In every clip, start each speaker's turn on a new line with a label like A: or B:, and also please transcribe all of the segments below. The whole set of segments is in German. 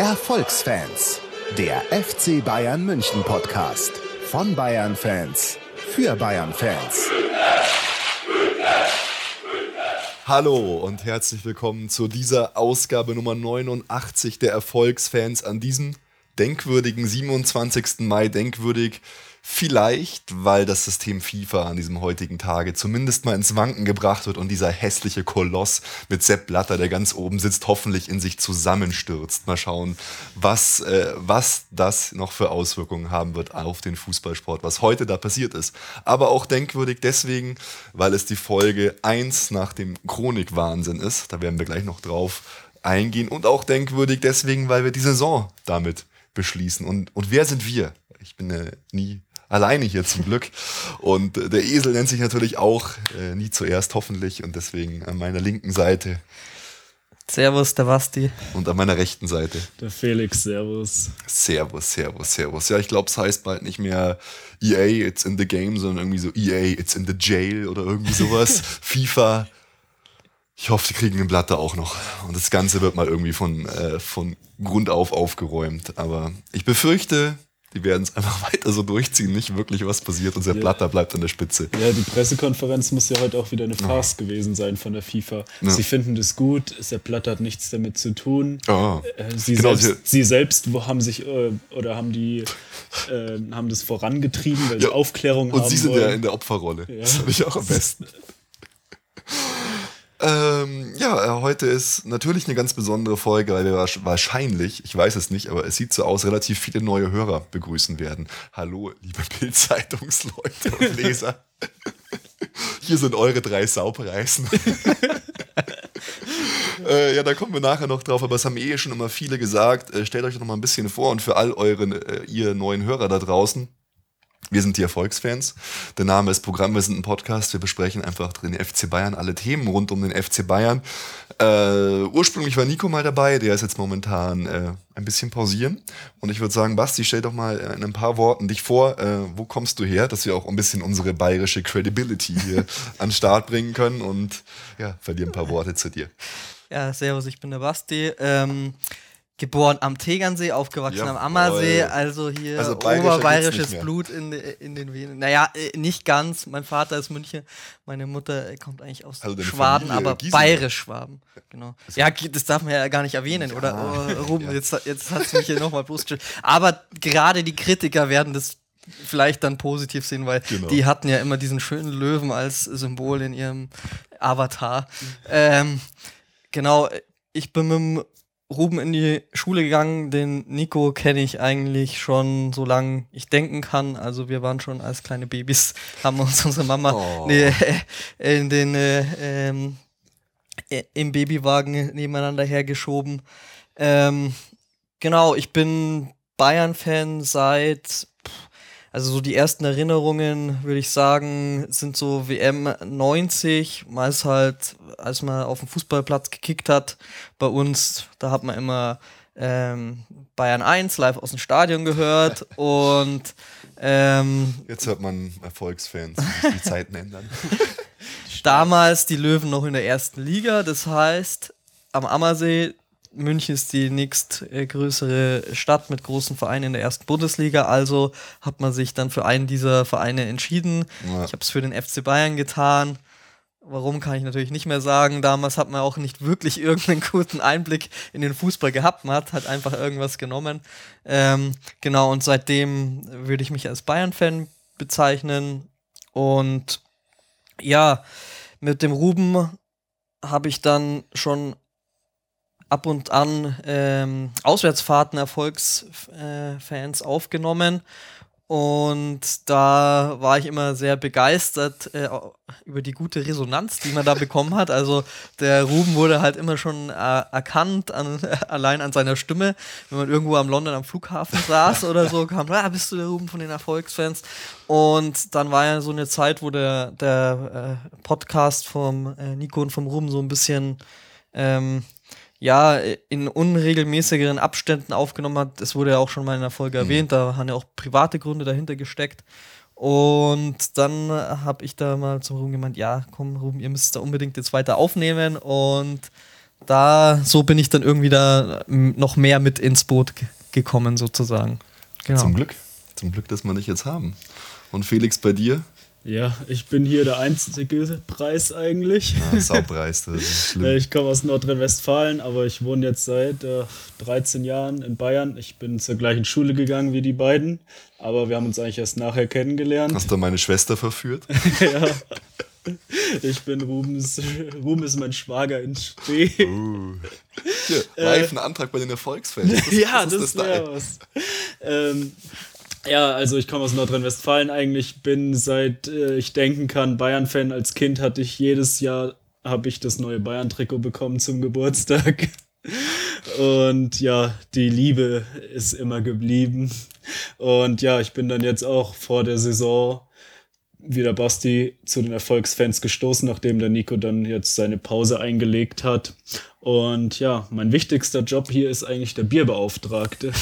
A: Erfolgsfans, der FC Bayern München Podcast von Bayern Fans für Bayern Fans.
B: Hallo und herzlich willkommen zu dieser Ausgabe Nummer 89 der Erfolgsfans an diesem denkwürdigen 27. Mai. Denkwürdig Vielleicht, weil das System FIFA an diesem heutigen Tage zumindest mal ins Wanken gebracht wird und dieser hässliche Koloss mit Sepp Blatter, der ganz oben sitzt, hoffentlich in sich zusammenstürzt. Mal schauen, was, äh, was das noch für Auswirkungen haben wird auf den Fußballsport, was heute da passiert ist. Aber auch denkwürdig deswegen, weil es die Folge 1 nach dem Chronikwahnsinn ist. Da werden wir gleich noch drauf eingehen. Und auch denkwürdig deswegen, weil wir die Saison damit beschließen. Und, und wer sind wir? Ich bin äh, nie alleine hier zum Glück. Und äh, der Esel nennt sich natürlich auch äh, nie zuerst, hoffentlich. Und deswegen an meiner linken Seite.
C: Servus, der Basti.
B: Und an meiner rechten Seite.
D: Der Felix, Servus.
B: Servus, Servus, Servus. Ja, ich glaube, es heißt bald nicht mehr EA, it's in the game, sondern irgendwie so EA, it's in the jail oder irgendwie sowas. FIFA. Ich hoffe, die kriegen ein Blatt da auch noch. Und das Ganze wird mal irgendwie von, äh, von Grund auf aufgeräumt. Aber ich befürchte, die werden es einfach weiter so durchziehen, nicht wirklich was passiert und der ja. Blatter bleibt an der Spitze.
D: Ja, die Pressekonferenz muss ja heute auch wieder eine Farce ja. gewesen sein von der FIFA. Ja. Sie finden das gut, Sepp Blatter hat nichts damit zu tun.
B: Oh.
D: Sie, genau, selbst, sie selbst haben sich äh, oder haben die äh, haben das vorangetrieben, weil sie Aufklärung
B: und
D: haben.
B: Und sie sind wollen. ja in der Opferrolle. Das habe ich auch am besten. Ähm, ja, äh, heute ist natürlich eine ganz besondere Folge, weil wir wahrscheinlich, ich weiß es nicht, aber es sieht so aus, relativ viele neue Hörer begrüßen werden. Hallo, liebe Bildzeitungsleute und Leser. Hier sind eure drei Saupreisen. äh, ja, da kommen wir nachher noch drauf, aber es haben eh schon immer viele gesagt. Äh, stellt euch doch noch mal ein bisschen vor und für all eure, äh, ihr neuen Hörer da draußen, wir sind die Erfolgsfans. Der Name ist Programm, wir sind ein Podcast. Wir besprechen einfach den FC Bayern, alle Themen rund um den FC Bayern. Äh, ursprünglich war Nico mal dabei, der ist jetzt momentan äh, ein bisschen pausieren. Und ich würde sagen, Basti, stell doch mal in ein paar Worten dich vor, äh, wo kommst du her, dass wir auch ein bisschen unsere bayerische Credibility hier an den Start bringen können und ja, verliere ein paar Worte zu dir.
C: Ja, servus, ich bin der Basti. Ähm, geboren am Tegernsee, aufgewachsen Jawohl. am Ammersee, also hier also oberbayerisches Blut in, in den Venen. Naja, äh, nicht ganz. Mein Vater ist München, meine Mutter kommt eigentlich aus also Schwaben, Familie, aber bayerisch Schwaben. Genau. Ja, das darf man ja gar nicht erwähnen, ja. oder? Oh, Ruben, ja. jetzt, jetzt hast du mich hier nochmal bloßgestellt. Aber gerade die Kritiker werden das vielleicht dann positiv sehen, weil genau. die hatten ja immer diesen schönen Löwen als Symbol in ihrem Avatar. Mhm. Ähm, genau, ich bin mit dem Ruben in die Schule gegangen. Den Nico kenne ich eigentlich schon so lange ich denken kann. Also wir waren schon als kleine Babys, haben uns unsere Mama oh. nee, in den äh, ähm, im Babywagen nebeneinander hergeschoben. Ähm, genau, ich bin Bayern-Fan seit also so die ersten Erinnerungen, würde ich sagen, sind so WM 90, meist halt, als man auf dem Fußballplatz gekickt hat. Bei uns, da hat man immer ähm, Bayern 1 live aus dem Stadion gehört und ähm,
B: Jetzt hört man Erfolgsfans, die Zeiten ändern.
C: Damals die Löwen noch in der ersten Liga, das heißt, am Ammersee München ist die nächstgrößere Stadt mit großen Vereinen in der ersten Bundesliga, also hat man sich dann für einen dieser Vereine entschieden. Ja. Ich habe es für den FC Bayern getan. Warum kann ich natürlich nicht mehr sagen. Damals hat man auch nicht wirklich irgendeinen guten Einblick in den Fußball gehabt. Man hat halt einfach irgendwas genommen. Ähm, genau, und seitdem würde ich mich als Bayern-Fan bezeichnen. Und ja, mit dem Ruben habe ich dann schon ab und an ähm, Auswärtsfahrten Erfolgsfans äh, aufgenommen. Und da war ich immer sehr begeistert äh, über die gute Resonanz, die man da bekommen hat. Also der Ruben wurde halt immer schon äh, erkannt, an, allein an seiner Stimme. Wenn man irgendwo am London am Flughafen saß oder so, kam, ah, bist du der Ruben von den Erfolgsfans? Und dann war ja so eine Zeit, wo der, der äh, Podcast vom äh, Nico und vom Ruben so ein bisschen ähm, ja, in unregelmäßigeren Abständen aufgenommen hat. Das wurde ja auch schon mal in der Folge mhm. erwähnt, da haben ja auch private Gründe dahinter gesteckt. Und dann habe ich da mal zum Ruben gemeint, ja, komm, Ruben, ihr müsst da unbedingt jetzt weiter aufnehmen. Und da, so bin ich dann irgendwie da noch mehr mit ins Boot ge- gekommen, sozusagen. Genau.
B: Zum Glück. Zum Glück, dass wir dich jetzt haben. Und Felix, bei dir?
D: Ja, ich bin hier der einzige Preis eigentlich.
B: Ah, Saupreis, das ist
D: Äh,
B: schlimm.
D: Ich komme aus Nordrhein-Westfalen, aber ich wohne jetzt seit äh, 13 Jahren in Bayern. Ich bin zur gleichen Schule gegangen wie die beiden, aber wir haben uns eigentlich erst nachher kennengelernt.
B: Hast du meine Schwester verführt?
D: ja. Ich bin Rubens, Ruben ist mein Schwager in Spee.
B: Uh. Hier, live ein Antrag bei den Erfolgsfans. Das,
D: ja,
B: das
D: das,
B: ist der Style.
D: wäre was. Ähm, ja, also ich komme aus Nordrhein-Westfalen eigentlich, bin seit äh, ich denken kann Bayern-Fan. Als Kind hatte ich jedes Jahr habe ich das neue Bayern-Trikot bekommen zum Geburtstag. Und ja, die Liebe ist immer geblieben. Und ja, ich bin dann jetzt auch vor der Saison wie der Basti zu den Erfolgsfans gestoßen, nachdem der Nico dann jetzt seine Pause eingelegt hat. Und ja, mein wichtigster Job hier ist eigentlich der Bierbeauftragte.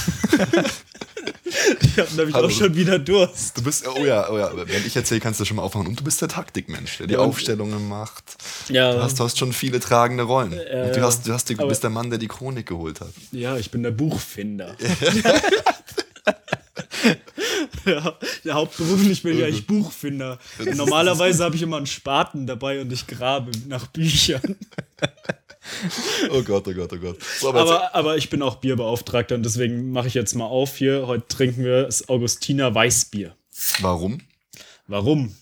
D: ich habe nämlich
B: Hallo.
D: auch schon wieder Durst.
B: Du bist, oh ja, oh ja, während ich erzähle, kannst du schon mal aufmachen. Und du bist der Taktikmensch, der die
D: Ja,
B: Aufstellungen macht.
D: Ja,
B: Du hast, du hast schon viele tragende Rollen. Und du, hast, du, hast du bist der Mann, der die Chronik geholt hat.
D: ja, ich bin der Buchfinder. ja, ja, hauptberuflich bin ich eigentlich Buchfinder. Normalerweise habe ich immer einen Spaten dabei und ich grabe nach Büchern.
B: Oh Gott, oh Gott, oh Gott. So, aber
D: Aber, aber ich bin auch Bierbeauftragter und deswegen mache ich jetzt mal auf hier. Heute trinken wir das Augustiner Weißbier.
B: warum?
D: Warum?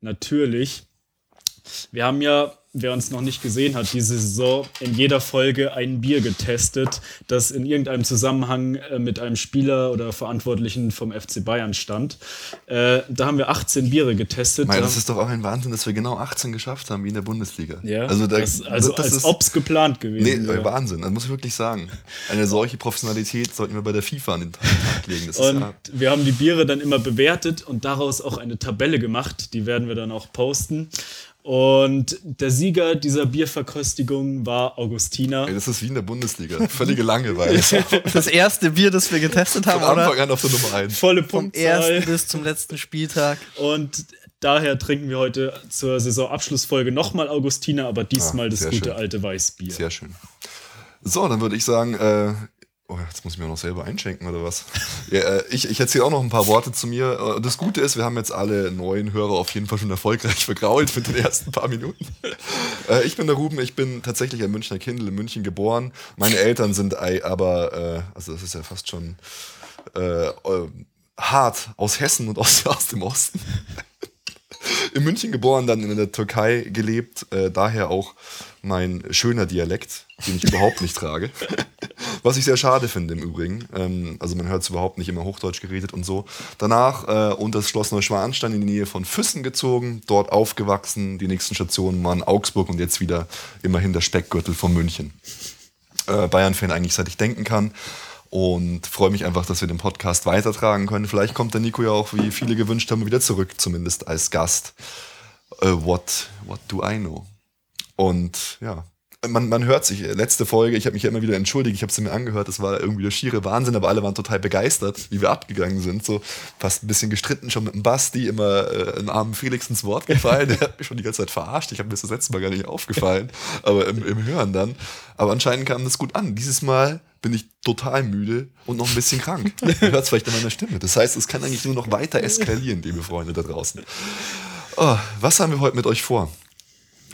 D: Natürlich. Wir haben ja, wer uns noch nicht gesehen hat, diese Saison in jeder Folge ein Bier getestet, das in irgendeinem Zusammenhang äh, mit einem Spieler oder Verantwortlichen vom FC Bayern stand. Äh, da haben wir 18 Biere getestet.
B: Mei,
D: Da-
B: das ist doch auch ein Wahnsinn, dass wir genau 18 geschafft haben, wie in der Bundesliga.
D: ja,
B: also, da,
D: das, also
B: das
D: als
B: ist,
D: ob es geplant
B: Nee,
D: gewesen
B: äh,
D: wäre.
B: Wahnsinn, das muss ich wirklich sagen. Eine solche Professionalität sollten wir bei der FIFA an den Tag legen. Das
D: Und
B: ja,
D: wir haben die Biere dann immer bewertet und daraus auch eine Tabelle gemacht. Die werden wir dann auch posten. Und der Sieger dieser Bierverköstigung war Augustiner.
B: ey, das ist wie in der Bundesliga. Völlige Langeweile.
C: Das erste Bier, das wir getestet haben,
B: Von Anfang
C: oder?
B: an auf der Nummer 1.
D: Volle
C: Vom
D: Punktzahl.
C: ersten bis zum letzten Spieltag.
D: Und daher trinken wir heute zur Saisonabschlussfolge nochmal Augustiner, aber diesmal
B: Ah,
D: das gute
B: schön.
D: alte Weißbier.
B: Sehr schön. So, dann würde ich sagen, äh, oh, jetzt muss ich mir noch selber einschenken oder was? ja, äh, ich ich erzähle auch noch ein paar Worte zu mir. Äh, Das Gute ist, wir haben jetzt alle neuen Hörer auf jeden Fall schon erfolgreich vergrault mit den ersten paar Minuten. äh, ich bin der Ruben, ich bin tatsächlich ein Münchner Kindl in München geboren. Meine Eltern sind aber, also das ist ja fast schon hart aus Hessen und aus, aus dem Osten. in München geboren, dann in der Türkei gelebt, daher auch mein schöner Dialekt, den ich überhaupt nicht trage. Was ich sehr schade finde im Übrigen. Ähm, also man hört es überhaupt nicht immer Hochdeutsch geredet und so. Danach äh, unter das Schloss Neuschwanstein in die Nähe von Füssen gezogen, dort aufgewachsen. Die nächsten Stationen waren Augsburg und jetzt wieder immerhin der Speckgürtel von München. Äh, Bayern-Fan eigentlich seit ich denken kann. Und freue mich einfach, dass wir den Podcast weitertragen können. Vielleicht kommt der Nico ja auch, wie viele gewünscht haben, wieder zurück, zumindest als Gast. Äh, what, what do I know? Und ja, man, man hört sich. Letzte Folge, ich habe mich ja immer wieder entschuldigt, ich habe sie mir angehört, das war irgendwie der schiere Wahnsinn, aber alle waren total begeistert, wie wir abgegangen sind. So fast ein bisschen gestritten schon mit dem Basti, immer äh, einen armen Felix ins Wort gefallen. Der hat mich schon die ganze Zeit verarscht. Ich habe mir das, das letzte Mal gar nicht aufgefallen, aber im, im Hören dann. Aber anscheinend kam das gut an. Dieses Mal bin ich total müde und noch ein bisschen krank. Man hört es vielleicht an meiner Stimme. Das heißt, es kann eigentlich nur noch weiter eskalieren, liebe Freunde da draußen. Oh, was haben wir heute mit euch vor?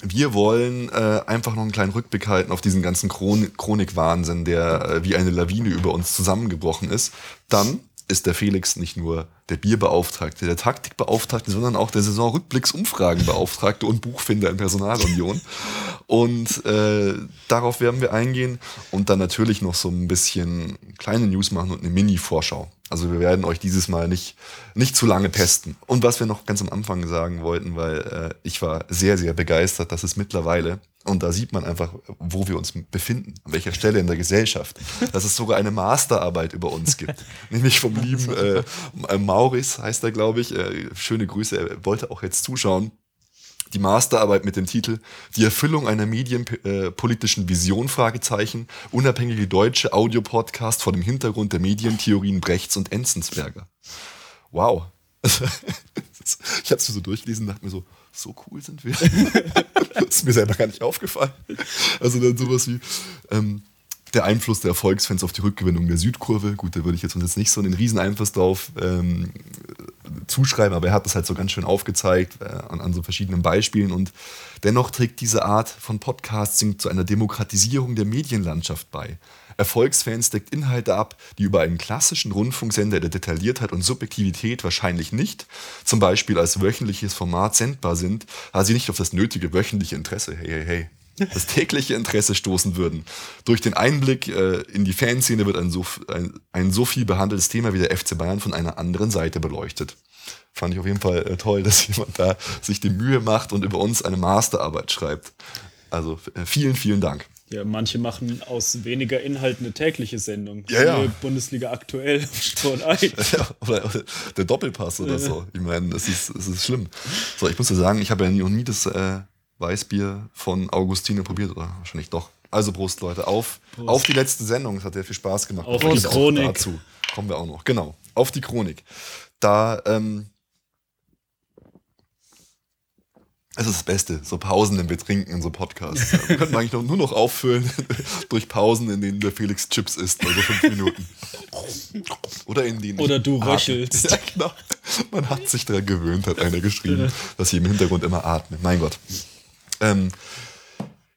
B: Wir wollen äh, einfach noch einen kleinen Rückblick halten auf diesen ganzen Chron Chronikwahnsinn, der äh, wie eine Lawine über uns zusammengebrochen ist. Dann ist der Felix nicht nur der Bierbeauftragte, der Taktikbeauftragte, sondern auch der Saisonrückblicksumfragenbeauftragte und Buchfinder in Personalunion. Und äh, darauf werden wir eingehen und dann natürlich noch so ein bisschen kleine News machen und eine Mini-Vorschau. Also wir werden euch dieses Mal nicht, nicht zu lange pesten. Und was wir noch ganz am Anfang sagen wollten, weil äh, ich war sehr, sehr begeistert, dass es mittlerweile, und da sieht man einfach, wo wir uns befinden, an welcher Stelle in der Gesellschaft, dass es sogar eine Masterarbeit über uns gibt. Nämlich vom lieben äh, Maurice, heißt er, glaube ich. Äh, schöne Grüße, er wollte auch jetzt zuschauen die Masterarbeit mit dem Titel Die Erfüllung einer medienpolitischen Vision, Fragezeichen, unabhängige deutsche Audiopodcast vor dem Hintergrund der Medientheorien Brechts und Enzensberger. Wow. Ich habe es so durchgelesen und dachte mir so, so cool sind wir. das ist mir selber gar nicht aufgefallen. Also dann sowas wie ähm, der Einfluss der Erfolgsfans auf die Rückgewinnung der Südkurve. Gut, da würde ich jetzt uns jetzt nicht so einen riesen Einfluss drauf ähm, zuschreiben, aber er hat das halt so ganz schön aufgezeigt äh, an, an so verschiedenen Beispielen und dennoch trägt diese Art von Podcasting zu einer Demokratisierung der Medienlandschaft bei. Erfolgsfans deckt Inhalte ab, die über einen klassischen Rundfunksender der Detailliertheit und Subjektivität wahrscheinlich nicht, zum Beispiel als wöchentliches Format sendbar sind, da sie nicht auf das nötige wöchentliche Interesse, hey, hey, hey, das tägliche Interesse stoßen würden. Durch den Einblick äh, in die Fanszene wird ein so, ein, ein so viel behandeltes Thema wie der FC Bayern von einer anderen Seite beleuchtet. Fand ich auf jeden Fall äh, toll, dass jemand da sich die Mühe macht und über uns eine Masterarbeit schreibt. Also äh, vielen, vielen Dank.
D: Ja, manche machen aus weniger Inhalt eine tägliche Sendung.
B: Ja, ja.
D: Bundesliga aktuell Sport 1.
B: Ja, oder, oder der Doppelpass oder so. Ich meine, das ist, ist schlimm. So, ich muss dir sagen, ich habe ja noch nie das äh, Weißbier von Augustine probiert, oder wahrscheinlich doch. Also Prost, Leute, auf,
D: Prost.
B: auf die letzte Sendung. Es hat ja viel Spaß gemacht.
D: Auf
B: Prost
D: die Chronik.
B: Dazu kommen wir auch noch. Genau, auf die Chronik. Da, ähm, es ist das Beste, so Pausen, wenn wir trinken in so Podcasts. Wir könnten eigentlich nur noch auffüllen durch Pausen, in denen der Felix Chips isst, also fünf Minuten. Oder in denen
D: Oder du röchelst.
B: Ja, genau. Man hat sich daran gewöhnt, hat einer geschrieben, dass ich im Hintergrund immer atme. Mein Gott. Ähm,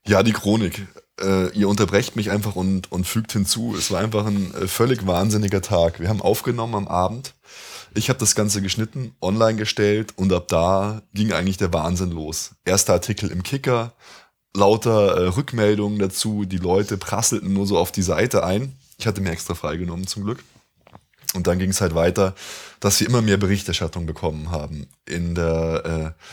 B: ja, die Chronik. Äh, ihr unterbrecht mich einfach und, und fügt hinzu. Es war einfach ein äh, völlig wahnsinniger Tag. Wir haben aufgenommen am Abend. Ich habe das Ganze geschnitten, online gestellt und ab da ging eigentlich der Wahnsinn los. Erster Artikel im Kicker, lauter äh, Rückmeldungen dazu. Die Leute prasselten nur so auf die Seite ein. Ich hatte mir extra freigenommen zum Glück. Und dann ging es halt weiter, dass wir immer mehr Berichterstattung bekommen haben in der, äh,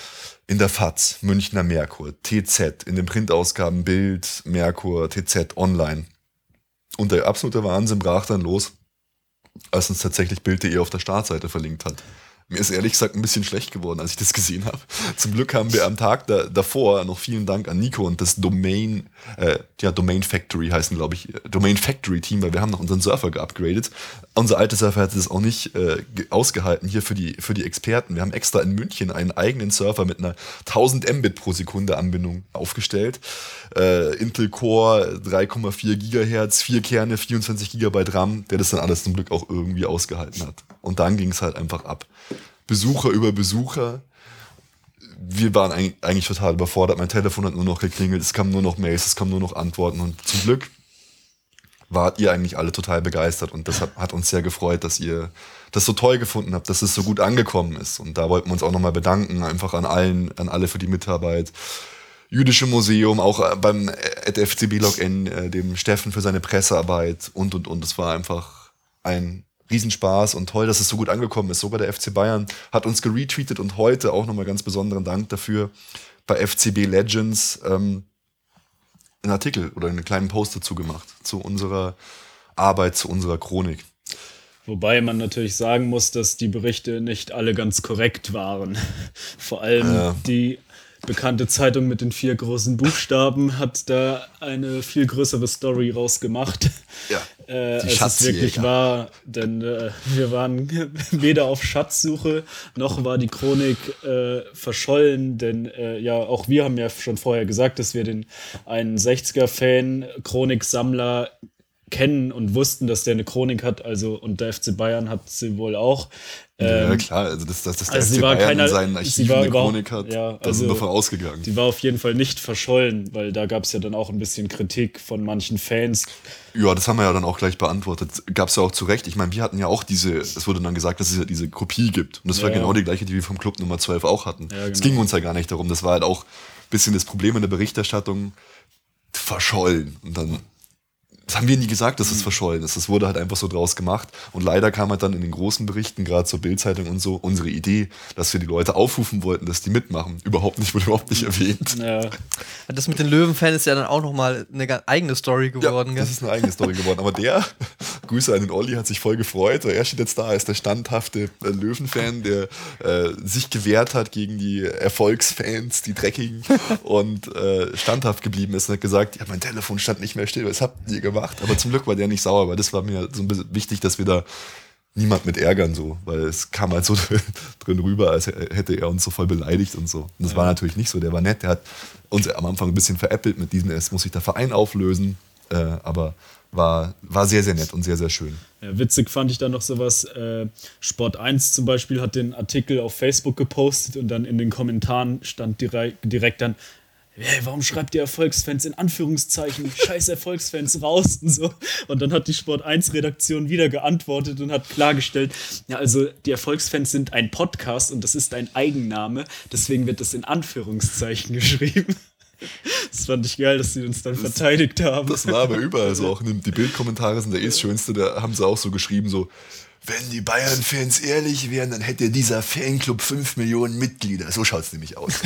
B: in der FAZ, Münchner Merkur, TZ, in den Printausgaben Bild, Merkur, TZ, online. Und der absolute Wahnsinn brach dann los, als uns tatsächlich Bild.de auf der Startseite verlinkt hat. Mir ist ehrlich gesagt ein bisschen schlecht geworden, als ich das gesehen habe. Zum Glück haben wir am Tag da, davor noch vielen Dank an Nico und das Domain, äh, ja, Domain Factory heißen, glaube ich, äh, Domain Factory Team, weil wir haben noch unseren Server geupgradet. Unser alter Server hatte das auch nicht äh, ge- ausgehalten hier für die, für die Experten. Wir haben extra in München einen eigenen Server mit einer 1000 Mbit pro Sekunde Anbindung aufgestellt. Äh, Intel Core 3,4 Gigahertz, vier Kerne, 24 Gigabyte RAM, der das dann alles zum Glück auch irgendwie ausgehalten hat. Und dann ging es halt einfach ab. Besucher über Besucher. Wir waren eig- eigentlich total überfordert. Mein Telefon hat nur noch geklingelt, es kamen nur noch Mails, es kamen nur noch Antworten. Und zum Glück wart ihr eigentlich alle total begeistert. Und das hat, hat uns sehr gefreut, dass ihr das so toll gefunden habt, dass es so gut angekommen ist. Und da wollten wir uns auch nochmal bedanken, einfach an allen, an alle für die Mitarbeit. Jüdische Museum, auch äh, beim äh, FCB Login, äh, dem Steffen für seine Pressearbeit und und und. Es war einfach ein Riesenspaß und toll, dass es so gut angekommen ist. Sogar der FC Bayern hat uns geretweetet und heute auch nochmal ganz besonderen Dank dafür bei FCB Legends ähm, einen Artikel oder einen kleinen Post dazu gemacht zu unserer Arbeit, zu unserer Chronik.
D: Wobei man natürlich sagen muss, dass die Berichte nicht alle ganz korrekt waren. Vor allem
B: Ja.
D: die bekannte Zeitung mit den vier großen Buchstaben hat da eine viel größere Story rausgemacht.
B: Ja,
D: Äh,
B: die
D: es wirklich wahr, denn äh, wir waren weder auf Schatzsuche noch war die Chronik äh, verschollen, denn äh, ja, auch wir haben ja schon vorher gesagt, dass wir den einen 60er-Fan, Chroniksammler kennen und wussten, dass der eine Chronik hat, also und der FC Bayern hat sie wohl auch.
B: ja
D: Ähm,
B: klar, also das, das, das der
D: also
B: FC
D: war
B: Bayern
D: keiner-
B: in seinen Archiven
D: war
B: eine Chronik hat,
D: ja,
B: da sind
D: also-
B: wir von ausgegangen.
D: die war auf jeden Fall nicht verschollen, weil da gab es ja dann auch ein bisschen Kritik von manchen Fans.
B: Ja, das haben wir ja dann auch gleich beantwortet. Gab es ja auch zu Recht. Ich meine, wir hatten ja auch diese, es wurde dann gesagt, dass es ja diese Kopie gibt. Und das war
D: Ja.
B: genau die gleiche, die wir vom Club Nummer 12 auch hatten.
D: Ja,
B: Es
D: genau.
B: ging uns ja gar nicht darum. Das war halt auch ein bisschen das Problem in der Berichterstattung. Verschollen. Und dann, das haben wir nie gesagt, dass es
D: Mhm.
B: verschollen ist. Das wurde halt einfach so draus gemacht. Und leider kam halt dann in den großen Berichten, gerade zur Bildzeitung und so, unsere Idee, dass wir die Leute aufrufen wollten, dass die mitmachen. Überhaupt nicht, wurde überhaupt nicht erwähnt.
D: Ja,
C: Das mit den Löwenfans ist ja dann auch nochmal eine eigene Story geworden.
B: Ja,
C: gell?
B: das ist eine eigene Story geworden. Aber der, Grüße an den Olli, hat sich voll gefreut. weil Er steht jetzt da, ist der standhafte äh, Löwenfan, der äh, sich gewehrt hat gegen die Erfolgsfans, die Dreckigen, und äh, standhaft geblieben ist und hat gesagt, ja, mein Telefon stand nicht mehr still, was habt ihr gemacht? Aber zum Glück war der nicht sauer, weil das war mir so ein bisschen wichtig, dass wir da niemand mit ärgern so, weil es kam halt so drin rüber, als hätte er uns so voll beleidigt und so. Und das ja. war natürlich nicht so, der war nett, der hat uns am Anfang ein bisschen veräppelt mit diesem, es muss sich der Verein auflösen, äh, aber war, war sehr, sehr nett und sehr, sehr schön.
D: Ja, witzig fand ich dann noch sowas, äh, Sport 1 zum Beispiel hat den Artikel auf Facebook gepostet und dann in den Kommentaren stand direkt, direkt dann, hey, warum schreibt ihr Erfolgsfans in Anführungszeichen, scheiß Erfolgsfans raus und so. Und dann hat die Sport 1 Redaktion wieder geantwortet und hat klargestellt, ja, also die Erfolgsfans sind ein Podcast und das ist ein Eigenname, deswegen wird das in Anführungszeichen geschrieben. Das fand ich geil, dass sie uns dann das, verteidigt haben.
B: Das war aber überall so. Auch die Bildkommentare sind da eh das Schönste. Da haben sie auch so geschrieben, so, wenn die Bayern-Fans ehrlich wären, dann hätte dieser Fanclub 5 Millionen Mitglieder. So schaut es nämlich aus.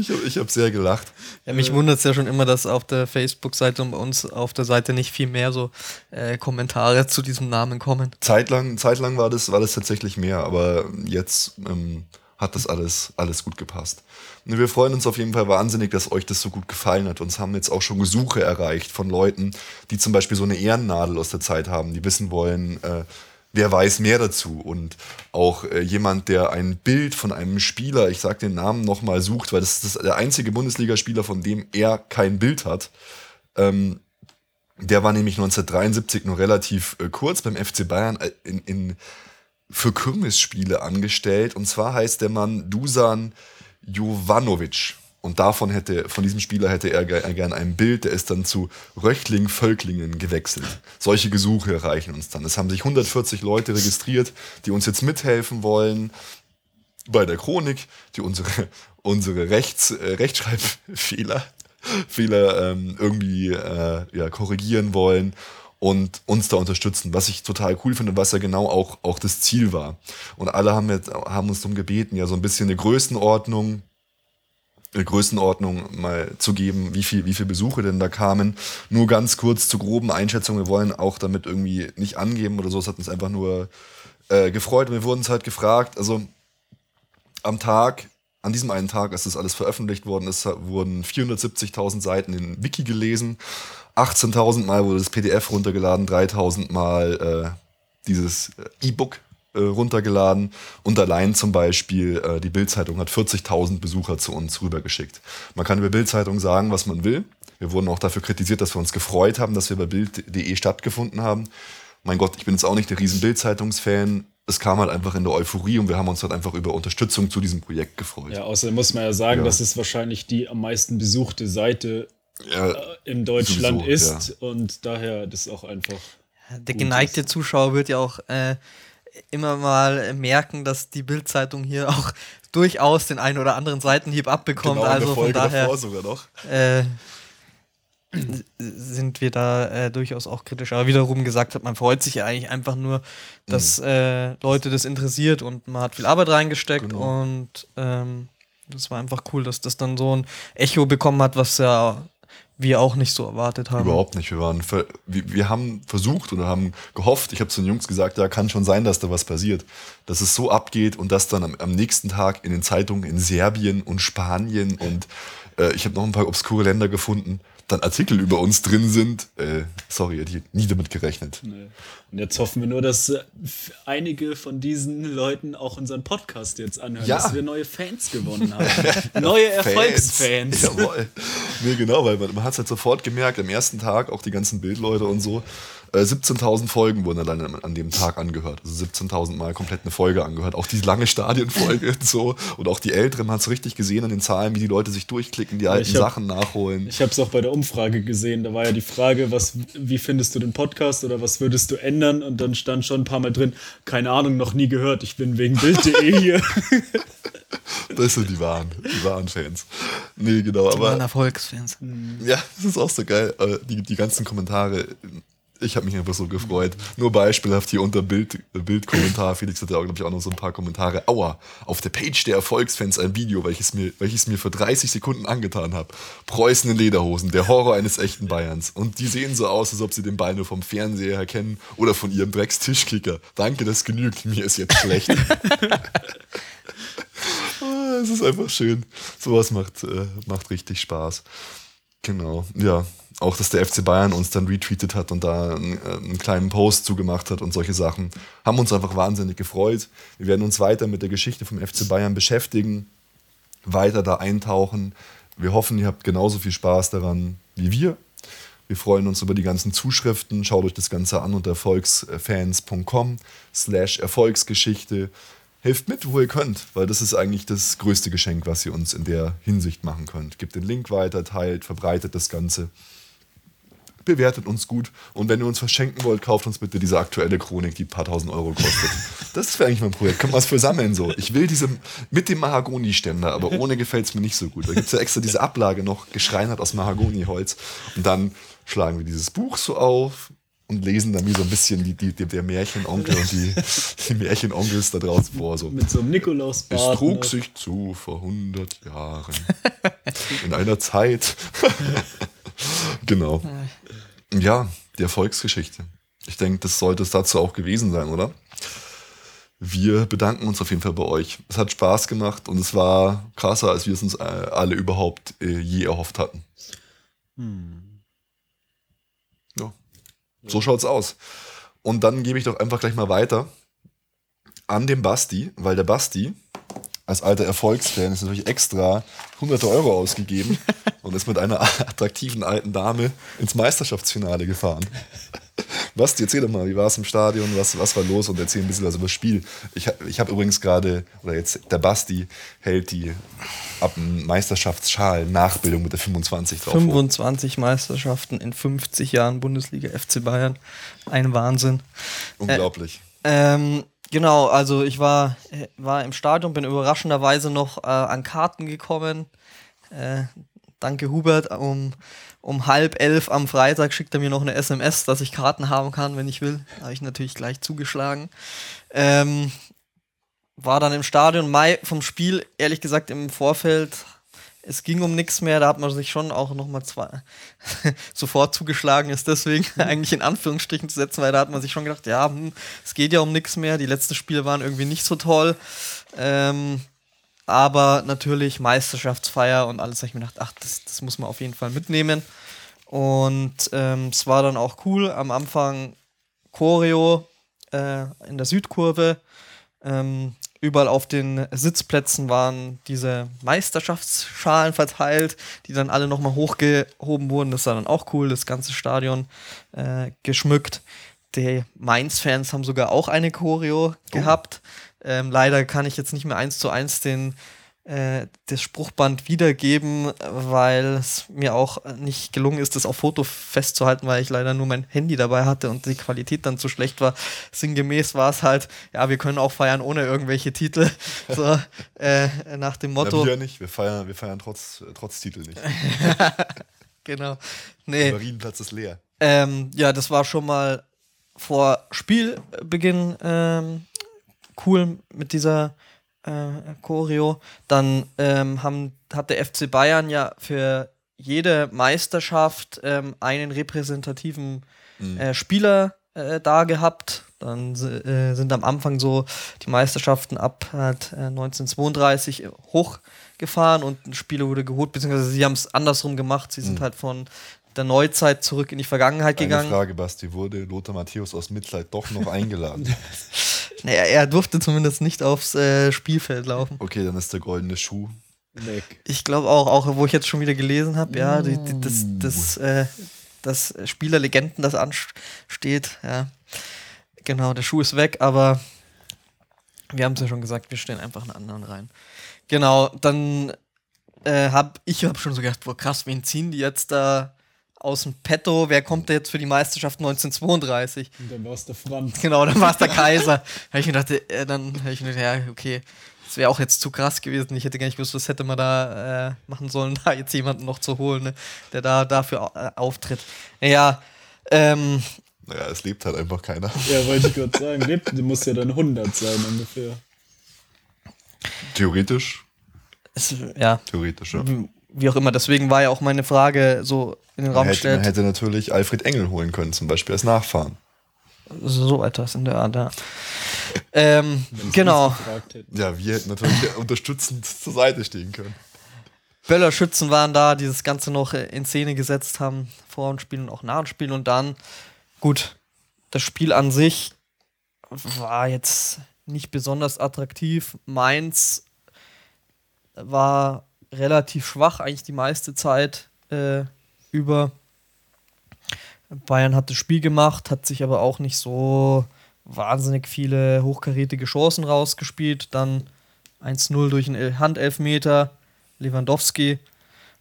B: Ich habe hab sehr gelacht.
C: Ja, mich wundert es ja schon immer, dass auf der Facebook-Seite und bei uns auf der Seite nicht viel mehr so äh, Kommentare zu diesem Namen kommen.
B: Zeitlang, zeitlang war, das, war das tatsächlich mehr, aber jetzt ähm, hat das alles, alles gut gepasst. Und wir freuen uns auf jeden Fall wahnsinnig, dass euch das so gut gefallen hat. Uns haben jetzt auch schon Gesuche erreicht von Leuten, die zum Beispiel so eine Ehrennadel aus der Zeit haben, die wissen wollen, äh, wer weiß mehr dazu. Und auch äh, jemand, der ein Bild von einem Spieler, ich sage den Namen nochmal, sucht, weil das ist der einzige Bundesligaspieler, von dem er kein Bild hat. Ähm, der war nämlich 1973 nur relativ äh, kurz beim FC Bayern äh, in, in, für Kirmesspiele angestellt. Und zwar heißt der Mann Dusan Jovanovic. Und davon hätte, von diesem Spieler hätte er gern ein Bild, der ist dann zu Röchling-Völklingen gewechselt. Solche Gesuche erreichen uns dann. Es haben sich 140 Leute registriert, die uns jetzt mithelfen wollen bei der Chronik, die unsere, unsere Rechts, äh, Rechtschreibfehler Fehler, ähm, irgendwie äh, ja, korrigieren wollen und uns da unterstützen, was ich total cool finde, was ja genau auch, auch das Ziel war. Und alle haben, jetzt, haben uns darum gebeten, ja so ein bisschen eine Größenordnung Größenordnung mal zu geben, wie viel, wie viel Besuche denn da kamen. Nur ganz kurz zur groben Einschätzung. Wir wollen auch damit irgendwie nicht angeben oder so. Es hat uns einfach nur äh, gefreut. Wir wurden es halt gefragt. Also am Tag, an diesem einen Tag, als das alles veröffentlicht worden ist, wurden 470.000 Seiten in Wiki gelesen. 18.000 Mal wurde das PDF runtergeladen, 3.000 Mal äh, dieses äh, E-Book äh, runtergeladen und allein zum Beispiel äh, die Bildzeitung hat 40.000 Besucher zu uns rübergeschickt. Man kann über Bildzeitung sagen, was man will. Wir wurden auch dafür kritisiert, dass wir uns gefreut haben, dass wir bei Bild.de stattgefunden haben. Mein Gott, ich bin jetzt auch nicht der riesen Bildzeitungsfan. Es kam halt einfach in der Euphorie und wir haben uns halt einfach über Unterstützung zu diesem Projekt gefreut.
D: Ja, außerdem muss man ja sagen, ja. dass es wahrscheinlich die am meisten besuchte Seite ja, äh, in Deutschland sowieso, ist ja. und daher das auch einfach.
C: Der geneigte Zuschauer wird ja auch äh, immer mal merken, dass die Bildzeitung hier auch durchaus den einen oder anderen Seitenhieb abbekommt. Genau, also von daher äh, sind wir da äh, durchaus auch kritisch. Aber wiederum gesagt hat, man freut sich ja eigentlich einfach nur, dass mhm. äh, Leute das interessiert und man hat viel Arbeit reingesteckt genau. und ähm, das war einfach cool, dass das dann so ein Echo bekommen hat, was ja wir auch nicht so erwartet haben.
B: Überhaupt nicht. Wir, waren, wir, wir haben versucht oder haben gehofft, ich habe zu den Jungs gesagt, ja, kann schon sein, dass da was passiert. Dass es so abgeht und dass dann am, am nächsten Tag in den Zeitungen in Serbien und Spanien und äh, ich habe noch ein paar obskure Länder gefunden, dann Artikel über uns drin sind. Äh, sorry, hätte ich nie damit gerechnet. Nee.
D: Und jetzt hoffen wir nur, dass äh, einige von diesen Leuten auch unseren Podcast jetzt anhören, ja. dass wir neue Fans gewonnen haben. neue Erfolgsfans.
B: Jawohl. Nee, genau, weil man, man hat es halt sofort gemerkt, am ersten Tag auch die ganzen Bildleute und so. 17.000 äh, Folgen wurden allein an dem Tag angehört. Also 17.000 Mal komplett eine Folge angehört. Auch die lange Stadienfolge und so. Und auch die älteren, man hat es richtig gesehen an den Zahlen, wie die Leute sich durchklicken, die alten hab, Sachen nachholen.
D: Ich habe es auch bei der Umfrage gesehen. Da war ja die Frage, was, wie findest du den Podcast oder was würdest du ändern? Und dann stand schon ein paar Mal drin, keine Ahnung, noch nie gehört. Ich bin wegen Bild.de hier.
B: Das sind die wahren, die wahren Fans. Nee, genau. Die
C: waren Erfolgsfans.
B: Ja, das ist auch so geil. Die, die ganzen Kommentare ich habe mich einfach so gefreut. Nur beispielhaft hier unter Bild, Bildkommentar. Felix hatte auch, glaube ich, auch noch so ein paar Kommentare. Aua, auf der Page der Erfolgsfans ein Video, welches mir, welches mir für 30 Sekunden angetan habe. Preußen in Lederhosen, der Horror eines echten Bayerns. Und die sehen so aus, als ob sie den Ball nur vom Fernseher her kennen oder von ihrem Drecks-Tischkicker. Danke, das genügt. Mir ist jetzt schlecht. Ah, es ist einfach schön. Sowas macht, äh, macht richtig Spaß. Genau, ja. Auch, dass der FC Bayern uns dann retweetet hat und da einen, äh, einen, kleinen Post zugemacht hat und solche Sachen, haben uns einfach wahnsinnig gefreut. Wir werden uns weiter mit der Geschichte vom FC Bayern beschäftigen, weiter da eintauchen. Wir hoffen, ihr habt genauso viel Spaß daran wie wir. Wir freuen uns über die ganzen Zuschriften. Schaut euch das Ganze an unter erfolgsfans.com slash Erfolgsgeschichte. Helft mit, wo ihr könnt, weil das ist eigentlich das größte Geschenk, was ihr uns in der Hinsicht machen könnt. Gebt den Link weiter, teilt, verbreitet das Ganze. Bewertet uns gut und wenn ihr uns verschenken wollt, kauft uns bitte diese aktuelle Chronik, die ein paar tausend Euro kostet. Das wäre eigentlich mein Projekt. Können wir was für sammeln so? Ich will diese mit dem Mahagoni-Ständer, aber ohne gefällt es mir nicht so gut. Da gibt es ja extra diese Ablage noch, geschreinert aus Mahagoni-Holz. Und dann schlagen wir dieses Buch so auf und lesen dann wie so ein bisschen die, die, der Märchenonkel und die, die Märchenonkels da draußen vor. So.
D: Mit so einem Nikolausbart.
B: Es trug sich zu vor 100 Jahren. In einer Zeit. genau. Ja, die Erfolgsgeschichte. Ich denke, das sollte es dazu auch gewesen sein, oder? Wir bedanken uns auf jeden Fall bei euch. Es hat Spaß gemacht und es war krasser, als wir es uns äh, alle überhaupt äh, je erhofft hatten. Hm. So schaut's aus. Und dann gebe ich doch einfach gleich mal weiter an den Basti, weil der Basti als alter Erfolgsfan ist natürlich extra hunderte Euro ausgegeben und ist mit einer attraktiven alten Dame ins Meisterschaftsfinale gefahren. Basti, erzähl doch mal, wie war es im Stadion, was, was war los und erzähl ein bisschen was über das Spiel. Ich, ich habe übrigens gerade, oder jetzt der Basti hält die ab Meisterschaftsschal Nachbildung mit der 25
C: drauf. 25 hoch. Meisterschaften in 50 Jahren Bundesliga FC Bayern. Ein Wahnsinn.
B: Unglaublich.
C: Äh, ähm, genau, also ich war, war im Stadion, bin überraschenderweise noch äh, an Karten gekommen. Äh, danke Hubert, um um halb elf am Freitag schickt er mir noch eine SMS, dass ich Karten haben kann, wenn ich will. Da habe ich natürlich gleich zugeschlagen. Ähm, war dann im Stadion. Mai vom Spiel, ehrlich gesagt, im Vorfeld, es ging um nichts mehr. Da hat man sich schon auch nochmal zwei sofort zugeschlagen, ist deswegen eigentlich in Anführungsstrichen zu setzen, weil da hat man sich schon gedacht, ja, hm, es geht ja um nichts mehr. Die letzten Spiele waren irgendwie nicht so toll. Ähm, aber natürlich Meisterschaftsfeier und alles, habe ich mir gedacht, ach, das, das muss man auf jeden Fall mitnehmen. Und ähm, es war dann auch cool. Am Anfang Choreo äh, in der Südkurve. Ähm, überall auf den Sitzplätzen waren diese Meisterschaftsschalen verteilt, die dann alle nochmal hochgehoben wurden. Das war dann auch cool, das ganze Stadion äh, geschmückt. Die Mainz-Fans haben sogar auch eine Choreo oh. gehabt. Ähm, leider kann ich jetzt nicht mehr eins zu eins den äh, das Spruchband wiedergeben, weil es mir auch nicht gelungen ist, das auf Foto festzuhalten, weil ich leider nur mein Handy dabei hatte und die Qualität dann zu schlecht war. Sinngemäß war es halt, ja, wir können auch feiern ohne irgendwelche Titel. so, äh, nach dem Motto.
B: Ja, wir nicht, wir feiern, wir feiern trotz, trotz Titel nicht.
C: genau. Nee.
B: Der Marienplatz ist leer.
C: Ähm, ja, das war schon mal vor Spielbeginn ähm, cool mit dieser äh, Choreo. Dann ähm, haben, hat der FC Bayern ja für jede Meisterschaft ähm, einen repräsentativen mhm. äh, Spieler äh, da gehabt. Dann äh, sind am Anfang so die Meisterschaften ab halt, 1932 hochgefahren und ein Spieler wurde geholt, beziehungsweise sie haben es andersrum gemacht. Sie sind mhm. halt von der Neuzeit zurück in die Vergangenheit
B: Eine
C: gegangen.
B: Frage, Basti, wurde Lothar Matthäus aus Mitleid doch noch eingeladen?
C: naja, er durfte zumindest nicht aufs äh, Spielfeld laufen.
B: Okay, dann ist der goldene Schuh
D: weg.
C: Ich glaube auch, auch wo ich jetzt schon wieder gelesen habe, ja, die, die, das, das, äh, das Spielerlegenden, das ansteht, ja. Genau, der Schuh ist weg, aber wir haben es ja schon gesagt, wir stellen einfach einen anderen rein. Genau, dann äh, hab ich hab schon so gedacht, boah krass, wen ziehen die jetzt da aus dem Petto, wer kommt da jetzt für die Meisterschaft 1932?
D: Und dann war es der Franz.
C: Genau, dann war es der Kaiser. da habe ich mir gedacht, äh, dann habe ich mir gedacht, ja, okay, das wäre auch jetzt zu krass gewesen. Ich hätte gar nicht gewusst, was hätte man da äh, machen sollen, da jetzt jemanden noch zu holen, ne, der da dafür äh, auftritt. Naja, ähm,
B: naja, es lebt halt einfach keiner.
D: Ja, wollte ich gerade sagen, lebt, muss ja dann 100 sein ungefähr.
B: Theoretisch.
C: Es, ja.
B: Theoretisch, ja
C: wie auch immer. Deswegen war ja auch meine Frage so in den Raum
B: gestellt. Man hätte natürlich Alfred Engel holen können, zum Beispiel als Nachfahren.
C: So etwas in der Art, ja. ähm, genau.
B: Ja, wir hätten natürlich unterstützend zur Seite stehen können.
C: Böllerschützen waren da, die das Ganze noch in Szene gesetzt haben, vor dem Spiel und auch nach dem Spiel. Und dann, gut, das Spiel an sich war jetzt nicht besonders attraktiv. Mainz war relativ schwach, eigentlich die meiste Zeit äh, über. Bayern hat das Spiel gemacht, hat sich aber auch nicht so wahnsinnig viele hochkarätige Chancen rausgespielt. Dann 1-0 durch einen Handelfmeter, Lewandowski.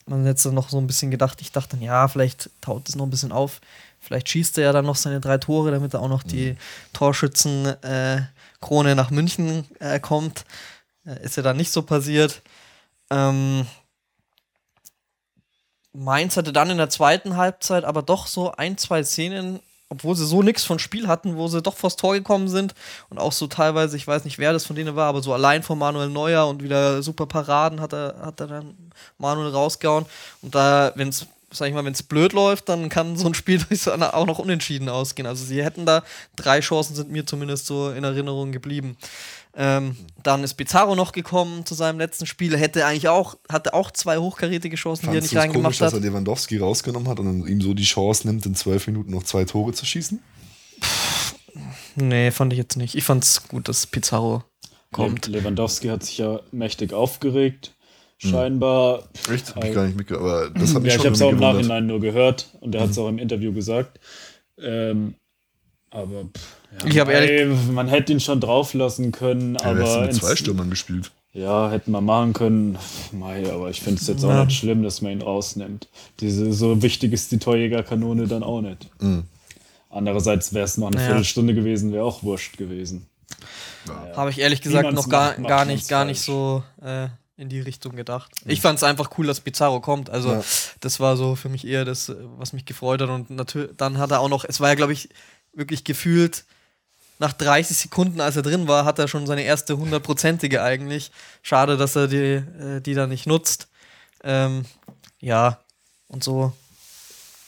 C: Man hat jetzt noch so ein bisschen gedacht, ich dachte dann, ja, vielleicht taut es noch ein bisschen auf. Vielleicht schießt er ja dann noch seine drei Tore, damit er auch noch die Torschützenkrone äh, nach München äh, kommt. Äh, ist ja dann nicht so passiert. Ähm, Mainz hatte dann in der zweiten Halbzeit aber doch so ein, zwei Szenen, obwohl sie so nichts von Spiel hatten, wo sie doch vors Tor gekommen sind und auch so teilweise, ich weiß nicht, wer das von denen war, aber so allein von Manuel Neuer und wieder super Paraden hat er, hat er dann Manuel rausgehauen. Und da, wenn es, sag ich mal, wenn es blöd läuft, dann kann so ein Spiel auch noch unentschieden ausgehen. Also sie hätten da drei Chancen, sind mir zumindest so in Erinnerung geblieben. Ähm, dann ist Pizarro noch gekommen zu seinem letzten Spiel. Hätte eigentlich auch, hatte auch zwei hochkarätige Chancen,
B: Fandst
C: die er nicht reingemacht
B: komisch,
C: hat.
B: dass er Lewandowski rausgenommen hat und ihm so die Chance nimmt, in zwölf Minuten noch zwei Tore zu schießen?
C: Nee, fand ich jetzt nicht. Ich fand's gut, dass Pizarro kommt.
D: Le Lewandowski hat sich ja mächtig aufgeregt. Scheinbar.
B: Echt? Hab ich gar nicht mitgekriegt. Aber das hat mich
D: ja, ich habe es auch im. Nachhinein nur gehört und er hat es auch im Interview gesagt. Ähm, aber pff, ja,
C: Ich hab ehrlich-
D: ey, man hätte ihn schon drauf lassen können,
B: Ja,
D: aber
B: mit zwei Stürmern gespielt?
D: ja, hätten wir machen können. Mei, aber ich finde es jetzt auch
C: Ja.
D: nicht schlimm, dass man ihn rausnimmt. Diese so wichtig ist die Torjägerkanone dann auch nicht.
B: Mhm.
D: Andererseits wäre es noch eine
C: Ja.
D: Viertelstunde gewesen, wäre auch wurscht gewesen.
C: Habe ich ehrlich gesagt
D: man's
C: noch gar,
D: macht,
C: gar nicht, gar nicht so äh, in die Richtung gedacht. Ich fand es einfach cool, dass Pizarro kommt. Also
B: Ja.
C: das war so für mich eher das, was mich gefreut hat. Und natürlich, dann hat er auch noch, es war ja, glaube ich, wirklich gefühlt, nach 30 Sekunden, als er drin war, hat er schon seine erste hundertprozentige eigentlich. Schade, dass er die, äh, die da nicht nutzt. Ähm, ja, und so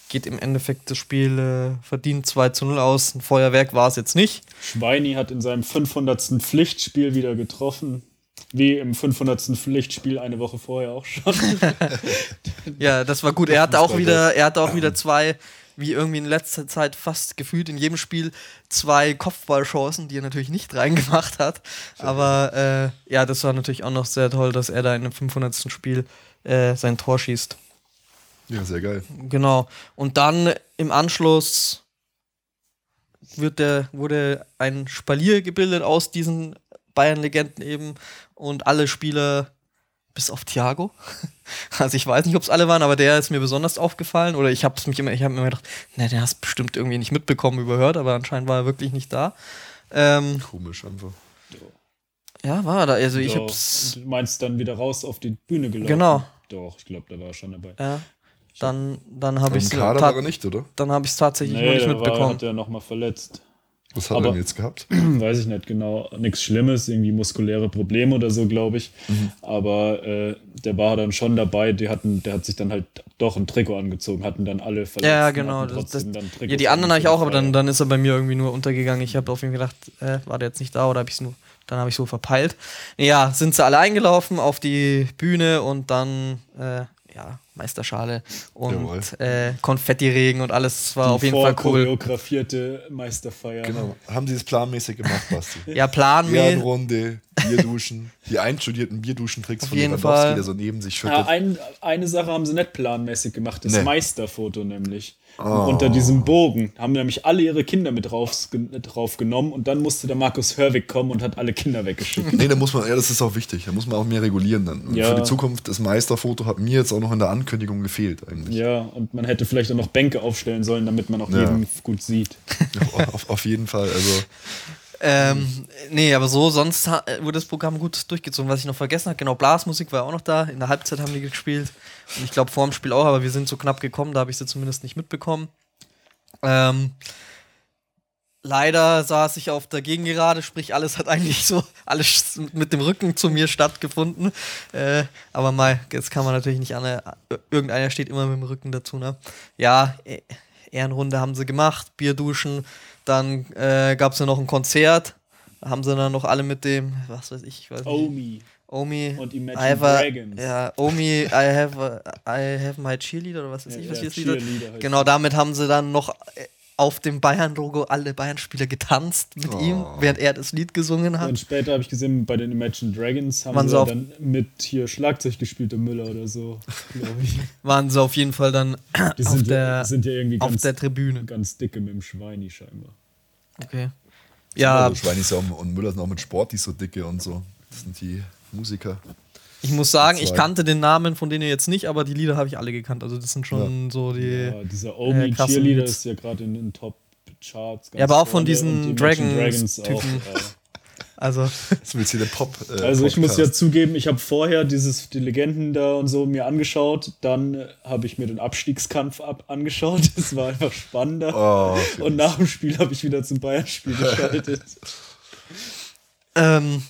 C: geht im Endeffekt das Spiel äh, verdient 2 zu 0 aus. Ein Feuerwerk war es jetzt nicht.
D: Schweini hat in seinem 500. Pflichtspiel wieder getroffen. Wie im 500. Pflichtspiel eine Woche vorher auch schon.
C: Ja, das war gut. Er hatte auch wieder, er hatte auch wieder zwei, wie irgendwie in letzter Zeit fast gefühlt in jedem Spiel zwei Kopfballchancen, die er natürlich nicht reingemacht hat. Aber äh, ja, das war natürlich auch noch sehr toll, dass er da in dem 500. Spiel äh, sein Tor schießt.
B: Ja, sehr geil.
C: Genau. Und dann im Anschluss wird der, wurde ein Spalier gebildet aus diesen Bayern-Legenden eben und alle Spieler bis auf Thiago. Also ich weiß nicht, ob es alle waren, aber der ist mir besonders aufgefallen. Oder ich habe mich immer, ich habe mir immer gedacht, ne, der hast bestimmt irgendwie nicht mitbekommen, überhört, aber anscheinend war er wirklich nicht da. Ähm,
B: Komisch einfach.
C: ja, war er da. Also ich hab's.
D: Du meinst dann wieder raus auf die Bühne gelaufen?
C: Genau.
D: Doch, ich glaube, da war er schon dabei.
C: Ja, dann, dann habe ich es
B: Kader war er nicht, oder?
C: dann habe ich es tatsächlich noch
D: Nee,
C: nicht
D: da war,
C: mitbekommen.
D: hat er nochmal verletzt.
B: Was hat
D: Aber-
B: er denn jetzt gehabt?
D: Weiß ich nicht genau. Nichts Schlimmes, irgendwie muskuläre Probleme oder so, glaube ich.
C: Mhm.
D: Aber äh, der war dann schon dabei. Die hatten, der hat sich dann halt doch ein Trikot angezogen, hatten dann alle verletzt.
C: Ja, genau. Das, das, ja, die anderen habe ich auch, aber dann, dann ist er bei mir irgendwie nur untergegangen. Ich habe auf ihn gedacht, äh, war der jetzt nicht da oder habe ich es nur, dann habe ich so verpeilt. Ja, sind sie alle eingelaufen auf die Bühne und dann, äh, ja, Meisterschale und äh, Konfettiregen und alles war
D: Die
C: auf jeden Fall cool.
D: vorchoreografierte Meisterfeier.
B: Genau. Haben sie es planmäßig gemacht, Basti?
C: Ja, planmäßig.
B: Ehrenrunde, Bierduschen, die einstudierten Bierduschentricks von
C: jeden
B: Lewandowski,
C: Fall.
B: der so neben sich
D: Ja,
B: schüttet.
D: ein, eine Sache haben sie nicht planmäßig gemacht, das
B: Nee.
D: Meisterfoto nämlich.
B: Oh.
D: Unter diesem Bogen haben nämlich alle ihre Kinder mit drauf, drauf genommen und dann musste der Markus Hörwig kommen und hat alle Kinder weggeschickt.
B: Nee, da muss man, ja, das ist auch wichtig. Da muss man auch mehr regulieren dann.
D: Ja.
B: Für die Zukunft, das Meisterfoto hat mir jetzt auch noch in der Ankündigung gefehlt, eigentlich.
D: ja, und man hätte vielleicht auch noch Bänke aufstellen sollen, damit man auch
B: Ja.
D: jeden gut sieht.
B: auf, auf jeden Fall. Also,
C: Ähm, nee, aber so, sonst äh, wurde das Programm gut durchgezogen. Was ich noch vergessen habe, genau, Blasmusik war auch noch da. In der Halbzeit haben die gespielt. Ich glaube, vor dem Spiel auch, aber wir sind so knapp gekommen, da habe ich sie zumindest nicht mitbekommen. Ähm, leider saß ich auf der Gegengerade, sprich, alles hat eigentlich so, alles mit dem Rücken zu mir stattgefunden. Äh, aber mal, jetzt kann man natürlich nicht an, irgendeiner steht immer mit dem Rücken dazu, ne? Ja, eh, Ehrenrunde haben sie gemacht, Bierduschen, dann äh, gab es ja noch ein Konzert, haben sie dann noch alle mit dem, was weiß ich, ich weiß nicht,
D: Omi.
C: Omi,
D: Und Imagine
C: I have a,
D: Dragons.
C: Ja, Omi, I have, a, I have my cheerleader oder was weiß
D: Ja,
C: ich, was
D: ja. Cheerleader heißt
C: Genau, damit haben sie dann noch äh, auf dem Bayern-Logo alle Bayern-Spieler getanzt mit ihm, während er das Lied gesungen hat.
D: Und später habe ich gesehen, bei den Imagine Dragons haben
C: Waren
D: sie dann mit hier Schlagzeug gespielt, der Müller oder so, glaube ich.
C: Waren sie auf jeden Fall dann
D: Die
C: auf, der,
D: ja, sind ja irgendwie
C: auf
D: ganz,
C: der Tribüne.
D: ganz dicke mit dem Schweini scheinbar.
C: Okay. Ja,
B: Also Schweini ist ja auch, und Müller sind auch mit Sport, die so dicke und so. Das sind die Musiker.
C: ich muss sagen, ich kannte den Namen von denen jetzt nicht, aber die Lieder habe ich alle gekannt. Also das sind schon so die.
D: Ja, dieser Omi
C: äh,
D: Cheerleader ist ja gerade in den Top-Charts. ganz
C: Ja, aber auch von diesen
D: und die Imagine
C: Dragons-Typen.
D: auch, äh,
C: Also
B: Das wird hier der Pop. Äh,
D: Also ich muss ja zugeben, ich habe vorher dieses die Legenden da und so mir angeschaut, dann äh, habe ich mir den Abstiegskampf ab angeschaut. Das war einfach spannender.
B: Oh,
D: und nach dem Spiel habe ich wieder zum Bayern-Spiel geschaltet.
C: ähm,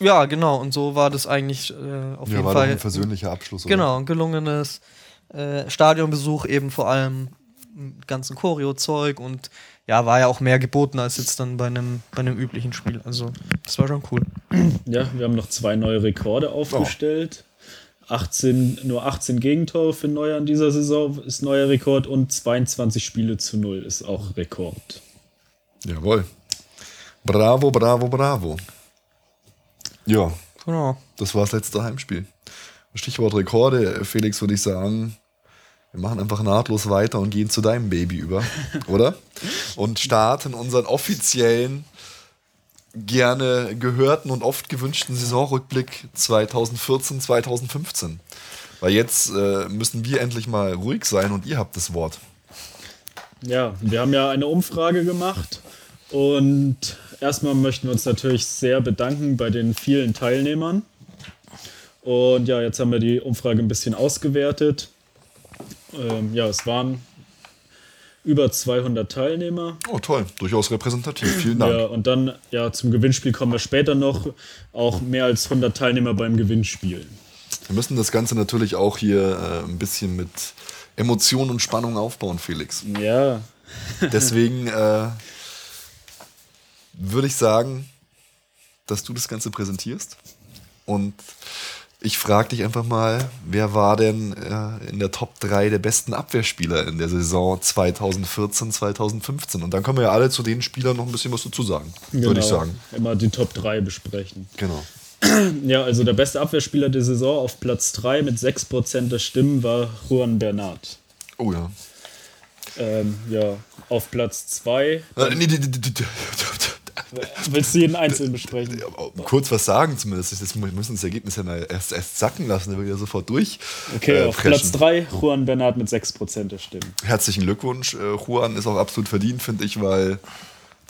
C: ja, genau. Und so war das eigentlich äh, auf
B: ja,
C: jeden
B: war
C: Fall.
B: ein versöhnlicher Abschluss. Oder?
C: Genau, ein gelungenes äh, Stadionbesuch eben vor allem ganzen Choreo-Zeug und ja, war ja auch mehr geboten als jetzt dann bei einem, bei einem üblichen Spiel. Also, das war schon cool.
D: Ja, wir haben noch zwei neue Rekorde aufgestellt. 18, nur 18 Gegentore für Neuer in dieser Saison ist neuer Rekord und 22 Spiele zu null ist auch Rekord.
B: Jawohl. Bravo, bravo, bravo. Ja,
C: Genau.
B: das war das letzte Heimspiel. Stichwort Rekorde, Felix, würde ich sagen, wir machen einfach nahtlos weiter und gehen zu deinem Baby über, oder? Und starten unseren offiziellen, gerne gehörten und oft gewünschten Saisonrückblick 2014, 2015. Weil jetzt äh, müssen wir endlich mal ruhig sein und ihr habt das Wort.
D: Ja, wir haben ja eine Umfrage gemacht und erstmal möchten wir uns natürlich sehr bedanken bei den vielen Teilnehmern. Und ja, jetzt haben wir die Umfrage ein bisschen ausgewertet. Ähm, ja, es waren über 200 Teilnehmer.
B: Oh, toll, durchaus repräsentativ. Vielen Dank.
D: Ja, und dann ja, zum Gewinnspiel kommen wir später noch. Auch mehr als 100 Teilnehmer beim Gewinnspiel.
B: Wir müssen das Ganze natürlich auch hier äh, ein bisschen mit Emotion und Spannung aufbauen, Felix.
D: Ja,
B: Deswegen äh, würde ich sagen, dass du das Ganze präsentierst. Und ich frage dich einfach mal, wer war denn äh, in der Top 3 der besten Abwehrspieler in der Saison 2014, 2015? Und dann können wir ja alle zu den Spielern noch ein bisschen was dazu sagen, würde ich
D: genau.
B: sagen.
D: Immer die Top 3 besprechen.
B: Genau.
D: Ja, also der beste Abwehrspieler der Saison auf Platz 3 mit 6% der Stimmen war Juan Bernat.
B: Oh ja.
D: Ähm, ja, auf Platz 2.
B: Äh, nee, nee, nee.
D: Willst du jeden einzeln besprechen?
B: kurz was sagen zumindest. Das- Wir müssen das Ergebnis ja mal erst, erst sacken lassen, dann will ich ja sofort durch.
D: Okay,
B: äh,
D: auf
B: preschen.
D: Platz 3 Juan Bernat mit 6% der Stimmen.
B: Herzlichen Glückwunsch. Äh, Juan ist auch absolut verdient, finde ich, weil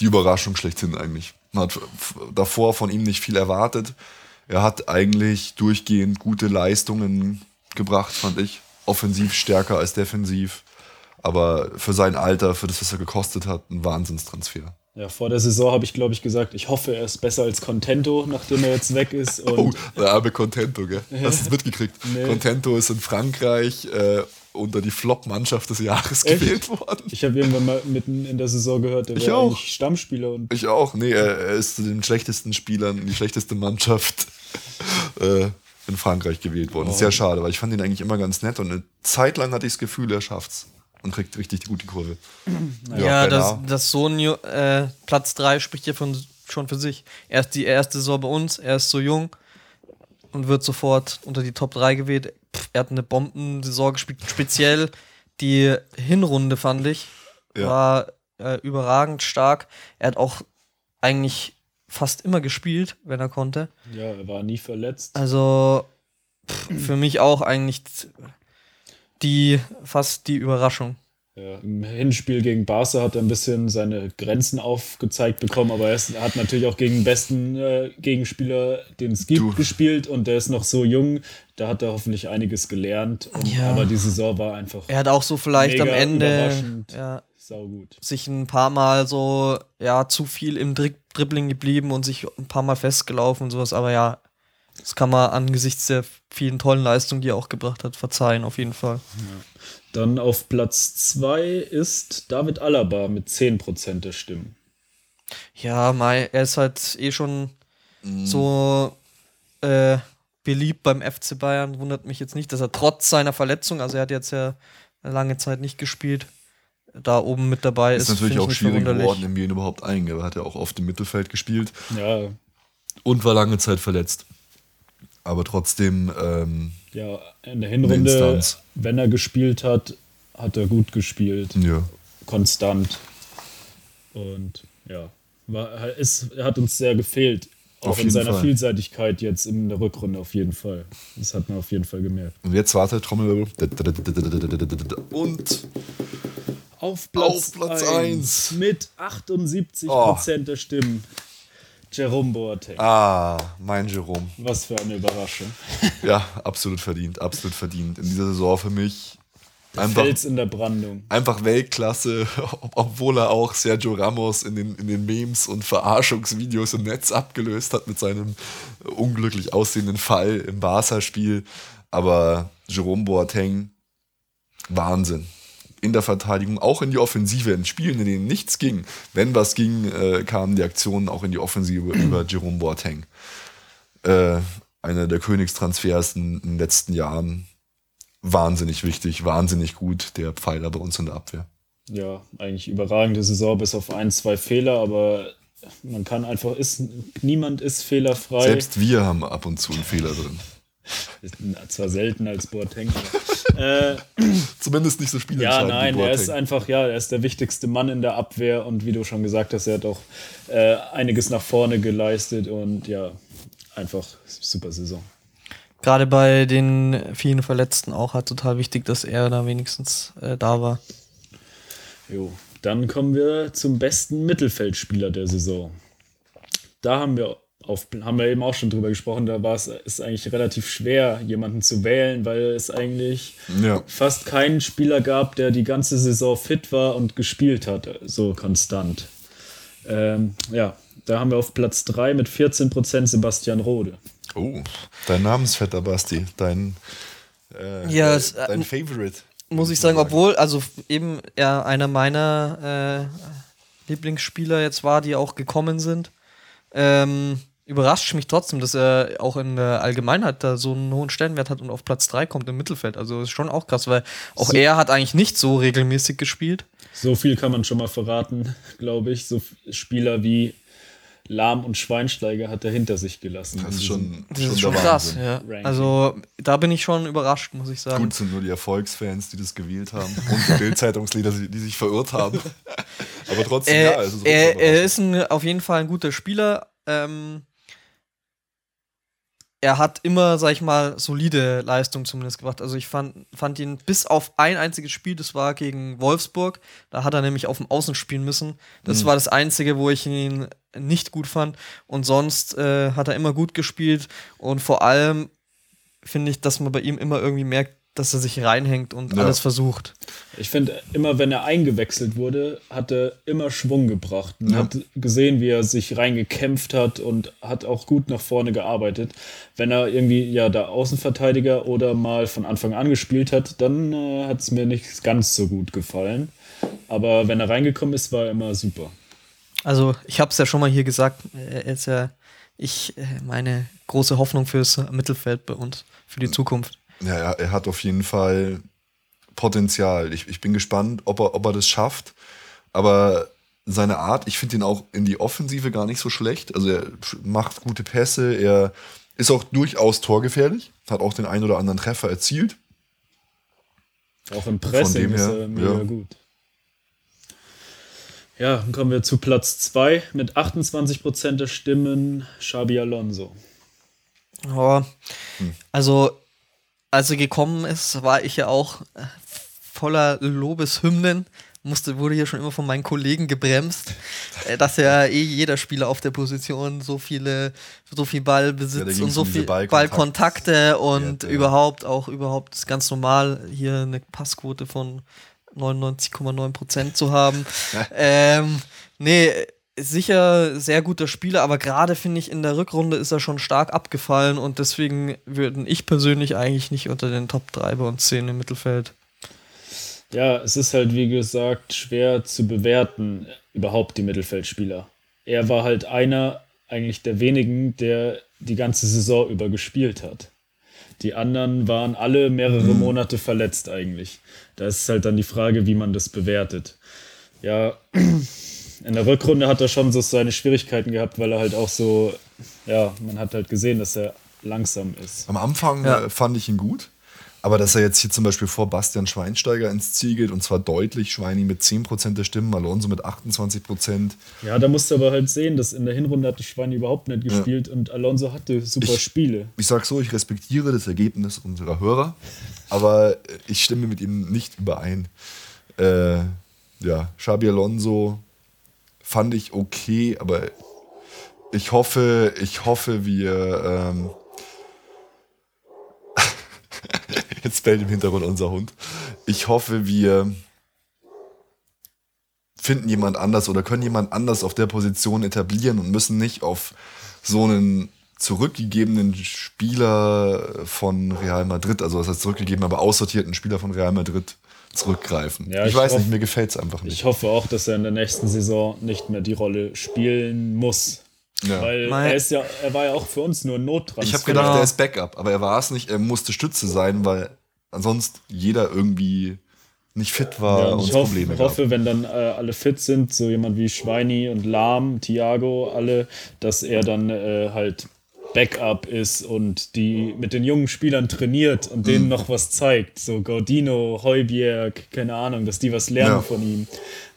B: die Überraschung schlechthin eigentlich. Man hat davor von ihm nicht viel erwartet. Er hat eigentlich durchgehend gute Leistungen gebracht, fand ich. Offensiv stärker als defensiv. Aber für sein Alter, für das, was er gekostet hat, ein Wahnsinnstransfer.
D: Ja, vor der Saison habe ich, glaube ich, gesagt, ich hoffe, er ist besser als Contento, nachdem er jetzt weg ist.
B: Oh, der arme Contento, gell? Hast du es mitgekriegt?
D: Nee.
B: Contento ist in Frankreich äh, unter die Flop-Mannschaft des Jahres
D: Echt?
B: gewählt worden.
D: ich habe irgendwann mal mitten in der Saison gehört, der
B: Ich
D: wäre eigentlich Stammspieler. Und
B: Ich auch. Nee, er, ist zu den schlechtesten Spielern, die schlechteste Mannschaft äh, in Frankreich gewählt worden. Sehr schade, weil ich fand ihn eigentlich immer ganz nett und eine Zeit lang hatte ich das Gefühl, er schafft's. Und kriegt richtig die gute Kurve.
C: Ja, das,
B: Bernard.
C: das so ein, Ju- äh, Platz 3 spricht ja von, schon für sich. Er ist die erste Saison bei uns, er ist so jung und wird sofort unter die Top 3 gewählt. Pff, er hat eine Bombensaison gespielt, speziell die Hinrunde fand ich,
B: Ja.
C: war äh, überragend stark. Er hat auch eigentlich fast immer gespielt, wenn er konnte.
D: ja, er war nie verletzt.
C: Also pff, für mich auch eigentlich die fast die Überraschung.
D: Ja, Im Hinspiel gegen Barca hat er ein bisschen seine Grenzen aufgezeigt bekommen, aber er, ist, hat natürlich auch gegen den besten äh, Gegenspieler, den es gibt,
B: Du.
D: gespielt und der ist noch so jung, da hat er hoffentlich einiges gelernt. Und,
C: Ja.
D: Aber die Saison war einfach
C: Er hat auch so vielleicht am Ende ja,
D: saugut.
C: sich ein paar Mal so ja zu viel im Dri Dribbling geblieben und sich ein paar Mal festgelaufen und sowas. Aber ja, das kann man angesichts der vielen tollen Leistungen, die er auch gebracht hat, verzeihen auf jeden Fall.
D: Dann auf Platz 2 ist David Alaba mit 10% der Stimmen.
C: Ja, Mai, er ist halt eh schon so äh, beliebt beim FC Bayern. Wundert mich jetzt nicht, dass er trotz seiner Verletzung, also er hat jetzt ja lange Zeit nicht gespielt, da oben mit dabei ist.
B: Ist natürlich auch schwierig geworden, in ihn überhaupt eingehen. Er hat ja auch oft im Mittelfeld gespielt
D: Ja,
B: und war lange Zeit verletzt. Aber trotzdem, ähm,
D: ja, in der Hinrunde, wenn er gespielt hat, hat er gut gespielt.
B: ja.
D: Konstant. Und ja, war, ist, er hat uns sehr gefehlt. Auch
B: Auf
D: in seiner
B: Fall.
D: Vielseitigkeit jetzt in der Rückrunde auf jeden Fall. Das hat man auf jeden Fall gemerkt.
B: Und jetzt warte, Trommelwirbel. Und
D: Auf
B: Platz Platz eins.
D: mit 78%
B: Oh.
D: der Stimmen. Jerome Boateng.
B: ah, mein Jerome.
D: Was für eine Überraschung.
B: Ja, absolut verdient, absolut verdient. In dieser Saison für mich einfach,
D: Fels in der Brandung.
B: einfach Weltklasse, ob- obwohl er auch Sergio Ramos in den, in den Memes und Verarschungsvideos im Netz abgelöst hat mit seinem unglücklich aussehenden Fall im Barca-Spiel. Aber Jerome Boateng, Wahnsinn. In der Verteidigung, auch in die Offensive, in Spielen, in denen nichts ging. Wenn was ging, äh, kamen die Aktionen auch in die Offensive über Jerome Boateng. Äh, einer der Königstransfers in, den letzten Jahren. Wahnsinnig wichtig, wahnsinnig gut, der Pfeiler bei uns in der Abwehr.
D: Ja, eigentlich überragende Saison, bis auf ein, zwei Fehler, aber man kann einfach, ist, niemand ist fehlerfrei.
B: Selbst wir haben ab und zu einen Fehler drin.
D: Ist zwar selten als Boateng. Äh,
B: Zumindest nicht so
D: ja,
B: spielentscheidend
D: nein,
B: wie
D: er ist einfach, ja, er ist der wichtigste Mann in der Abwehr und wie du schon gesagt hast, er hat auch äh, einiges nach vorne geleistet und ja, einfach super Saison.
C: Gerade bei den vielen Verletzten auch halt total wichtig, dass er da wenigstens äh, da war.
D: Jo, dann kommen wir zum besten Mittelfeldspieler der Saison. Da haben wir auf, haben wir eben auch schon drüber gesprochen, da war es ist eigentlich relativ schwer, jemanden zu wählen, weil es eigentlich
B: Ja.
D: fast keinen Spieler gab, der die ganze Saison fit war und gespielt hat, so konstant. Ähm, ja, da haben wir auf Platz 3 mit 14% Sebastian Rode.
B: Oh, dein Namensvetter Basti, dein, äh,
C: Ja, es, äh,
B: dein Favorite.
C: Muss ich sagen, obwohl, also eben er einer meiner äh, Lieblingsspieler jetzt war, die auch gekommen sind, ähm, überrascht mich trotzdem, dass er auch in der Allgemeinheit da so einen hohen Stellenwert hat und auf Platz 3 kommt im Mittelfeld. Also ist schon auch krass, weil auch
D: So-
C: er hat eigentlich nicht so regelmäßig gespielt.
D: So viel kann man schon mal verraten, glaube ich. So Spieler wie Lahm und Schweinsteiger hat er hinter sich gelassen.
B: Das ist schon,
C: Das ist
B: der
C: schon krass, ja. Also da bin ich schon überrascht, muss ich sagen.
B: Gut sind nur die Erfolgsfans, die das gewählt haben und die Bildzeitungsleser, die sich verirrt haben. Aber trotzdem,
C: Er,
B: ja, es ist
C: er,
B: wirklich
C: er ist ein, auf jeden Fall ein guter Spieler. Ähm, er hat immer, sag ich mal, solide Leistung zumindest gebracht. Also ich fand, fand ihn bis auf ein einziges Spiel, das war gegen Wolfsburg. Da hat er nämlich auf dem Außen spielen müssen. Das war das Einzige, wo ich ihn nicht gut fand. Und sonst äh, hat er immer gut gespielt. Und vor allem finde ich, dass man bei ihm immer irgendwie merkt, dass er sich reinhängt und
B: Ja.
C: alles versucht.
D: Ich finde, immer wenn er eingewechselt wurde, hat er immer Schwung gebracht. Man
B: Ja.
D: hat gesehen, wie er sich reingekämpft hat und hat auch gut nach vorne gearbeitet. Wenn er irgendwie ja der Außenverteidiger oder mal von Anfang an gespielt hat, dann äh, hat es mir nicht ganz so gut gefallen. Aber wenn er reingekommen ist, war er immer super.
C: Also, ich habe es ja schon mal hier gesagt, er ist ja ich äh, meine große Hoffnung fürs Mittelfeld bei uns, für die Zukunft.
B: Ja, er, er hat auf jeden Fall Potenzial. Ich, ich bin gespannt, ob er, ob er das schafft. Aber seine Art, ich finde ihn auch in die Offensive gar nicht so schlecht. Also er macht gute Pässe, er ist auch durchaus torgefährlich, hat auch den einen oder anderen Treffer erzielt.
D: Auch im Pressing
B: dem
D: ist er mega
B: ja.
D: gut. Ja, dann kommen wir zu Platz 2 mit 28% der Stimmen, Xabi Alonso.
C: Aber, also, als er gekommen ist, war ich ja auch äh, voller Lobeshymnen. Musste, wurde hier schon immer von meinen Kollegen gebremst, äh, dass ja eh jeder Spieler auf der Position so viele, so viel
B: Ja,
C: Ballbesitz
B: ging's
C: und so
B: um
C: viel
B: Ballkontakt-
C: Ballkontakte und
B: Ja, ja.
C: überhaupt auch überhaupt ist ganz normal, hier eine Passquote von 99,9 Prozent zu haben. ähm, nee, sicher sehr guter Spieler, aber gerade finde ich in der Rückrunde ist er schon stark abgefallen und deswegen würden ich persönlich eigentlich nicht unter den Top 3 bei uns sehen im Mittelfeld.
D: Ja, es ist halt, wie gesagt, schwer zu bewerten, überhaupt die Mittelfeldspieler. Er war halt einer eigentlich der wenigen, der die ganze Saison über gespielt hat. Die anderen waren alle mehrere Monate verletzt eigentlich. Da ist halt dann die Frage, wie man das bewertet. Ja, in der Rückrunde hat er schon so seine Schwierigkeiten gehabt, weil er halt auch so, ja, man hat halt gesehen, dass er langsam ist.
B: Am Anfang
C: Ja.
B: äh, fand ich ihn gut. Aber dass er jetzt hier zum Beispiel vor Bastian Schweinsteiger ins Ziel geht und zwar deutlich, Schweini mit 10% der Stimmen, Alonso mit 28%.
D: Ja, da musst du aber halt sehen, dass in der Hinrunde hat die Schweine überhaupt nicht gespielt und Alonso hatte super
B: Ich-
D: Spiele.
B: Ich sag so, ich respektiere das Ergebnis unserer Hörer, aber äh, ich stimme mit ihm nicht überein. Äh, ja, Xabi Alonso fand ich okay, aber ich hoffe, ich hoffe, wir. Ähm Jetzt bellt im Hintergrund unser Hund. Ich hoffe, wir finden jemand anders oder können jemand anders auf der Position etablieren und müssen nicht auf so einen zurückgegebenen Spieler von Real Madrid, also was heißt zurückgegeben, aber aussortierten Spieler von Real Madrid zurückgreifen.
D: Ja,
B: ich,
D: ich
B: weiß
D: hoff-
B: nicht, mir gefällt es einfach nicht.
D: Ich hoffe auch, dass er in der nächsten Saison nicht mehr die Rolle spielen muss.
B: Ja.
D: Weil
C: Mein-
D: er ist ja, er war ja auch für uns nur ein Nottransfer.
B: Ich habe gedacht,
C: Genau.
B: er ist Backup, aber er war es nicht. Er musste Stütze sein, weil ansonsten jeder irgendwie nicht fit war
D: Ja, und ich hoffe,
B: Probleme gab.
D: hoffe, wenn dann äh, alle fit sind, so jemand wie Schweini und Lahm, Thiago, alle, dass er dann äh, halt Backup ist und die mit den jungen Spielern trainiert und
B: Mhm.
D: denen noch was zeigt. So Gaudino, Heuberg, keine Ahnung, dass die was lernen
B: Ja.
D: von ihm.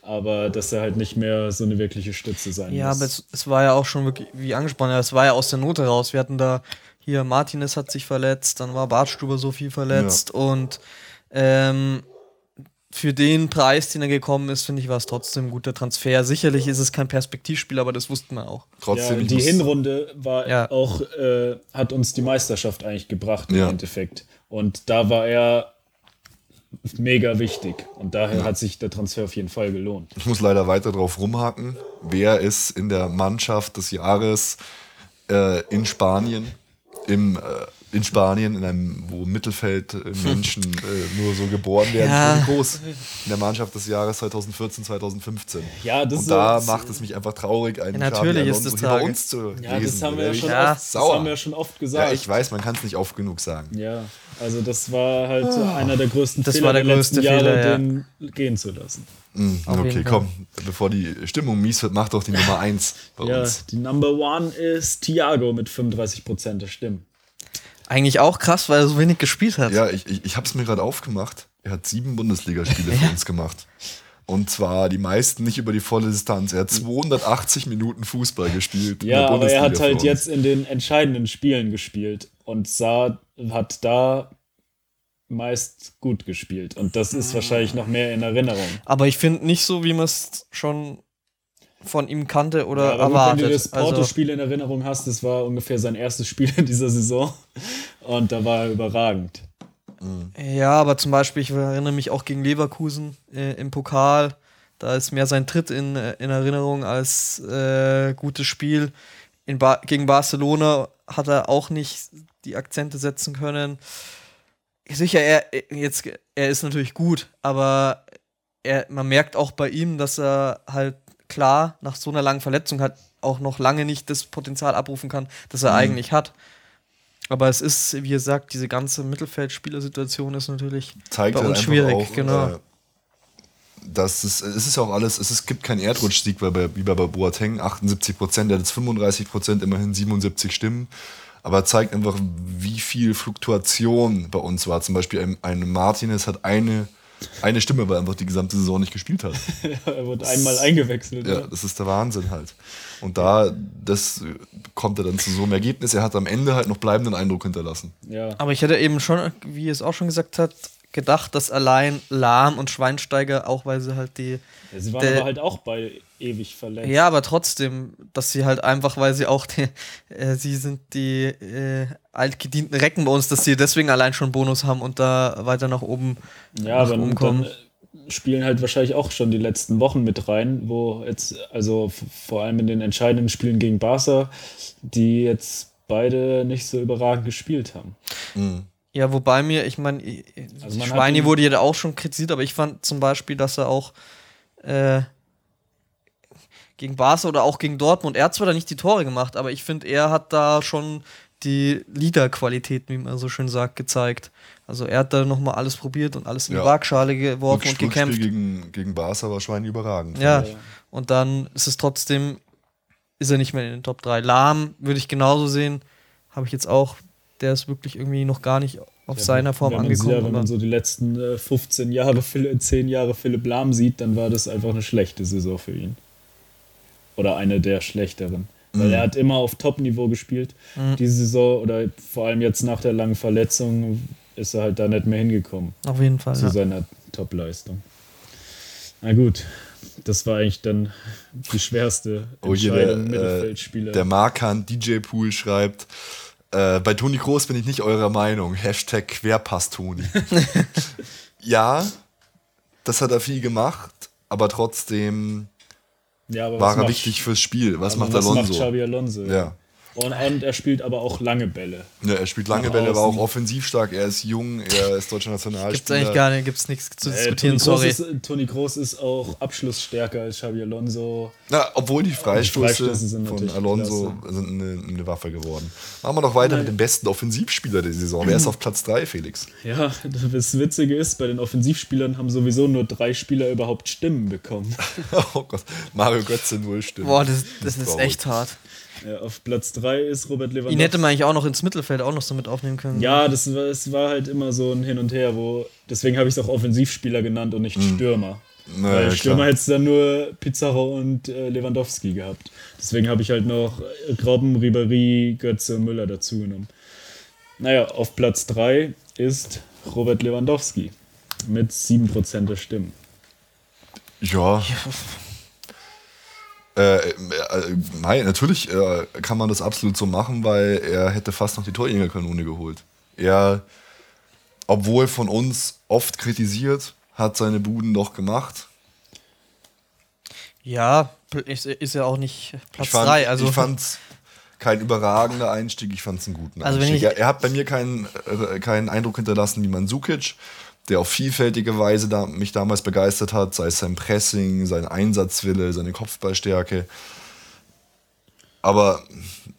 D: Aber dass er halt nicht mehr so eine wirkliche Stütze sein
C: Ja,
D: muss.
C: aber es, es war ja auch schon wirklich, wie angesprochen, ja, es war ja aus der Not heraus. Wir hatten da hier Martinez hat sich verletzt, dann war Bartstuber so viel verletzt und ähm, für den Preis, den er gekommen ist, finde ich, war es trotzdem ein guter Transfer. Sicherlich ist es kein Perspektivspiel, aber das wussten wir auch.
B: Trotzdem,
D: ja, die
B: muss-
D: Hinrunde war
C: Ja.
D: auch, äh, hat uns die Meisterschaft eigentlich gebracht im
B: Ja.
D: Endeffekt. Und da war er mega wichtig. Und daher hat sich der Transfer auf jeden Fall gelohnt.
B: Ich muss leider weiter drauf rumhaken. Wer ist in der Mannschaft des Jahres äh, in Spanien? Im, äh, in Spanien, in einem, wo Mittelfeld äh, Menschen äh, nur so geboren werden,
C: Ja.
B: Kroos. In der Mannschaft des Jahres 2014, 2015.
D: Ja, das
B: Und
D: ist
B: da
D: so-
B: macht es mich einfach traurig, einen
C: Ja, natürlich ist
B: hier bei uns zu
D: Ja,
B: lesen.
D: das haben wir ja schon,
B: ich
C: Ja.
D: oft, das haben wir ja schon oft
B: Ja,
D: gesagt.
B: ich weiß, man kann es nicht oft genug sagen.
D: Ja, also das war halt einer der größten
C: Das
D: Fehler
C: war der
D: der
C: größte
D: letzten Jahre,
C: Fehler, ja.
D: den gehen zu lassen.
B: Mhm, okay, komm, bevor die Stimmung mies wird, mach doch die Nummer 1 bei
D: Ja,
B: uns.
D: die Number One ist Thiago mit 35% der Stimmen.
C: Eigentlich auch krass, weil er so wenig gespielt hat.
B: Ja, ich, ich, ich habe es mir gerade aufgemacht. Er hat sieben Bundesligaspiele für uns gemacht. Und zwar die meisten nicht über die volle Distanz. Er hat 280 Minuten Fußball gespielt. in
D: Ja,
B: der
D: aber er
B: Bundesliga
D: hat halt
B: uns.
D: jetzt in den entscheidenden Spielen gespielt und sah, hat da meist gut gespielt. Und das ist wahrscheinlich noch mehr in Erinnerung.
C: Aber ich finde nicht so, wie man es schon von ihm kannte oder
D: Ja, aber gut,
C: erwartet.
D: wenn du das
C: also,
D: Porto-Spiel in Erinnerung hast, das war ungefähr sein erstes Spiel in dieser Saison. Und da war er überragend.
C: ja, aber zum Beispiel, ich erinnere mich auch gegen Leverkusen äh, im Pokal. Da ist mehr sein Tritt in, äh, in Erinnerung als äh, gutes Spiel. In ba gegen Barcelona hat er auch nicht die Akzente setzen können. Sicher, er, jetzt, er ist natürlich gut, aber er, man merkt auch bei ihm, dass er halt klar nach so einer langen Verletzung hat auch noch lange nicht das Potenzial abrufen kann, das er eigentlich hat. Aber es ist, wie gesagt, diese ganze Mittelfeldspielersituation ist natürlich
B: zeigt
C: bei
B: halt
C: uns schwierig,
B: auch,
C: genau.
B: äh, dass es, es ist auch alles, es, ist, gibt keinen Erdrutschsieg weil bei, wie bei Boateng, 78 Prozent, der hat jetzt 35 Prozent, immerhin 77 Stimmen. Aber zeigt einfach, wie viel Fluktuation bei uns war. Zum Beispiel ein, ein Martinez hat eine, eine Stimme, weil er einfach die gesamte Saison nicht gespielt hat.
D: er wurde einmal eingewechselt.
B: Ja,
D: Ja.
B: das ist der Wahnsinn halt. Und da, das kommt er dann zu so einem Ergebnis. Er hat am Ende halt noch bleibenden Eindruck hinterlassen.
D: ja.
C: Aber ich hätte eben schon, wie es auch schon gesagt hat, gedacht, dass allein Lahm und Schweinsteiger, auch weil sie halt die.
D: Ja, Sie waren
C: Der-
D: aber halt auch bei ewig verletzt.
C: Ja, aber trotzdem, dass sie halt einfach, weil sie auch die, äh, sie sind die äh, altgedienten Recken bei uns, dass sie deswegen allein schon Bonus haben und da weiter nach oben.
D: Ja,
C: nach
D: dann,
C: kommen.
D: dann spielen halt wahrscheinlich auch schon die letzten Wochen mit rein, wo jetzt, also vor allem in den entscheidenden Spielen gegen Barca, die jetzt beide nicht so überragend gespielt haben.
C: Ja, wobei mir, ich meine,
D: Also
C: Schweini wurde ja auch schon kritisiert, aber ich fand zum Beispiel, dass er auch äh, gegen Barca oder auch gegen Dortmund, er hat zwar da nicht die Tore gemacht, aber ich finde, er hat da schon die Leader-Qualitäten, wie man so schön sagt, gezeigt. Also er hat da nochmal alles probiert und alles in
B: Ja.
C: die Waagschale geworfen und
B: Rückspiel
C: gekämpft.
B: gegen, gegen Barca war Schwein überragend.
C: Ja,
D: Ja.
C: und dann ist es trotzdem, ist er nicht mehr in den Top 3. Lahm würde ich genauso sehen, habe ich jetzt auch, der ist wirklich irgendwie noch gar nicht auf
D: Ja,
C: seiner Form
D: wenn man,
C: angekommen.
D: Ja, wenn man so die letzten äh, 15 Jahre, Phil- 10 Jahre Philipp Lahm sieht, dann war das einfach eine schlechte Saison für ihn. Oder eine der schlechteren. Weil
B: Mhm.
D: er hat immer auf Top-Niveau gespielt. Diese Saison oder vor allem jetzt nach der langen Verletzung ist er halt da nicht mehr hingekommen
C: auf jeden Fall.
D: zu
C: Ja.
D: seiner Top-Leistung. Na gut, das war eigentlich dann die schwerste
B: Oh, hier
D: Entscheidung,
B: der, äh,
D: Mittelfeldspieler.
B: der Markan DJ Pool schreibt, äh, bei Toni Groß bin ich nicht eurer Meinung. Hashtag Querpass Toni. ja, das hat er viel gemacht, aber trotzdem
D: ja, aber
B: war er
D: macht-
B: wichtig fürs Spiel. Was
D: aber
B: macht
D: was
B: Alonso?
D: Macht Xabi Alonso?
B: Ja.
D: Und, und er spielt aber auch lange Bälle.
B: Ja, er spielt lange
D: Nach
B: Bälle, aber auch offensiv stark. Er ist jung, er ist deutscher Nationalspieler.
C: Gibt's eigentlich gar nicht, gibt's nichts zu
D: Äh,
C: diskutieren,
D: Toni, Kroos
C: sorry.
D: ist, Toni Kroos ist auch abschlussstärker als Xabi Alonso.
B: Na, obwohl die Freistöße,
D: Freistöße sind
B: von
D: natürlich
B: Alonso sind eine, eine Waffe geworden. Machen wir noch weiter mit dem besten Offensivspieler der Saison. Wer ist auf Platz 3, Felix?
D: Ja, das Witzige ist, bei den Offensivspielern haben sowieso nur drei Spieler überhaupt Stimmen bekommen.
B: oh Gott, Mario Götze null Stimmen.
C: Boah, das, das ist
B: Traurig.
C: echt hart.
D: Ja, auf Platz 3 ist Robert Lewandowski.
C: Ihn hätte man eigentlich auch noch ins Mittelfeld auch noch so mit aufnehmen können.
D: Ja, das war, es war halt immer so ein Hin und Her, wo deswegen habe ich es auch Offensivspieler genannt und nicht Stürmer.
B: Na,
D: Weil
B: Mhm. ja,
D: Stürmer hätte es dann nur Pizarro und äh, Lewandowski gehabt. Deswegen habe ich halt noch äh, Robben, Ribéry, Götze und Müller dazu genommen. Naja, auf Platz 3 ist Robert Lewandowski mit 7% der Stimmen.
B: Ja. Äh, äh, nein, natürlich äh, kann man das absolut so machen, weil er hätte fast noch die Torjägerkanone geholt. Er, obwohl von uns oft kritisiert, hat seine Buden doch gemacht.
C: Ja, ist, ist ja auch nicht Platz
B: ich fand,
C: 3. Also
B: ich fand's kein überragender Einstieg, ich fand's einen guten
C: Also
B: Einstieg. er, hat bei mir keinen, äh, keinen Eindruck hinterlassen wie Mandzukic, der auf vielfältige Weise da, mich damals begeistert hat, sei es sein Pressing, sein Einsatzwille, seine Kopfballstärke. Aber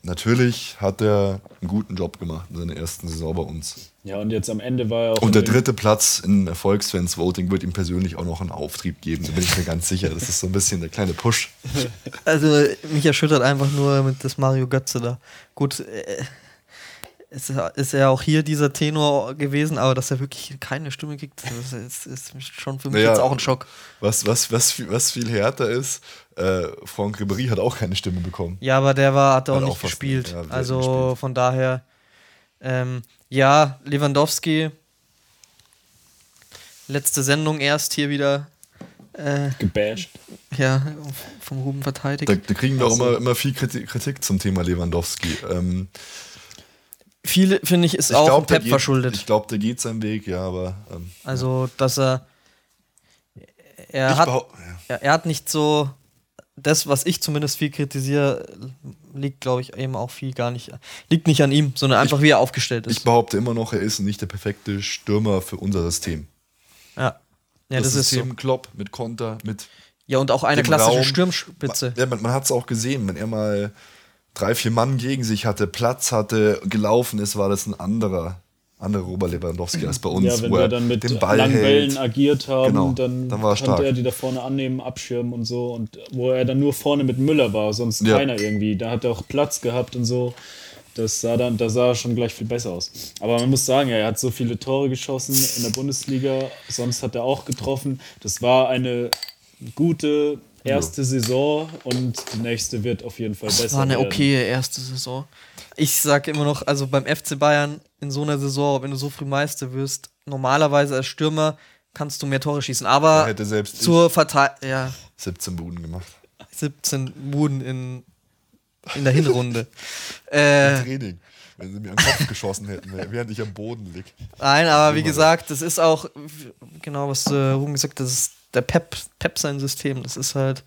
B: natürlich hat er einen guten Job gemacht in seiner ersten Saison bei uns.
D: Ja, und jetzt am Ende war er auch.
B: Und
D: in
B: der dritte Platz im Erfolgsfans-Voting wird ihm persönlich auch noch einen Auftrieb geben. Da bin ich mir ganz sicher. Das ist so ein bisschen der kleine Push.
C: Also mich erschüttert einfach nur mit das Mario Götze da. Gut, äh, es ist ja auch hier dieser Tenor gewesen, aber dass er wirklich keine Stimme kriegt, das ist, ist schon für mich
B: Naja,
C: jetzt auch ein Schock.
B: Was, was, was, viel- was viel härter ist, äh, Franck Ribéry hat auch keine Stimme bekommen.
C: Ja, aber der war, hat auch
B: Hat auch
C: nicht
B: fast
C: gespielt.
B: nicht, ja,
C: also
B: gespielt.
C: von daher, ähm, ja, Lewandowski, letzte Sendung erst hier wieder, äh,
D: gebasht.
C: ja, vom Ruben verteidigt.
B: Da, da kriegen wir auch
D: Ach so.
B: immer, immer viel Kritik, Kritik zum Thema Lewandowski. Ähm,
C: Viele, finde ich, ist
B: ich
C: auch
B: glaube, der,
C: Pep
B: geht-
C: verschuldet.
B: ich glaub, der geht seinen Weg, ja, aber ähm,
C: Also, dass er. Er
B: ich
C: hat,
B: ja.
C: er, er hat nicht so. Das, was ich zumindest viel kritisiere, liegt, glaube ich, eben auch viel gar nicht. Liegt nicht an ihm, sondern einfach, wie er aufgestellt ist.
B: ich behaupte immer noch, er ist nicht der perfekte Stürmer für unser System.
C: ja. Ja, das, ist so.
B: System Klopp mit Konter, mit
C: Ja, und auch eine klassische
B: Raum.
C: Stürmspitze.
B: Ja, man, man hat es auch gesehen, wenn er mal drei, vier Mann gegen sich hatte, Platz hatte, gelaufen ist, war das ein anderer, anderer Robert Lewandowski als bei uns,
D: Ja, wenn
B: wo
D: wir dann mit
B: den Ball
D: langen
B: hält.
D: Bällen agiert haben,
B: Genau,
D: dann,
B: dann war er
D: konnte
B: stark.
D: er die da vorne annehmen, abschirmen und so. Und wo er dann nur vorne mit Müller war, sonst
B: Ja.
D: keiner irgendwie. Da hat er auch Platz gehabt und so. Das sah dann, da sah er schon gleich viel besser aus. Aber man muss sagen, er hat so viele Tore geschossen in der Bundesliga, sonst hat er auch getroffen. Das war eine gute erste Saison und die nächste wird auf jeden Fall besser.
C: Das war eine
D: werden.
C: okaye erste Saison. Ich sage immer noch, also beim FC Bayern in so einer Saison, wenn du so früh Meister wirst, normalerweise als Stürmer kannst du mehr Tore schießen.
B: Da
C: Aber
B: hätte selbst
C: zur Verteidigung, ja,
B: ich 17 Buden gemacht.
C: 17 Buden in, in der Hinrunde. äh,
B: Training. Wenn sie mir an den Kopf geschossen hätten, während ich am Boden lieg.
C: nein, aber wie gesagt, das ist auch, genau was äh, Ruben gesagt hat, das ist der Pep, Pep sein System. Das ist halt,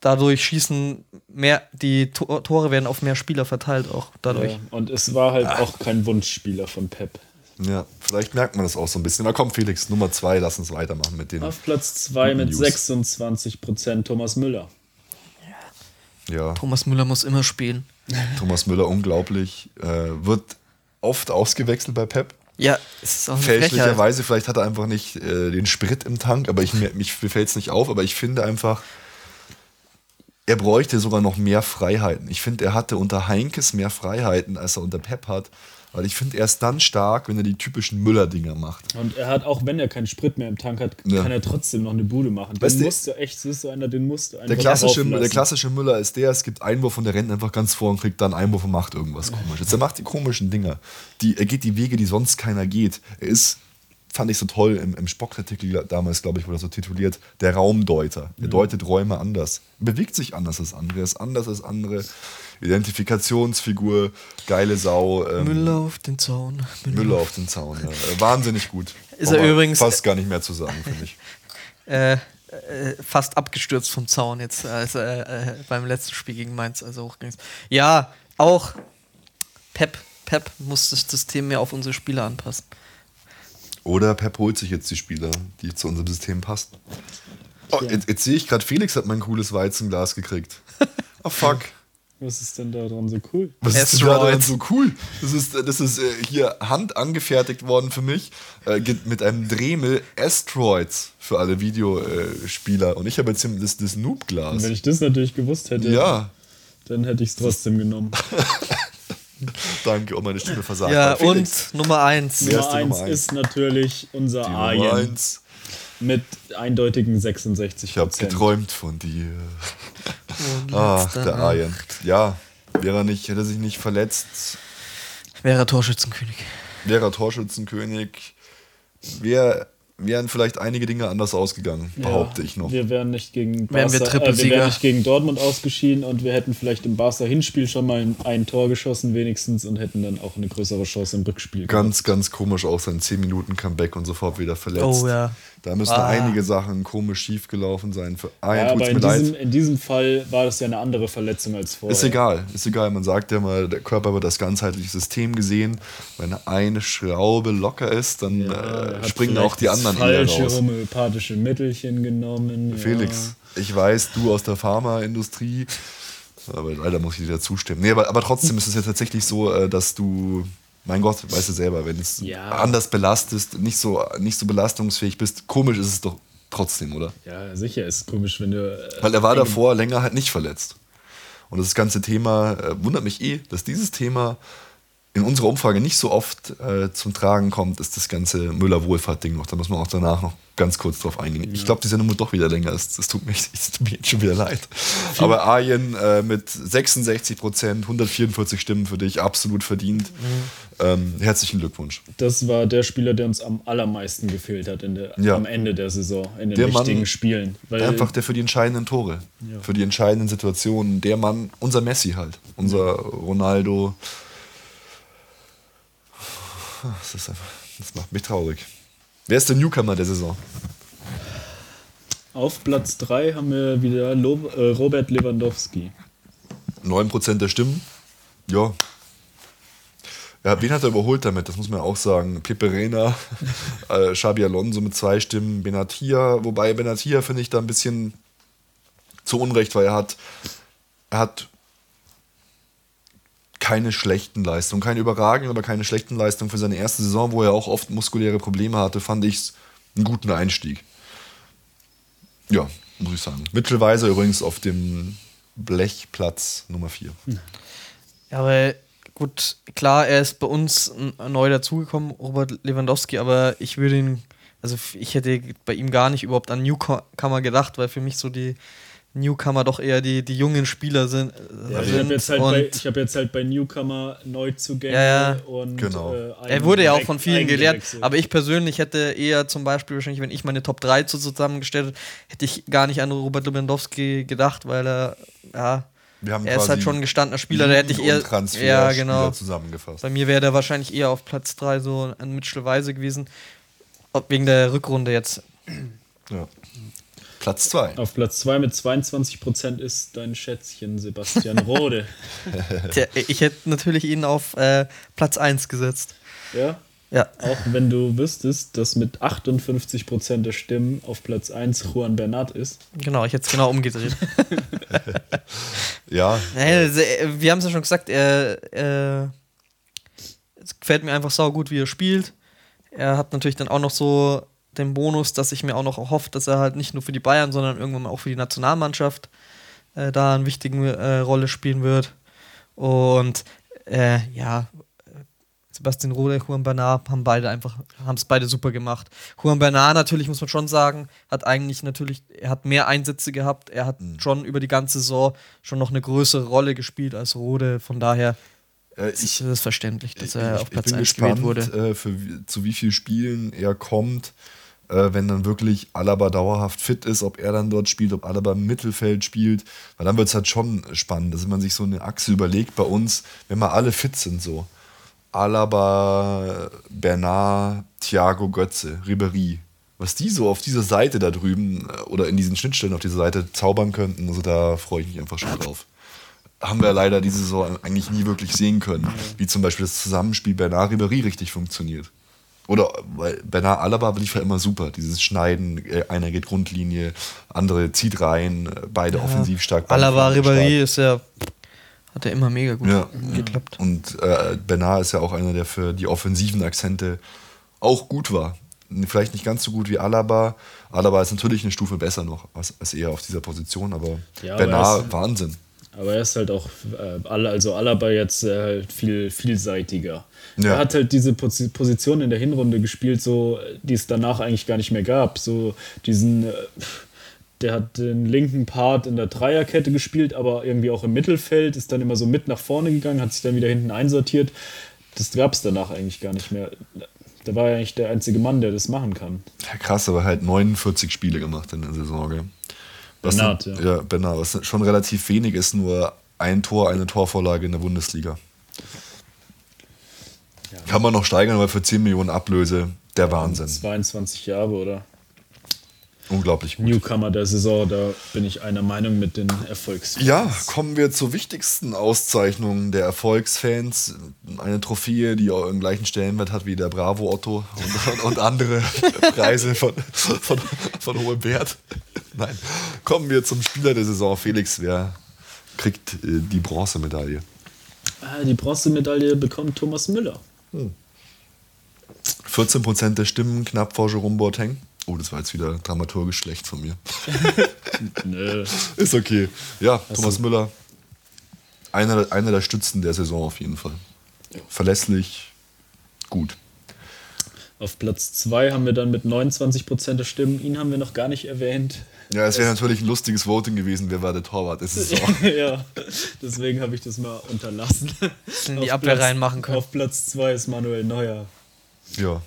C: dadurch schießen mehr, die Tor- Tore werden auf mehr Spieler verteilt auch dadurch.
D: Ja, und es war halt auch kein Wunschspieler von Pep.
B: Ja, vielleicht merkt man das auch so ein bisschen. Na komm, Felix, Nummer zwei, lass uns weitermachen mit den.
D: Auf Platz 2 mit
B: News.
D: 26% Thomas Müller.
B: Ja.
C: Thomas Müller muss immer spielen.
B: Thomas Müller unglaublich. Äh, wird oft ausgewechselt bei Pep.
C: Ja, es ist auch.
B: Fälschlicherweise, vielleicht hat er einfach nicht äh, den Sprit im Tank, aber ich, mir, mich fällt es nicht auf, aber ich finde einfach, er bräuchte sogar noch mehr Freiheiten. Ich finde, er hatte unter Heinkes mehr Freiheiten, als er unter Pep hat. Weil ich finde, er ist dann stark, wenn er die typischen Müller-Dinger macht.
D: Und er hat, auch wenn er keinen Sprit mehr im Tank hat,
B: Ja.
D: kann er trotzdem noch eine Bude machen.
B: Weißt
D: Den musst du echt, das ist so einer, den musst du einfach
B: Der klassische, der klassische Müller ist der, es gibt Einwurf und der rennt einfach ganz vor und kriegt dann Einwurf und macht irgendwas komisches. Er macht die komischen Dinger. Die, er geht die Wege, die sonst keiner geht. Er ist, fand ich so toll, im, im Spock-Artikel damals, glaube ich, wurde er so tituliert, der Raumdeuter. Er deutet Räume anders. Er bewegt sich anders als andere, er ist anders als andere. Identifikationsfigur, geile Sau. Ähm,
C: Müller auf den Zaun.
B: Müller auf den Zaun. Ja. Äh, Wahnsinnig gut.
C: Ist er übrigens-
B: Fast gar nicht mehr zu sagen, finde ich.
C: Äh, äh, fast abgestürzt vom Zaun jetzt, als äh, äh, beim letzten Spiel gegen Mainz, also hochging. Ja, auch Pep. Pep muss das System mehr auf unsere Spieler anpassen.
B: Oder Pep holt sich jetzt die Spieler, die zu unserem System passen. Oh, jetzt, jetzt sehe ich gerade, Felix hat mein cooles Weizenglas gekriegt. Oh fuck.
D: Was ist denn da dran so cool?
B: Was ist denn da
C: Asteroid.
B: dran so cool? Das ist, das ist äh, hier handangefertigt worden für mich äh, mit einem Dremel Asteroids für alle Videospieler. Und ich habe jetzt hier das, das
D: Und
B: Noob-Glas.
D: wenn ich das natürlich gewusst hätte,
B: Ja,
D: dann hätte ich es trotzdem genommen.
B: danke. Und meine Stimme versagt.
C: Ja, und Nummer eins.
D: Nummer
B: die Nummer
D: 1
B: eins?
D: ist natürlich unser
B: die Nummer
D: Arjen
B: eins.
D: Mit eindeutigen 66
B: Ich habe geträumt von dir. Ach, der Arjen. Ja, wäre er nicht, hätte er sich nicht verletzt,
C: Wäre Torschützenkönig.
B: wäre er Torschützenkönig, wär, wären vielleicht einige Dinge anders ausgegangen, behaupte ich noch.
D: Wir wären nicht gegen
C: Wären wir
D: Barca, äh, wir wären nicht gegen Dortmund ausgeschieden und wir hätten vielleicht im Barca-Hinspiel schon mal ein, ein Tor geschossen wenigstens und hätten dann auch eine größere Chance im Rückspiel.
B: Ganz, ganz komisch auch sein 10 Minuten Comeback und sofort wieder verletzt.
C: Oh ja.
B: Da müssen
C: Ah.
B: einige Sachen komisch schief gelaufen sein. Für
D: Ja,
B: einen tut's
D: aber
B: mir
D: in diesem, in diesem Fall war das ja eine andere Verletzung als vorher.
B: Ist egal, ist egal. Man sagt ja mal, der Körper wird das ganzheitliche System gesehen. Wenn eine Schraube locker ist, dann
D: Ja,
B: äh, springen auch die anderen eher
D: falsche
B: raus.
D: homöopathische Mittelchen genommen.
B: Felix, ich weiß, du aus der Pharmaindustrie, aber leider muss ich dir da zustimmen. Nee, aber, aber trotzdem ist es ja tatsächlich so, äh, dass du, mein Gott, weißt du selber, wenn es
D: Ja.
B: anders belastest, nicht so, nicht so belastungsfähig bist, komisch ist es doch trotzdem, oder?
D: Ja, ja sicher, ist komisch, wenn du. äh,
B: Weil er war davor länger halt nicht verletzt. Und das ganze Thema äh, wundert mich eh, dass dieses Thema in unserer Umfrage nicht so oft äh, zum Tragen kommt, ist das ganze Müller-Wohlfahrt-Ding noch. Da muss man auch danach noch ganz kurz drauf eingehen. Ich glaube, die Sendung wird doch wieder länger. Es, es, tut, mir, es tut mir jetzt schon wieder leid. Aber Arjen äh, mit 66 Prozent, 144 Stimmen für dich, absolut verdient. Ähm, herzlichen Glückwunsch.
D: Das war der Spieler, der uns am allermeisten gefehlt hat in der,
B: Ja.
D: am Ende der Saison, in den
B: Der Mann-
D: wichtigen Spielen. Weil
B: Einfach der für die entscheidenden Tore, für die entscheidenden Situationen, der Mann, unser Messi halt, unser Ronaldo. Das, ist einfach, das macht mich traurig. Wer ist der Newcomer der Saison?
D: auf Platz 3 haben wir wieder Lo äh, Robert Lewandowski.
B: 9% der Stimmen. Ja. ja. Wen hat er überholt damit? Das muss man auch sagen. Pepe Reina, äh, Xabi Alonso mit zwei Stimmen, Benatia, wobei Benatia finde ich da ein bisschen zu Unrecht, weil er hat, er hat keine schlechten Leistungen, keine überragenden, aber keine schlechten Leistungen für seine erste Saison, wo er auch oft muskuläre Probleme hatte, fand ich einen guten Einstieg. Ja, muss ich sagen. Mitchell Weiser übrigens auf dem Blechplatz Nummer 4.
C: Ja, aber gut, klar, er ist bei uns neu dazugekommen, Robert Lewandowski, aber ich würde ihn, also ich hätte bei ihm gar nicht überhaupt an Newcomer gedacht, weil für mich so die Newcomer doch eher die, die jungen Spieler sind.
D: Ja, ich
C: sind
D: habe jetzt, halt bei- ich hab jetzt halt bei Newcomer Neuzugänge
C: Ja, ja.
D: und
B: Genau.
D: äh,
C: er wurde ja auch von vielen gelehrt, aber ich persönlich hätte eher zum Beispiel wahrscheinlich, wenn ich meine Top 3 zu- zusammengestellt hätte, hätte ich gar nicht an Robert Lewandowski gedacht, weil er, ja,
B: Wir haben
C: er ist halt schon ein gestandener Spieler, da hätte ich eher,
B: Transfer
C: ja genau,
B: zusammengefasst.
C: Bei mir wäre der wahrscheinlich eher auf Platz 3 so ein Mitchell Weise gewesen. Ob wegen der Rückrunde jetzt.
B: Ja. Platz 2.
D: Auf Platz 2 mit 22% ist dein Schätzchen Sebastian Rode.
C: Tja, ich hätte natürlich ihn auf äh, Platz 1 gesetzt.
D: ja?
C: Ja.
D: Auch wenn du wüsstest, dass mit 58% der Stimmen auf Platz 1 Juan Bernat ist.
C: Genau, ich hätte es genau umgedreht.
B: Ja,
C: Naja, se- wir haben es ja schon gesagt, er, er, es gefällt mir einfach sau gut, wie er spielt. Er hat natürlich dann auch noch so den Bonus, dass ich mir auch noch hoffe, dass er halt nicht nur für die Bayern, sondern irgendwann auch für die Nationalmannschaft äh, da eine wichtige äh, Rolle spielen wird. Und äh, ja, Sebastian Rode, Juan Bernard haben beide einfach, haben es beide super gemacht. Juan Bernard natürlich, muss man schon sagen, hat eigentlich natürlich, er hat mehr Einsätze gehabt, er hat schon über die ganze Saison schon noch eine größere Rolle gespielt als Rode, von daher
B: äh,
C: ist
B: ich,
C: es verständlich, dass er
B: ich,
C: auf Platz
B: bin
C: 1 gewählt
B: gespannt,
C: wurde.
B: äh, für, zu wie vielen Spielen er kommt, äh, wenn dann wirklich Alaba dauerhaft fit ist, ob er dann dort spielt, ob Alaba im Mittelfeld spielt, weil dann wird es halt schon spannend, dass man sich so eine Achse überlegt bei uns, wenn wir alle fit sind so. Alaba, Bernard, Thiago Götze, Ribery. Was die so auf dieser Seite da drüben äh, oder in diesen Schnittstellen auf dieser Seite zaubern könnten, also da freue ich mich einfach schon drauf haben wir leider diese Saison eigentlich nie wirklich sehen können. Wie zum Beispiel das Zusammenspiel Bernard Ribéry richtig funktioniert. Oder weil Bernard Alaba lief ja immer super. Dieses Schneiden, äh, einer geht Grundlinie, andere zieht rein, äh, beide offensiv stark.
C: Alaba Ribéry ist ja, hat ja immer mega gut
B: Ja.
C: geklappt.
B: Und äh, Bernard ist ja auch einer, der für die offensiven Akzente auch gut war. Vielleicht nicht ganz so gut wie Alaba. Alaba ist natürlich eine Stufe besser noch als, als er auf dieser Position, aber
D: Ja, aber er
B: Bernard,
D: ist-
B: Wahnsinn.
D: Aber er ist halt auch, äh, alle- also Alaba jetzt äh, halt viel vielseitiger.
B: Ja.
D: Er hat halt diese Posi- Position in der Hinrunde gespielt, so die es danach eigentlich gar nicht mehr gab. So diesen, äh, der hat den linken Part in der Dreierkette gespielt, aber irgendwie auch im Mittelfeld, ist dann immer so mit nach vorne gegangen, hat sich dann wieder hinten einsortiert. Das gab es danach eigentlich gar nicht mehr. Da war er eigentlich der einzige Mann, der das machen kann.
B: Ja, krass, aber halt 49 Spiele gemacht in der Saison. Gell? Was
D: Bernard,
B: sind-
D: ja.
B: ja. Bernard, was schon relativ wenig ist, nur ein Tor, eine Torvorlage in der Bundesliga. Kann man noch steigern, aber für 10 Millionen Ablöse, der Wahnsinn.
D: 22 Jahre oder
B: Unglaublich gut.
D: Newcomer der Saison, da bin ich einer Meinung mit den Erfolgs.
B: Ja, kommen wir zur wichtigsten Auszeichnung der Erfolgsfans. Eine Trophäe, die auch den gleichen Stellenwert hat wie der Bravo Otto und, und, andere Preise von, von, von hohem Wert. Nein. Kommen wir zum Spieler der Saison. Felix, wer kriegt äh, die Bronzemedaille?
D: Ah, Die Bronzemedaille bekommt Thomas Müller.
B: 14% der Stimmen knapp vor Jerome Boateng. Oh, das war jetzt wieder dramaturgisch schlecht von mir.
D: Nö.
B: Ist okay. Ja, Thomas Müller. Einer, einer der Stützen der Saison auf jeden Fall. Verlässlich, gut.
D: Auf Platz 2 haben wir dann mit 29% der Stimmen. Ihn haben wir noch gar nicht erwähnt.
B: Ja, es wäre natürlich ein lustiges Voting gewesen, wer war der Torwart der Saison.
D: ja, deswegen habe ich das mal unterlassen.
C: in die
D: Auf
C: Abwehr
D: Platz-
C: reinmachen können.
D: Auf Platz 2 ist Manuel Neuer.
B: ja.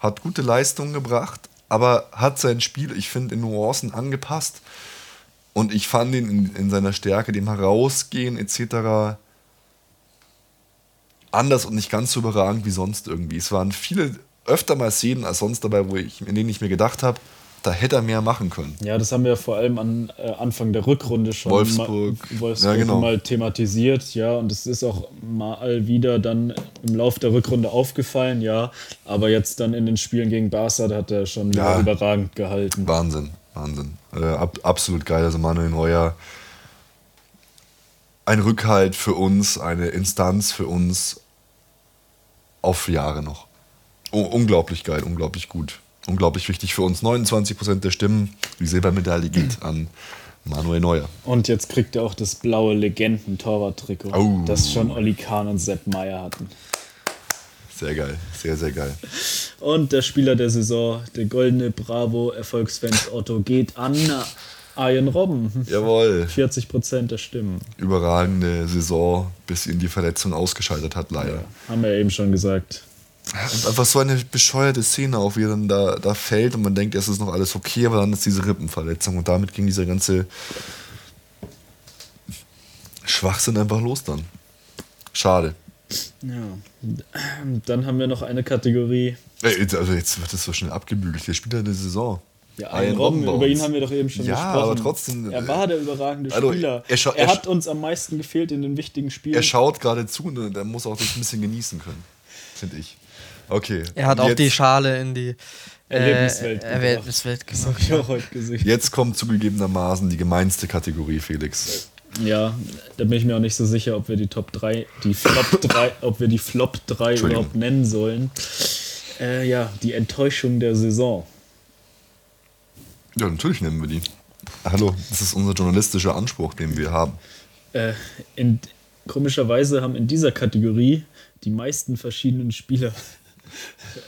B: Hat gute Leistungen gebracht, aber hat sein Spiel, ich finde, in Nuancen angepasst. Und ich fand ihn in, in seiner Stärke, dem Herausgehen etc. anders und nicht ganz so überragend wie sonst irgendwie. Es waren viele, öfter mal Szenen als sonst dabei, wo ich, in denen ich mir gedacht habe, da hätte er mehr machen können.
D: Ja, das haben wir vor allem an äh, Anfang der Rückrunde schon
B: Wolfsburg.
D: mal, Wolfsburg
B: Ja, genau.
D: mal thematisiert, ja, und es ist auch mal wieder dann im Lauf der Rückrunde aufgefallen, ja, aber jetzt dann in den Spielen gegen Barca, da hat er schon
B: Ja.
D: überragend gehalten.
B: Wahnsinn, Wahnsinn. Äh, ab, absolut geil. Also Manuel Neuer, ein Rückhalt für uns, eine Instanz für uns auf Jahre noch. U unglaublich geil, unglaublich gut. Unglaublich wichtig für uns. 29% der Stimmen, die Silbermedaille geht an Manuel Neuer.
D: Und jetzt kriegt er auch das blaue Legenden-Torwart-Trikot,
B: Oh.
D: das schon Olli Kahn und Sepp Meier hatten.
B: Sehr geil, sehr, sehr geil.
D: Und der Spieler der Saison, der goldene Bravo-Erfolgsfans Otto, geht an Arjen Robben.
B: Jawohl,
D: 40% der Stimmen.
B: überragende Saison, bis ihn die Verletzung ausgeschaltet hat, leider.
D: Haben wir eben schon gesagt.
B: Und einfach so eine bescheuerte Szene auch, wie er dann da, da fällt und man denkt, es ist noch alles okay, aber dann ist diese Rippenverletzung und damit ging dieser ganze Schwachsinn einfach los dann. Schade.
D: Ja. Dann haben wir noch eine Kategorie.
B: Ey, jetzt- Also jetzt wird das so schnell abgebügelt. Der Spieler der Saison.
D: Ja,
B: Arjen
D: Robben, über ihn haben wir doch eben schon
B: Ja,
D: gesprochen.
B: aber trotzdem,
D: Er war der überragende
B: also,
D: Spieler.
B: er
D: er hat uns am meisten gefehlt in den wichtigen Spielen.
B: Er schaut gerade zu und er muss auch das ein bisschen genießen können. Finde ich. Okay.
C: Er hat
B: und
C: auch
B: jetzt,
C: die Schale in die äh,
D: Erlebniswelt gebracht.
C: Erlebniswelt
D: Das
C: gemacht.
D: habe ich auch heute gesehen.
B: Jetzt kommt zugegebenermaßen die gemeinste Kategorie, Felix.
D: Ja, da bin ich mir auch nicht so sicher, ob wir die Top 3, die Flop 3, ob wir die Flop 3
B: Entschuldigung.
D: überhaupt nennen sollen. Äh, ja, die Enttäuschung der Saison.
B: Ja, natürlich nennen wir die. Hallo, das ist unser journalistischer Anspruch, den wir haben.
D: Äh, in, komischerweise haben in dieser Kategorie die meisten verschiedenen Spieler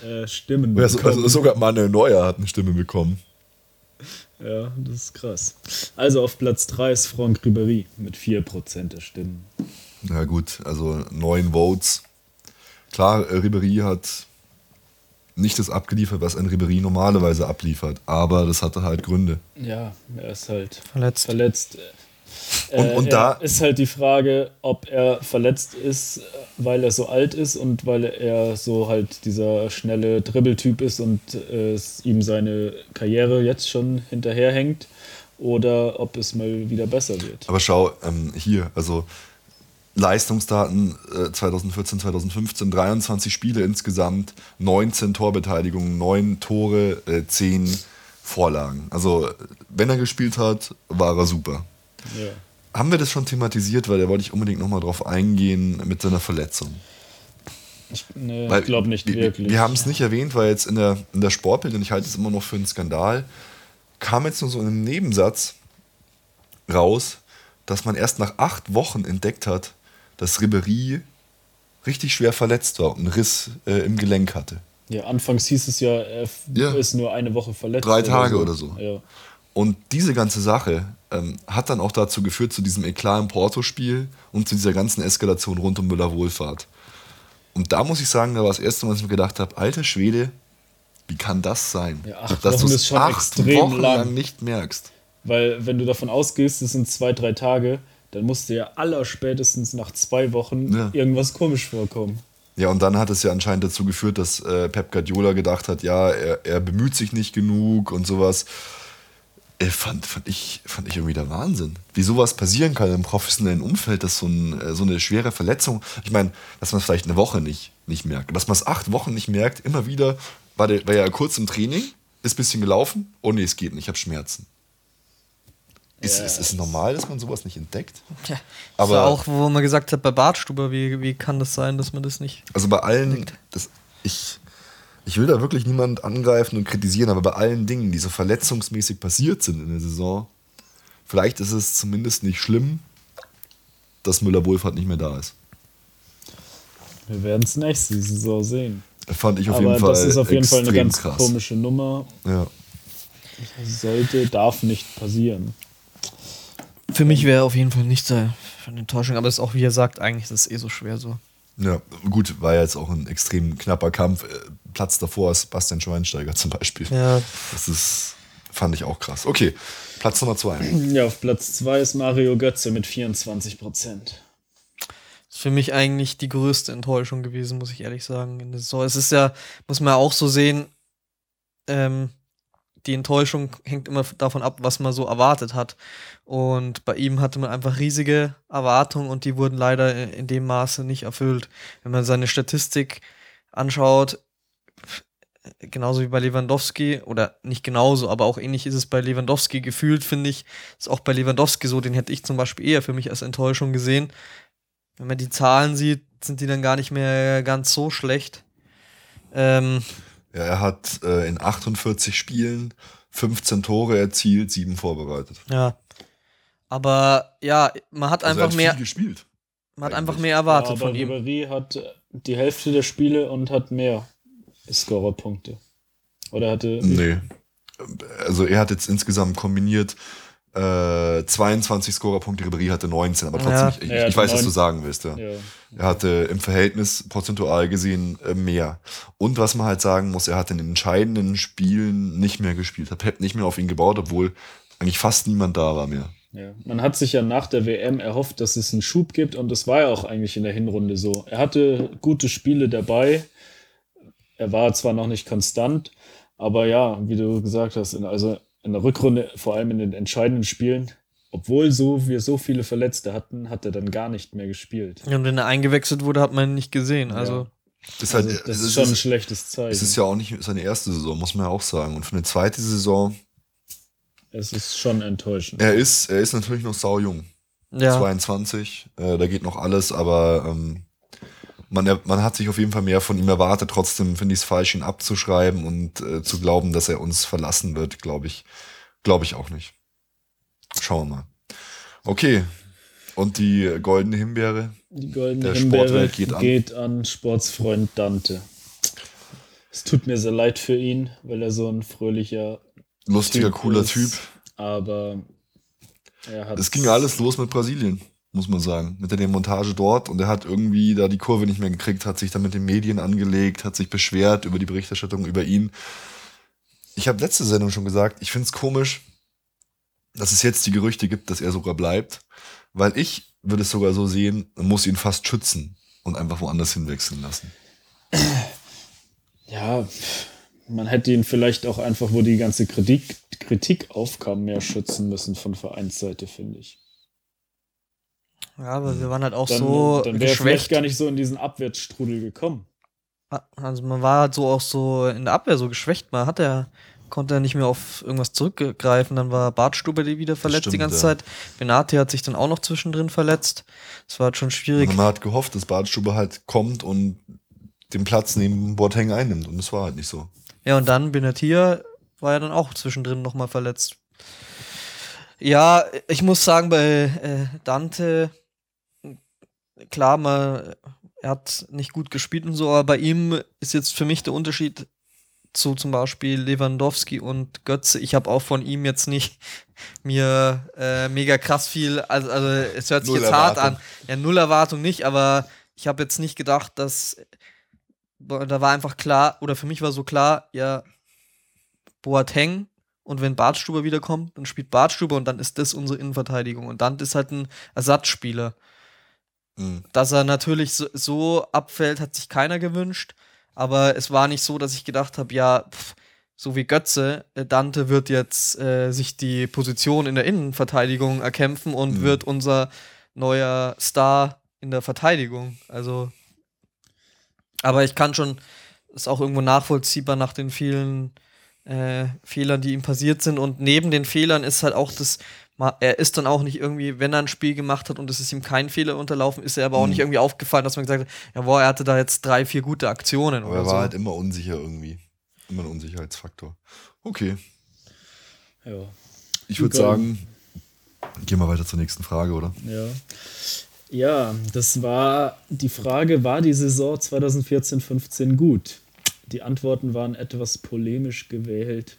D: äh, Stimmen
B: Also,
D: bekommen.
B: also sogar Manuel Neuer hat eine Stimme bekommen.
D: Ja, das ist krass. Also auf Platz 3 ist Franck Ribéry mit 4% der Stimmen.
B: Na gut, also neun Votes. Klar, äh, Ribéry hat nicht das abgeliefert, was ein Ribéry normalerweise abliefert, aber das hatte halt Gründe.
D: Ja, er ist halt
C: Verletzt.
D: verletzt. Äh,
B: Und- und
D: er
B: da-
D: ist halt die Frage, ob er verletzt ist, weil er so alt ist und weil er so halt dieser schnelle Dribbeltyp ist und äh, ihm seine Karriere jetzt schon hinterherhängt oder ob es mal wieder besser wird.
B: Aber schau, ähm, hier, also Leistungsdaten äh, 2014, 2015, 23 Spiele insgesamt, 19 Torbeteiligungen, 9 Tore, äh, 10 Vorlagen. Also, wenn er gespielt hat, war er super.
D: Ja.
B: Haben wir das schon thematisiert, weil da wollte ich unbedingt nochmal drauf eingehen mit seiner Verletzung.
D: Ich, nee, ich glaube nicht
B: wir,
D: wirklich.
B: Wir haben es nicht erwähnt, weil jetzt in der, in der Sportbild, und ich halte es immer noch für einen Skandal, kam jetzt nur so in einem Nebensatz raus, dass man erst nach acht Wochen entdeckt hat, dass Ribéry richtig schwer verletzt war und einen Riss äh, im Gelenk hatte.
D: Ja, anfangs hieß es ja, er
B: Ja.
D: ist nur eine Woche verletzt.
B: Drei Tage oder so.
D: Ja.
B: Und diese ganze Sache ähm, hat dann auch dazu geführt, zu diesem Eklat im Porto-Spiel und zu dieser ganzen Eskalation rund um Müller-Wohlfahrt. Und da muss ich sagen, da war das erste Mal, dass ich mir gedacht habe, alter Schwede, wie kann das sein?
D: Ja, acht
B: dass
D: ist schon
B: acht Wochen lang.
D: lang.
B: nicht merkst.
D: Weil wenn du davon ausgehst, es sind zwei, drei Tage, dann musst dir ja allerspätestens nach zwei Wochen
B: Ja.
D: irgendwas komisch vorkommen.
B: Ja, und dann hat es ja anscheinend dazu geführt, dass äh, Pep Guardiola gedacht hat, ja, er, er bemüht sich nicht genug und sowas. Äh, fand, fand, ich, fand ich irgendwie der Wahnsinn. Wie sowas passieren kann im professionellen Umfeld, dass so, ein, äh, so eine schwere Verletzung, ich meine, dass man es vielleicht eine Woche nicht, nicht merkt, dass man es acht Wochen nicht merkt, immer wieder, war, der, war ja kurz im Training, ist ein bisschen gelaufen, oh nee, es geht nicht, ich habe Schmerzen. Ist,
D: Ja.
B: ist es normal, dass man sowas nicht entdeckt?
C: Ja.
B: Aber-
C: Aber auch, wo man gesagt hat, bei Bartstuber, wie, wie kann das sein, dass man das nicht.
B: Also bei allen, das, ich, ich will da wirklich niemand angreifen und kritisieren, aber bei allen Dingen, die so verletzungsmäßig passiert sind in der Saison, vielleicht ist es zumindest nicht schlimm, dass Müller-Wohlfahrt nicht mehr da ist.
D: Wir werden es nächste Saison sehen.
B: Fand ich auf
D: Aber
B: jeden Fall
D: das ist auf jeden Fall eine ganz
B: krass.
D: komische Nummer.
B: Ja.
D: Sollte, darf nicht passieren.
C: Für mich wäre auf jeden Fall nicht eine Enttäuschung, aber es ist auch, wie er sagt, eigentlich ist es eh so schwer so.
B: Ja, gut, war ja jetzt auch ein extrem knapper Kampf. Äh, Platz davor ist Bastian Schweinsteiger zum Beispiel.
C: Ja,
B: Das ist, fand ich auch krass. Okay, Platz Nummer zwei.
D: Ja, auf Platz 2 ist Mario Götze mit 24 Prozent.
C: ist für mich eigentlich die größte Enttäuschung gewesen, muss ich ehrlich sagen. In der Saison. Es ist ja, muss man auch so sehen, ähm, die Enttäuschung hängt immer davon ab, was man so erwartet hat. Und bei ihm hatte man einfach riesige Erwartungen und die wurden leider in dem Maße nicht erfüllt. Wenn man seine Statistik anschaut, genauso wie bei Lewandowski, oder nicht genauso, aber auch ähnlich ist es bei Lewandowski gefühlt, finde ich, ist auch bei Lewandowski so, den hätte ich zum Beispiel eher für mich als Enttäuschung gesehen. Wenn man die Zahlen sieht, sind die dann gar nicht mehr ganz so schlecht. Ähm,
B: Ja, er hat äh, in 48 Spielen 15 Tore erzielt, sieben vorbereitet.
C: ja. Aber ja, man hat
B: Also er
C: einfach
B: hat
C: mehr,
B: viel gespielt.
C: man hat einfach mehr erwartet
D: aber
C: von ihm.
D: Ribéry hat die Hälfte der Spiele und hat mehr Scorerpunkte. Oder hatte.
B: Nee. Also er hat jetzt insgesamt kombiniert äh, 22 Scorerpunkte, Ribéry hatte 19, aber trotzdem,
C: Ja.
B: ich, ich,
D: hatte
B: ich weiß, was du sagen willst. Ja.
D: Ja.
B: Er hatte im Verhältnis prozentual gesehen äh, mehr. Und was man halt sagen muss, er hat in den entscheidenden Spielen nicht mehr gespielt, hat Pep nicht mehr auf ihn gebaut, obwohl eigentlich fast niemand da war mehr.
D: Ja. Man hat sich ja nach der WM erhofft, dass es einen Schub gibt und das war ja auch eigentlich in der Hinrunde so. Er hatte gute Spiele dabei. Er war zwar noch nicht konstant, aber ja, wie du gesagt hast, also in der Rückrunde, vor allem in den entscheidenden Spielen, obwohl so wir so viele Verletzte hatten, hat er dann gar nicht mehr gespielt.
C: Und wenn er eingewechselt wurde, hat man ihn nicht gesehen. Also
B: Das,
D: Also,
B: halt,
D: das
B: es
D: ist schon ein
B: ist,
D: schlechtes Zeichen.
B: es ist ja auch nicht seine erste Saison, muss man ja auch sagen. Und für eine zweite Saison,
D: Es ist schon enttäuschend.
B: er ist, er ist natürlich noch saujung.
C: Ja.
B: 22, äh, da geht noch alles, aber ähm, man, man hat sich auf jeden Fall mehr von ihm erwartet. Trotzdem finde ich es falsch, ihn abzuschreiben und äh, zu glauben, dass er uns verlassen wird, glaube ich. Glaube ich auch nicht. Schauen wir mal. Okay. Und die goldene Himbeere?
D: Die goldene
B: Der
D: Himbeere
B: Sportwelt
D: geht
B: geht
D: an.
B: an.
D: Sportsfreund Dante. Es tut mir sehr leid für ihn, weil er so ein fröhlicher,
B: Lustiger,
D: Typ
B: cooler
D: ist.
B: Typ.
D: aber er hat
B: Es ging alles los mit Brasilien, muss man sagen. Mit der Demontage dort und er hat irgendwie da die Kurve nicht mehr gekriegt, hat sich dann mit den Medien angelegt, hat sich beschwert über die Berichterstattung über ihn. Ich habe letzte Sendung schon gesagt, ich finde es komisch, dass es jetzt die Gerüchte gibt, dass er sogar bleibt, weil ich würde es sogar so sehen, muss ihn fast schützen und einfach woanders hinwechseln lassen.
D: Ja, man hätte ihn vielleicht auch einfach, wo die ganze Kritik, Kritik aufkam, mehr schützen müssen von Vereinsseite, finde ich.
C: Ja, aber wir waren halt auch
D: Dann,
C: so
D: dann wäre er vielleicht gar nicht so in diesen Abwärtsstrudel gekommen.
C: Also man war halt so auch so in der Abwehr so geschwächt. Man hat er, konnte er nicht mehr auf irgendwas zurückgreifen. Dann war Bartstube wieder verletzt die
B: stimmt,
C: ganze
B: ja.
C: Zeit. Benati hat sich dann auch noch zwischendrin verletzt. Das war halt schon schwierig.
B: Und man hat gehofft, dass Badstube halt kommt und den Platz neben Boateng einnimmt und das war halt nicht so.
C: Ja, und dann Benatia war ja dann auch zwischendrin nochmal verletzt. Ja, ich muss sagen, bei äh, Dante, klar, mal, er hat nicht gut gespielt und so, aber bei ihm ist jetzt für mich der Unterschied zu zum Beispiel Lewandowski und Götze. Ich habe auch von ihm jetzt nicht mir äh, mega krass viel, also, also es hört sich
B: Null
C: jetzt hart
B: Erwartung.
C: an. Ja, null Erwartung nicht, aber ich habe jetzt nicht gedacht, dass da war einfach klar, oder für mich war so klar, ja, Boateng und wenn Bartstuber wiederkommt, dann spielt Bartstuber und dann ist das unsere Innenverteidigung. Und dann ist halt ein Ersatzspieler.
B: Mhm.
C: Dass er natürlich so, so abfällt, hat sich keiner gewünscht. Aber es war nicht so, dass ich gedacht habe, ja, pff, so wie Götze, äh, Dante wird jetzt äh, sich die Position in der Innenverteidigung erkämpfen und
B: Mhm.
C: wird unser neuer Star in der Verteidigung. Also, aber ich kann schon, ist auch irgendwo nachvollziehbar nach den vielen äh, Fehlern, die ihm passiert sind. Und neben den Fehlern ist halt auch das, er ist dann auch nicht irgendwie, wenn er ein Spiel gemacht hat und es ist ihm kein Fehler unterlaufen, ist er aber auch
B: Mhm.
C: nicht irgendwie aufgefallen, dass man gesagt hat, ja, boah, er hatte da jetzt drei, vier gute Aktionen
B: Aber
C: oder
B: er
C: so.
B: war halt immer unsicher irgendwie. Immer ein Unsicherheitsfaktor. Okay.
D: Ja.
B: Ich würde sagen, gehen wir weiter zur nächsten Frage, oder?
D: Ja. Ja, das war die Frage, war die Saison 2014-15 gut? Die Antworten waren etwas polemisch gewählt.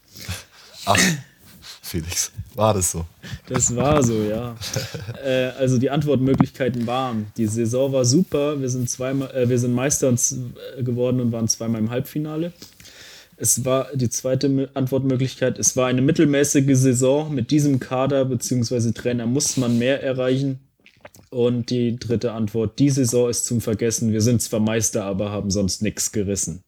B: Ach, Felix, war das so?
D: Das war so, ja. äh, also die Antwortmöglichkeiten waren, die Saison war super, wir sind zweimal, äh, wir sind Meister äh, geworden und waren zweimal im Halbfinale. Es war die zweite Mö- Antwortmöglichkeit, es war eine mittelmäßige Saison. Mit diesem Kader bzw. Trainer muss man mehr erreichen. Und die dritte Antwort, die Saison ist zum Vergessen. Wir sind zwar Meister, aber haben sonst nichts gerissen.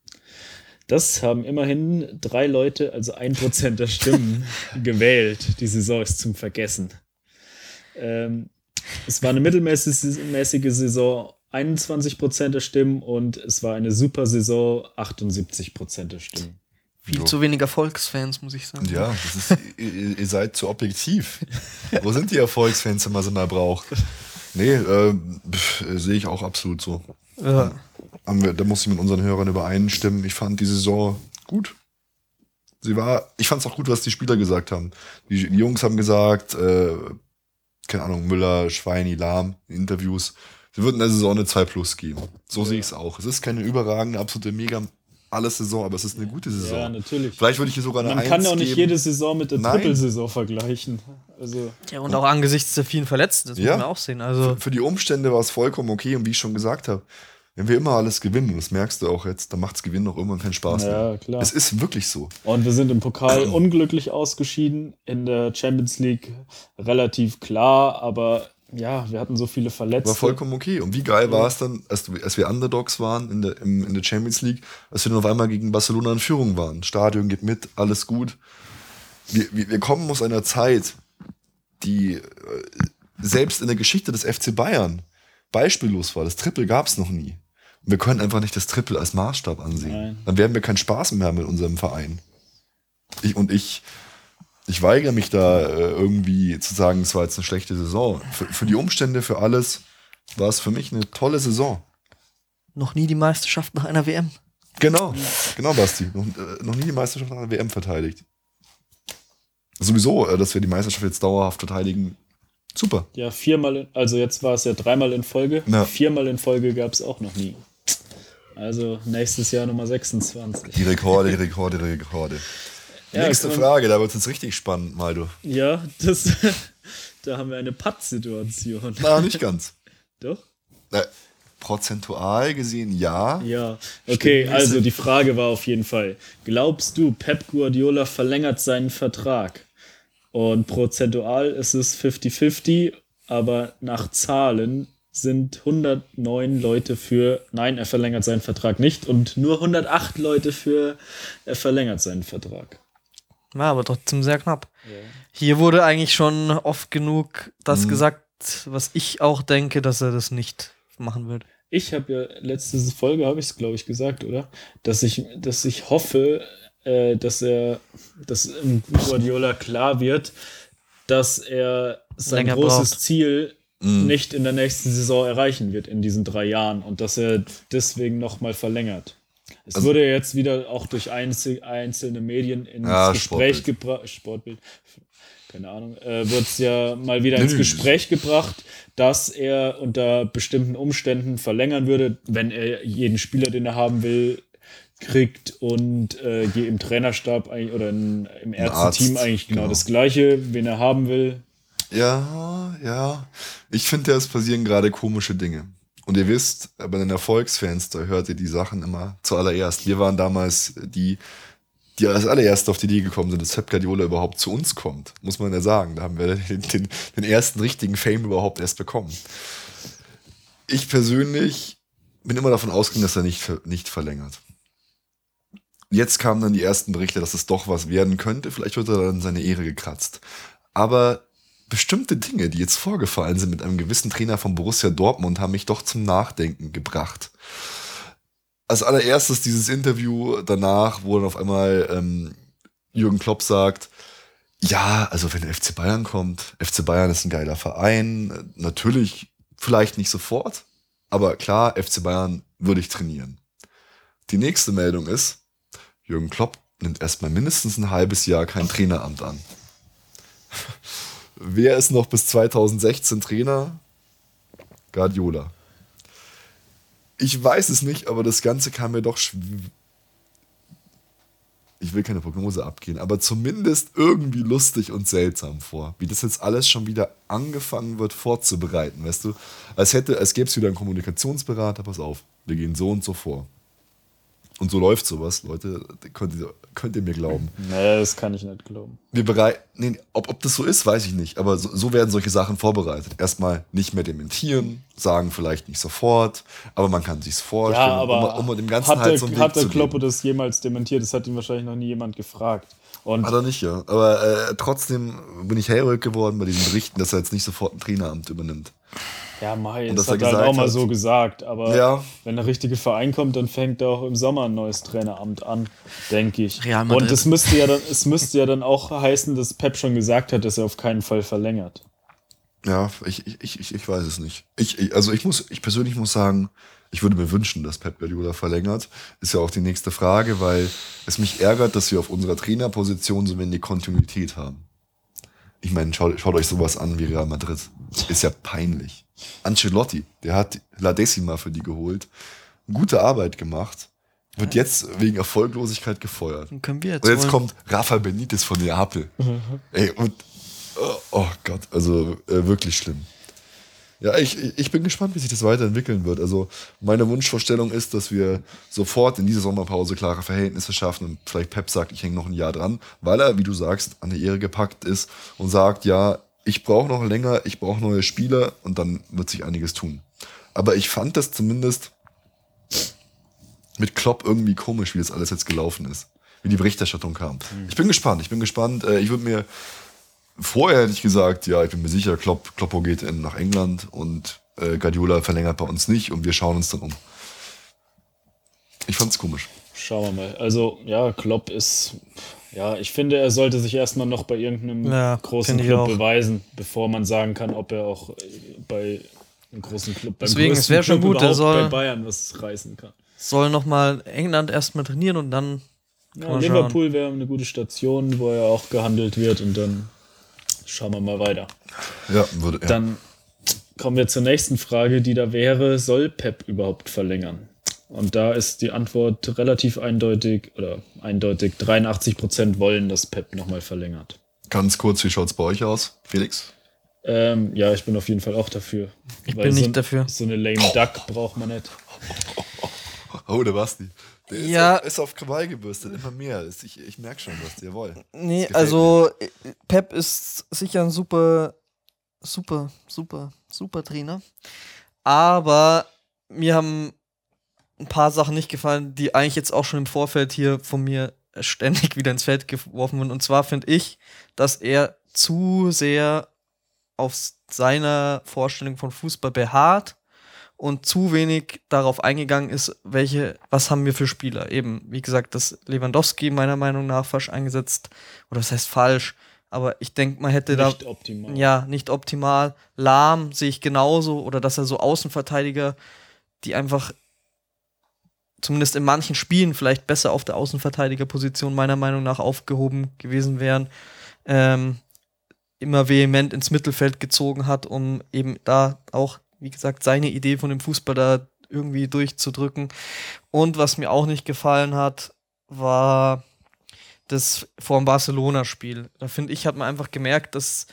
D: Das haben immerhin drei Leute, also ein Prozent der Stimmen, gewählt. Die Saison ist zum Vergessen. Ähm, es war eine mittelmäßige Saison, 21 Prozent der Stimmen und es war eine super Saison, 78 Prozent der Stimmen.
C: Viel
B: Jo.
C: zu wenig Erfolgsfans, muss ich sagen.
B: Ja, das ist, ihr, ihr seid zu objektiv. Wo sind die Erfolgsfans, wenn man sie mal braucht? Nee, äh, sehe ich auch absolut so.
C: Ja.
B: Haben wir, da muss ich mit unseren Hörern übereinstimmen. Ich fand die Saison gut. Sie war, ich fand es auch gut, was die Spieler gesagt haben. Die, die Jungs haben gesagt, äh, keine Ahnung, Müller, Schweini, Lahm, in Interviews, sie würden der Saison eine 2 Plus geben. So sehe ich es auch. Es ist keine überragende, absolute mega alles Saison, aber es ist eine gute Saison.
D: Ja, natürlich.
B: Vielleicht würde ich hier sogar eine
D: Man kann
B: 1
D: auch nicht
B: geben.
D: jede Saison mit der. Trippelsaison vergleichen. Also,
C: ja, und auch angesichts der vielen Verletzten, das
B: Ja.
C: muss man auch sehen. Also,
B: Für die Umstände war es vollkommen okay und wie ich schon gesagt habe, wenn wir immer alles gewinnen, das merkst du auch jetzt, dann macht's Gewinnen auch irgendwann keinen Spaß
D: Ja,
B: mehr.
D: klar.
B: Es ist wirklich so.
D: und wir sind im Pokal unglücklich ausgeschieden, in der Champions League relativ klar, aber ja, wir hatten so viele Verletzte.
B: War vollkommen okay. Und wie geil war es dann, als, als wir Underdogs waren in der, im, in der Champions League, als wir dann auf einmal gegen Barcelona in Führung waren. Stadion geht mit, alles gut. Wir, wir, wir kommen aus einer Zeit, die äh, selbst in der Geschichte des FC Bayern beispiellos war. Das Triple gab es noch nie. Wir können einfach nicht das Triple als Maßstab ansehen.
D: Nein.
B: Dann werden wir keinen Spaß mehr haben mit unserem Verein. Ich, und ich, ich weigere mich da äh, irgendwie zu sagen, es war jetzt eine schlechte Saison. Für, für die Umstände, für alles war es für mich eine tolle Saison.
C: Noch nie die Meisterschaft nach einer WM.
B: Genau, genau, Basti. Noch, äh, noch nie die Meisterschaft nach der WM verteidigt. Sowieso, äh, dass wir die Meisterschaft jetzt dauerhaft verteidigen. Super.
D: Ja, viermal, in, also jetzt war es ja dreimal in Folge.
B: Ja.
D: Viermal in Folge gab es auch noch nie. Also nächstes Jahr Nummer 26.
B: Die Rekorde, die Rekorde, die Rekorde.
D: Ja,
B: Nächste Frage, da wird es jetzt richtig spannend, Maldo.
D: Ja, das, da haben wir eine Patt-Situation.
B: Na, nicht ganz.
D: Doch?
B: Äh, prozentual gesehen ja.
D: Ja, okay,
B: Stimmt,
D: also die Frage war auf jeden Fall, glaubst du, Pep Guardiola verlängert seinen Vertrag? Und prozentual ist es 50-50, aber nach Zahlen sind 109 Leute für, nein, er verlängert seinen Vertrag nicht und nur 108 Leute für, er verlängert seinen Vertrag.
C: Ja, aber trotzdem sehr knapp. Hier wurde eigentlich schon oft genug das
B: Mhm.
C: gesagt, was ich auch denke, dass er das nicht machen wird.
D: Ich habe ja letzte Folge, habe ich es glaube ich gesagt, oder? Dass ich, dass ich hoffe, äh, dass er, dass im Guardiola klar wird, dass er sein
C: Länger
D: großes
C: braucht.
D: Ziel
B: Mhm.
D: nicht in der nächsten Saison erreichen wird in diesen drei Jahren und dass er deswegen nochmal verlängert. Es
B: Also-
D: wurde jetzt wieder auch durch einzel einzelne Medien ins
B: Ja,
D: Gespräch
B: Sportbild.
D: gebracht, Sportbild, keine Ahnung, äh, wird es ja mal wieder ins Gespräch gebracht, dass er unter bestimmten Umständen verlängern würde, wenn er jeden Spieler, den er haben will, kriegt und äh, je im Trainerstab eigentlich, oder in, im Ärzteteam eigentlich genau,
B: genau.
D: das gleiche, wen er haben will.
B: Ja, ja. Ich finde, es passieren gerade komische Dinge. Und ihr wisst, bei den Erfolgsfans, da hört ihr die Sachen immer zuallererst. Wir waren damals die, die als allererste auf die Idee gekommen sind, dass Pep Guardiola überhaupt zu uns kommt. Muss man ja sagen. Da haben wir den, den, den ersten richtigen Fame überhaupt erst bekommen. Ich persönlich bin immer davon ausgegangen, dass er nicht, nicht verlängert. Jetzt kamen dann die ersten Berichte, dass es doch was werden könnte. Vielleicht wird er dann seine Ehre gekratzt. Aber bestimmte Dinge, die jetzt vorgefallen sind mit einem gewissen Trainer von Borussia Dortmund, haben mich doch zum Nachdenken gebracht. Als allererstes dieses Interview danach, wo dann auf einmal ähm, Jürgen Klopp sagt, ja, also wenn der FC Bayern kommt, FC Bayern ist ein geiler Verein, natürlich vielleicht nicht sofort, aber klar, FC Bayern würde ich trainieren. Die nächste Meldung ist, Jürgen Klopp nimmt erstmal mindestens ein halbes Jahr kein Traineramt an. Wer ist noch bis 2016 Trainer? Guardiola. Ich weiß es nicht, aber das Ganze kam mir doch ich will keine Prognose abgehen, aber zumindest irgendwie lustig und seltsam vor, wie das jetzt alles schon wieder angefangen wird vorzubereiten, weißt du? Als hätte, als gäbe es wieder einen Kommunikationsberater, pass auf, wir gehen so und so vor. Und so läuft sowas, Leute, könnt ihr, könnt ihr mir glauben.
D: Nee, das kann ich nicht glauben.
B: Wir bereiten, nee, ob, ob das so ist, weiß ich nicht, aber so, so werden solche Sachen vorbereitet. Erstmal nicht mehr dementieren, sagen vielleicht nicht sofort, aber man kann sich's vorstellen,
D: Ja, aber
B: um, um dem Ganzen
D: hat,
B: halt
D: der,
B: so einen Weg
D: hat der Kloppe das jemals dementiert? Das hat ihn wahrscheinlich noch nie jemand gefragt. Und
B: Hat er nicht, ja. Aber äh, trotzdem bin ich hellröt geworden bei diesen Berichten, dass er jetzt nicht sofort ein Traineramt übernimmt.
D: Ja, Mai,
B: Und
D: das hat
B: er
D: halt auch mal
B: hat-
D: so gesagt. Aber
B: Ja.
D: wenn der richtige Verein kommt, dann fängt er auch im Sommer ein neues Traineramt an, denke ich.
C: Real Madrid.
D: Und es müsste, ja dann, es müsste ja dann auch heißen, dass Pep schon gesagt hat, dass er auf keinen Fall verlängert.
B: Ja, ich, ich, ich, ich- ich weiß es nicht. Ich, ich, also ich muss, ich persönlich muss sagen, ich würde mir wünschen, dass Pep Guardiola verlängert. Ist ja auch die nächste Frage, weil es mich ärgert, dass wir auf unserer Trainerposition so wenig Kontinuität haben. Ich meine, schaut, schaut euch sowas an wie Real Madrid. Ist ja peinlich. Ancelotti, der hat La Decima für die geholt. Gute Arbeit gemacht. Wird jetzt wegen Erfolglosigkeit gefeuert.
C: Dann können wir jetzt,
B: Und jetzt
C: holen.
B: kommt Rafa Benitez von Neapel. Ey, und oh, oh Gott, also äh, wirklich schlimm. Ja, ich, ich- ich bin gespannt, wie sich das weiterentwickeln wird. Also meine Wunschvorstellung ist, dass wir sofort in dieser Sommerpause klare Verhältnisse schaffen und vielleicht Pep sagt, ich hänge noch ein Jahr dran, weil er, wie du sagst, an der Ehre gepackt ist und sagt, ja, ich brauche noch länger, ich brauche neue Spieler und dann wird sich einiges tun. Aber ich fand das zumindest mit Klopp irgendwie komisch, wie das alles jetzt gelaufen ist. Wie die Berichterstattung kam. Ich bin gespannt, ich bin gespannt. Äh, Ich würde mir, vorher hätte ich gesagt, ja, ich bin mir sicher, Klopp, Kloppo geht in, nach England und äh, Guardiola verlängert bei uns nicht und wir schauen uns dann um. Ich fand's komisch.
D: Schauen wir mal. Also, ja, Klopp ist. Ja, ich finde, er sollte sich erstmal noch bei irgendeinem
C: Ja,
D: großen Club beweisen, bevor man sagen kann, ob er auch äh, bei einem großen Club, beim
C: Deswegen, es
D: größten
C: wär schon
D: Club
C: gut, er soll-
D: bei Bayern was reißen kann.
C: Soll nochmal England erstmal trainieren und dann.
D: Ja, Liverpool wäre eine gute Station, wo er auch gehandelt wird und dann schauen wir mal weiter.
B: Ja, würde er.
D: Dann kommen wir zur nächsten Frage, die da wäre, soll Pep überhaupt verlängern? Und da ist die Antwort relativ eindeutig oder eindeutig 83% wollen, dass Pep nochmal verlängert.
B: Ganz kurz, wie schaut's bei euch aus, Felix?
D: Ähm, ja, ich bin auf jeden Fall auch dafür. Ich
C: bin
D: so,
C: nicht dafür.
D: So eine lame Duck braucht man nicht.
B: Oh, der Basti. Der ist,
C: Ja.
B: auf, ist auf Krawall gebürstet, immer mehr. Ist- Ich, ich merke schon, was jawohl.
C: Nee, also äh, Pep ist sicher ein super, super, super, super Trainer. Aber mir haben ein paar Sachen nicht gefallen, die eigentlich jetzt auch schon im Vorfeld hier von mir ständig wieder ins Feld geworfen wurden. Und zwar finde ich, dass er zu sehr auf seiner Vorstellung von Fußball beharrt und zu wenig darauf eingegangen ist, welche, was haben wir für Spieler. Eben, wie gesagt, dass Lewandowski meiner Meinung nach falsch eingesetzt, oder das heißt falsch, aber ich denke, man hätte
D: Nicht
C: da
D: optimal.
C: ja, nicht optimal. Lahm sehe ich genauso. Oder dass er so Außenverteidiger, die einfach zumindest in manchen Spielen vielleicht besser auf der Außenverteidigerposition meiner Meinung nach aufgehoben gewesen wären, ähm, immer vehement ins Mittelfeld gezogen hat, um eben da auch, wie gesagt, seine Idee von dem Fußball da irgendwie durchzudrücken. Und was mir auch nicht gefallen hat, war das vor dem Barcelona-Spiel. Da finde ich, hat man einfach gemerkt, dass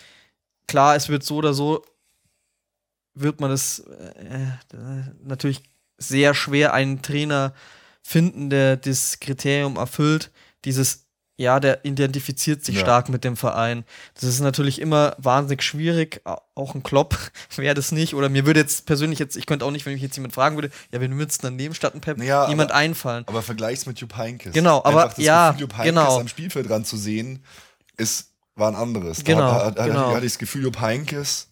C: klar, es wird so oder so, wird man das äh, äh, natürlich sehr schwer einen Trainer finden, der das Kriterium erfüllt. Dieses, ja, der identifiziert sich
B: Ja.
C: stark mit dem Verein. Das ist natürlich immer wahnsinnig schwierig. Au- Auch ein Klopp wäre das nicht. Oder mir würde jetzt persönlich jetzt, ich könnte auch nicht, wenn mich jetzt jemand fragen würde, ja, du dann nehmen statt ein Pep,
B: Naja,
C: niemand
B: aber-
C: einfallen.
B: Aber vergleich's mit Jupp Heynckes.
C: Genau, aber
B: Einfach das
C: ja,
B: Gefühl, Jupp Heynckes
C: genau.
B: am Spielfeld dran zu sehen, ist, war ein anderes.
C: Genau,
B: Da, hat- da,
C: genau.
B: da hatte ich das Gefühl, Jupp Heynckes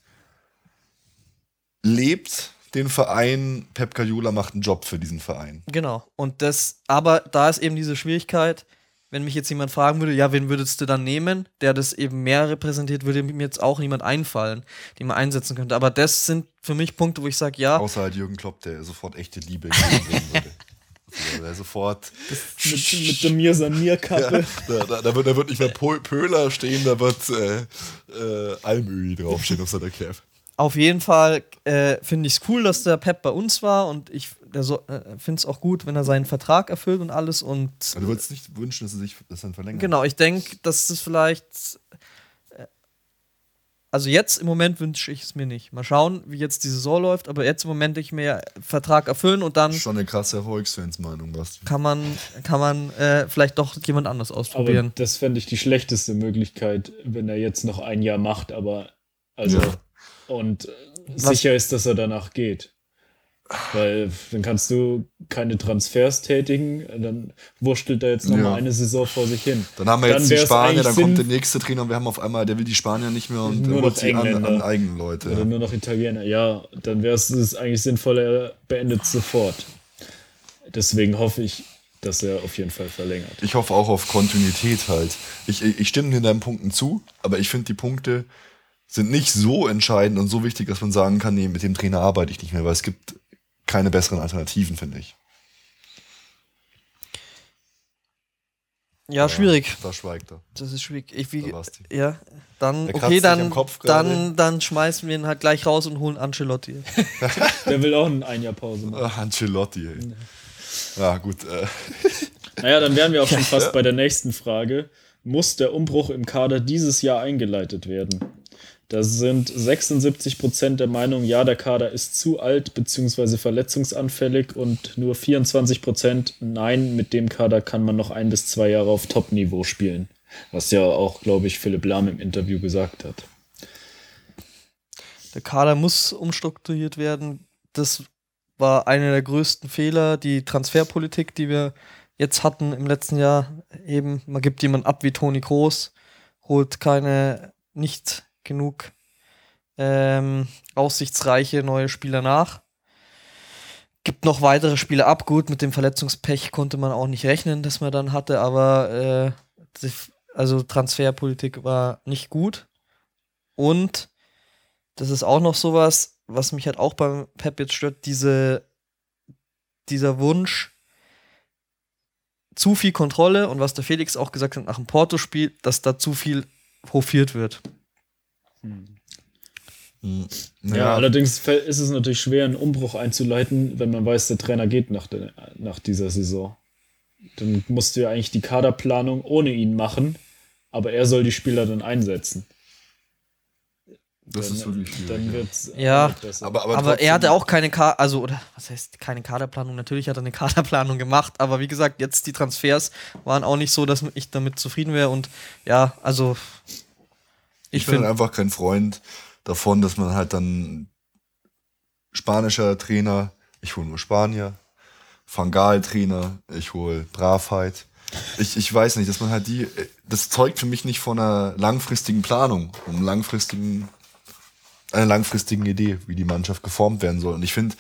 B: lebt den Verein, Pep Guardiola macht einen Job für diesen Verein.
C: Genau. Und das, aber da ist eben diese Schwierigkeit, wenn mich jetzt jemand fragen würde, ja, wen würdest du dann nehmen, der das eben mehr repräsentiert, würde mir jetzt auch niemand einfallen, den man einsetzen könnte. Aber das sind für mich Punkte, wo ich sage, ja,
B: Außer halt Jürgen Klopp, der sofort echte Liebe geben würde. Der sofort.
D: Mit, mit der Mir Sanierkappe.
B: Da, da, da, wird, da wird nicht mehr Pö- Pöhler stehen, da wird äh, äh, Almöhi draufstehen auf seiner Cap.
C: Auf jeden Fall äh, finde ich es cool, dass der Pep bei uns war und ich so, äh, finde es auch gut, wenn er seinen Vertrag erfüllt und alles und
B: Also du würdest nicht wünschen, dass er sich das dann verlängert.
C: Genau, ich denke, dass das vielleicht. äh, Also jetzt im Moment wünsche ich es mir nicht. Mal schauen, wie jetzt die Saison läuft, aber jetzt im Moment ich mir Vertrag erfüllen und dann
B: Schon eine krasse Erfolgsfansmeinung, Basti.
C: kann man, kann man äh, vielleicht doch jemand anderes
D: Aber
C: ausprobieren.
D: das fände ich die schlechteste Möglichkeit, wenn er jetzt noch ein Jahr macht, aber also
B: Ja.
D: Und
C: Was-
D: sicher ist, dass er danach geht. Weil dann kannst du keine Transfers tätigen, dann wurschtelt er jetzt noch
B: Ja.
D: mal eine Saison vor sich hin.
B: Dann haben wir
D: Dann
B: jetzt die
D: wär's
B: Spanier, dann kommt der nächste Trainer und wir haben auf einmal, der will die Spanier nicht mehr und
D: Nur
B: holt sie an, an eigene Leute.
D: Oder nur noch Italiener. Ja, dann wäre es eigentlich sinnvoller, er beendet sofort. Deswegen hoffe ich, dass er auf jeden Fall verlängert.
B: Ich hoffe auch auf Kontinuität halt. Ich, ich ich stimme dir in deinen Punkten zu, aber ich finde, die Punkte sind nicht so entscheidend und so wichtig, dass man sagen kann, nee, mit dem Trainer arbeite ich nicht mehr, weil es gibt keine besseren Alternativen, finde ich.
C: ja, schwierig.
B: Da schweigt er.
C: Das ist schwierig. Ich, wie,
B: Da
C: ja, dann, okay, dann, dann, dann schmeißen wir ihn halt gleich raus und holen Ancelotti.
D: Der will auch ein Jahr Pause machen.
B: Ah, Ancelotti, ey. Ja, gut. Äh,
D: Naja, dann wären wir auch schon fast bei der nächsten Frage. Muss der Umbruch im Kader dieses Jahr eingeleitet werden? Da sind 76% der Meinung, ja, der Kader ist zu alt bzw. verletzungsanfällig und nur 24% nein, mit dem Kader kann man noch ein bis zwei Jahre auf Top-Niveau spielen. Was ja auch, glaube ich, Philipp Lahm im Interview gesagt hat.
C: Der Kader muss umstrukturiert werden. Das war einer der größten Fehler, die Transferpolitik, die wir jetzt hatten im letzten Jahr. Eben, man gibt jemanden ab wie Toni Kroos, holt keine, nicht genug ähm, aussichtsreiche neue Spieler nach. gibt noch weitere Spiele ab. Gut, mit dem Verletzungspech konnte man auch nicht rechnen, das man dann hatte, aber äh, also Transferpolitik war nicht gut. Und das ist auch noch sowas, was mich halt auch beim Pep jetzt stört, diese, dieser Wunsch, zu viel Kontrolle und was der Felix auch gesagt hat nach dem Porto-Spiel, dass da zu viel hofiert wird.
D: Hm. Ja, ja, allerdings ist es natürlich schwer, einen Umbruch einzuleiten, wenn man weiß, der Trainer geht nach, der, nach dieser Saison. Dann musst du ja eigentlich die Kaderplanung ohne ihn machen, aber er soll die Spieler dann einsetzen.
B: Das dann, ist wirklich schwierig.
C: Dann wird's ja, aber, aber, aber er hatte auch keine Kader, also oder was heißt keine Kaderplanung? Natürlich hat er eine Kaderplanung gemacht, aber wie gesagt, jetzt die Transfers waren auch nicht so, dass ich damit zufrieden wäre und ja, also
B: ich, bin einfach kein Freund davon, dass man halt dann spanischer Trainer, ich hole nur Spanier, Fangal Trainer, ich hole Bravheit. Ich, ich weiß nicht, dass man halt die, das zeugt für mich nicht von einer langfristigen Planung, einem langfristigen einer langfristigen Idee, wie die Mannschaft geformt werden soll. Und ich finde,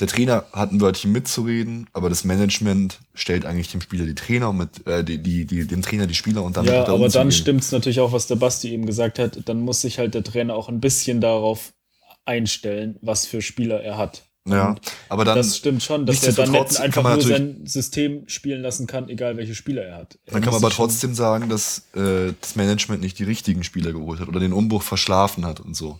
B: der Trainer hat ein Wörtchen mitzureden, aber das Management stellt eigentlich dem Spieler die Trainer und mit, äh, die, die, die, dem Trainer die Spieler und dann.
D: Ja, aber dann stimmt es natürlich auch, was der Basti eben gesagt hat. Dann muss sich halt der Trainer auch ein bisschen darauf einstellen, was für Spieler er hat.
B: Ja, aber dann.
D: Das stimmt schon, dass er dann nicht einfach nur sein System spielen lassen kann, egal welche Spieler er hat.
B: Er dann kann man aber trotzdem sagen, dass äh, das Management nicht die richtigen Spieler geholt hat oder den Umbruch verschlafen hat und so.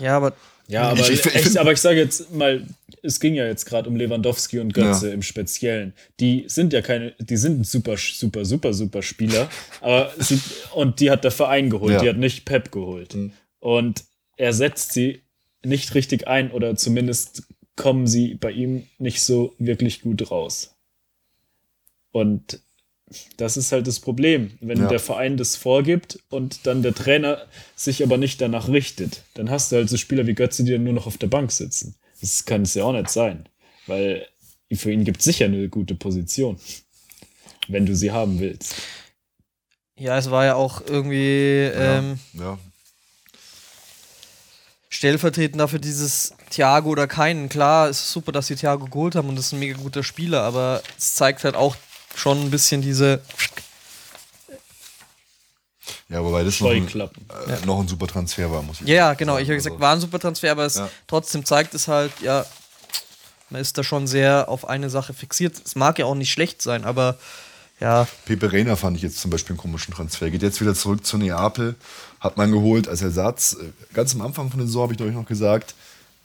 C: Ja, aber.
D: Ja, aber ich, ich, echt, aber ich sage jetzt mal, es ging ja jetzt gerade um Lewandowski und Götze ja. im Speziellen. Die sind ja keine, die sind super, super, super, super Spieler. aber sie, und die hat der Verein geholt, ja. die hat nicht Pep geholt. Mhm. Und er setzt sie nicht richtig ein oder zumindest kommen sie bei ihm nicht so wirklich gut raus. Und das ist halt das Problem, wenn ja. der Verein das vorgibt und dann der Trainer sich aber nicht danach richtet. Dann hast du halt so Spieler wie Götze, die dann nur noch auf der Bank sitzen. Das kann es ja auch nicht sein, weil für ihn gibt es sicher eine gute Position, wenn du sie haben willst.
C: Ja, es war ja auch irgendwie ähm, ja, ja. stellvertretend dafür dieses Thiago oder keinen. Klar, es ist super, dass sie Thiago geholt haben und das ist ein mega guter Spieler, aber es zeigt halt auch schon ein bisschen diese.
B: Ja, wobei das noch ein, äh, noch ein super Transfer war, muss ich
C: sagen. Ja, genau. Ich habe gesagt, also war ein super Transfer, aber es ja. trotzdem zeigt es halt, ja, man ist da schon sehr auf eine Sache fixiert. Es mag ja auch nicht schlecht sein, aber ja.
B: Pepe Reina fand ich jetzt zum Beispiel einen komischen Transfer. Geht jetzt wieder zurück zu Neapel, hat man geholt als Ersatz. Ganz am Anfang von der Saison habe ich euch noch gesagt,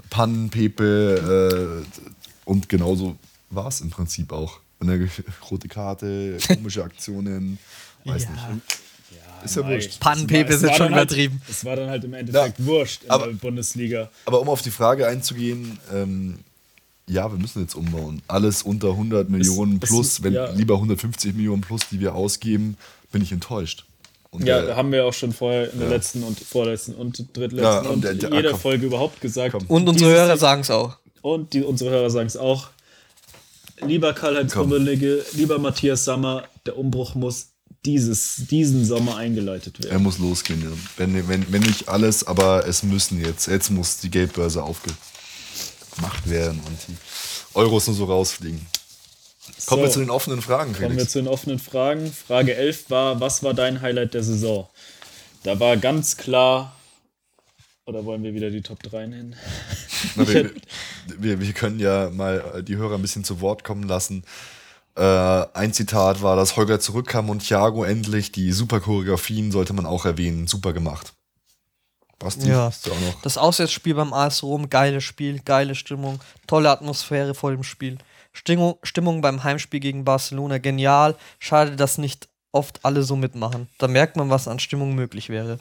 B: Pannen, Pepe äh, und genauso war es im Prinzip auch eine rote Karte, komische Aktionen, weiß
C: ja.
B: nicht.
C: Ja, ist ja wurscht. Pannenpepe sind schon halt- übertrieben.
D: Halt, es war dann halt im Endeffekt ja, wurscht in aber, der Bundesliga.
B: Aber um auf die Frage einzugehen, ähm, ja, wir müssen jetzt umbauen. Alles unter 100 Millionen es, plus, es, wenn ja. lieber 150 Millionen plus, die wir ausgeben, bin ich enttäuscht.
D: Und ja, der, haben wir auch schon vorher in der ja. letzten und vorletzten und drittletzten ja, und, und der, der, jeder komm, Folge überhaupt gesagt.
C: Komm. Und unsere Hörer sagen es auch.
D: Und die, unsere Hörer sagen es auch lieber Karl-Heinz Rummenigge, lieber Matthias Sammer, der Umbruch muss dieses, diesen Sommer eingeleitet werden.
B: Er muss losgehen, ja. wenn, wenn, wenn nicht alles, aber es müssen jetzt, jetzt muss die Geldbörse aufgemacht werden und die Euros nur so rausfliegen. Kommen so, wir zu den offenen Fragen,
D: Felix. Kommen wir zu den offenen Fragen. Frage 11 war, was war dein Highlight der Saison? Da war ganz klar oder wollen wir wieder die Top 3 nennen?
B: Na, wir, wir, wir, können ja mal die Hörer ein bisschen zu Wort kommen lassen. Äh, ein Zitat war, dass Holger zurückkam und Thiago endlich die super Choreografien sollte man auch erwähnen. Super gemacht.
C: Basti, ja. Das Auswärtsspiel beim AS Rom, geiles Spiel, geile Stimmung, tolle Atmosphäre vor dem Spiel. Stimmung, Stimmung beim Heimspiel gegen Barcelona, genial. Schade, dass nicht oft alle so mitmachen. Da merkt man, was an Stimmung möglich wäre.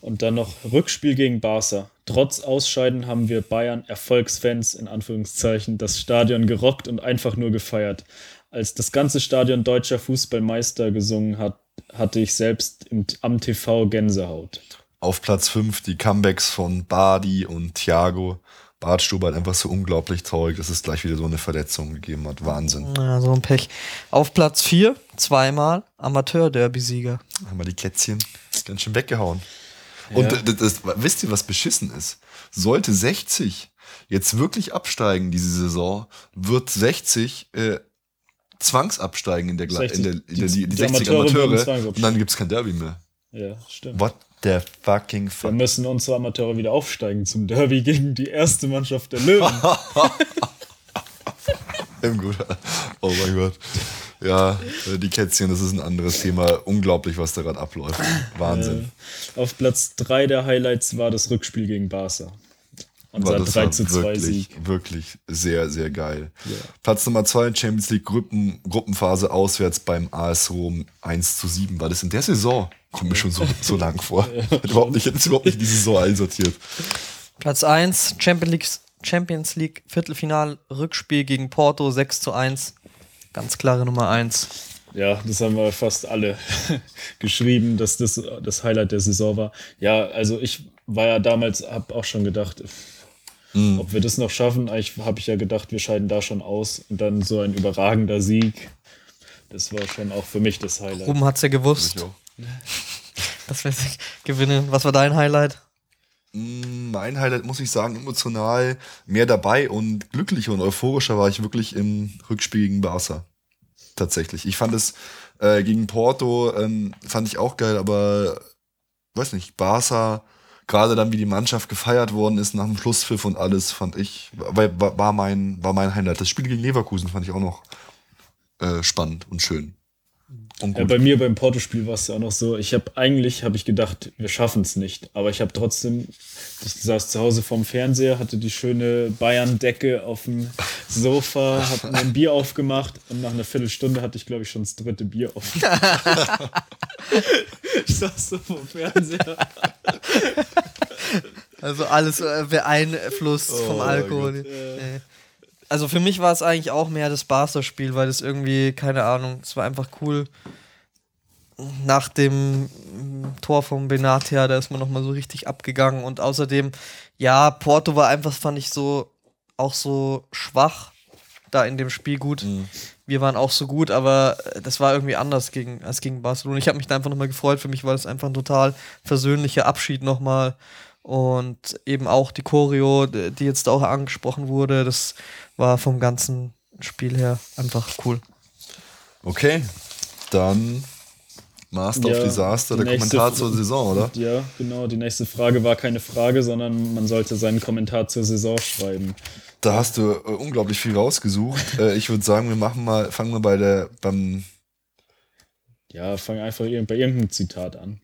D: Und dann noch Rückspiel gegen Barca. Trotz Ausscheiden haben wir Bayern Erfolgsfans in Anführungszeichen das Stadion gerockt und einfach nur gefeiert. Als das ganze Stadion deutscher Fußballmeister gesungen hat, hatte ich selbst im, am TV Gänsehaut.
B: Auf Platz 5 die Comebacks von Badi und Thiago. Bartstube hat einfach so unglaublich traurig, dass es gleich wieder so eine Verletzung gegeben hat. Wahnsinn.
C: Ja, so ein Pech. Auf Platz 4 zweimal Amateur-Derby-Sieger.
B: Haben wir die Kätzchen ganz schön weggehauen. Und ja. das, das, wisst ihr, was beschissen ist? Sollte 60 jetzt wirklich absteigen diese Saison, wird 60 äh, zwangsabsteigen in der, Gla-
D: 60,
B: in der, in der,
D: die-
B: die, die
D: die
B: 60
D: Amateure
B: Amateure. Und dann gibt's kein Derby mehr.
D: Ja, stimmt.
B: What the fucking
D: Wir
B: fuck?
D: müssen unsere Amateure wieder aufsteigen zum Derby gegen die erste Mannschaft der Löwen.
B: Im Guter. Oh mein Gott. Ja, äh, die Kätzchen, das ist ein anderes Thema. Unglaublich, was da gerade abläuft. Wahnsinn.
D: Auf Platz 3 der Highlights war das Rückspiel gegen Barca. Unser
B: das
D: 3
B: war
D: zu 2
B: wirklich,
D: Sieg.
B: wirklich sehr, sehr geil. Platz Nummer 2 Champions League Gruppen, Gruppenphase auswärts beim AS Rom 1 zu 7. War das in der Saison? Kommt mir schon so, so lang vor. Hätte überhaupt nicht, hätte es überhaupt nicht die Saison einsortiert.
C: Platz 1, Champions League, Champions League Viertelfinal, Rückspiel gegen Porto 6 zu 1. Ganz klare Nummer 1.
D: Ja, das haben wir fast alle geschrieben, dass das das Highlight der Saison war. Ja, also ich war ja damals, habe auch schon gedacht,
B: Mhm.
D: ob wir das noch schaffen. Eigentlich habe ich ja gedacht, wir scheiden da schon aus. Und dann so ein überragender Sieg. Das war schon auch für mich das Highlight.
C: Ruben hat's ja gewusst, dass wir gewinnen. Was war dein Highlight?
B: Mein Highlight, muss ich sagen, emotional mehr dabei und glücklicher und euphorischer war ich wirklich im Rückspiel gegen Barca. Tatsächlich. Ich fand es äh, gegen Porto, ähm, fand ich auch geil, aber weiß nicht, Barca, gerade dann wie die Mannschaft gefeiert worden ist nach dem Schlusspfiff und alles, fand ich, war, war, war, mein, war mein Highlight. Das Spiel gegen Leverkusen fand ich auch noch äh, spannend und schön. Und
D: Ja, bei mir beim Porto-Spiel war es ja auch noch so, ich habe eigentlich habe ich gedacht, wir schaffen es nicht, aber ich habe trotzdem, ich saß zu Hause vorm Fernseher, hatte die schöne Bayern-Decke auf dem Sofa, habe mir ein Bier aufgemacht und nach einer Viertelstunde hatte ich, glaube ich, schon das dritte Bier offen. ich saß so vorm Fernseher.
C: Also alles äh, beeinflusst vom Alkohol. Nee. Also für mich war es eigentlich auch mehr das Barca-Spiel, weil das irgendwie, keine Ahnung, es war einfach cool. Nach dem Tor von Benatia, da ist man nochmal so richtig abgegangen. Und außerdem, ja, Porto war einfach, fand ich so, auch so schwach da in dem Spiel gut. Wir waren auch so gut, aber das war irgendwie anders gegen, als gegen Barcelona. Ich habe mich da einfach nochmal gefreut. Für mich war das einfach ein total versöhnlicher Abschied nochmal. Und eben auch die Choreo, die jetzt auch angesprochen wurde, das war vom ganzen Spiel her einfach cool.
B: Okay, dann Master of
D: Ja,
B: Disaster,
D: die
B: der Kommentar zur Saison, oder?
D: Ja, genau, die nächste Frage war keine Frage, sondern man sollte seinen Kommentar zur Saison schreiben.
B: Da hast du äh, unglaublich viel rausgesucht. äh, ich würde sagen, wir machen mal, fangen wir bei der, beim,
D: Ja, fang einfach bei irgendeinem Zitat an.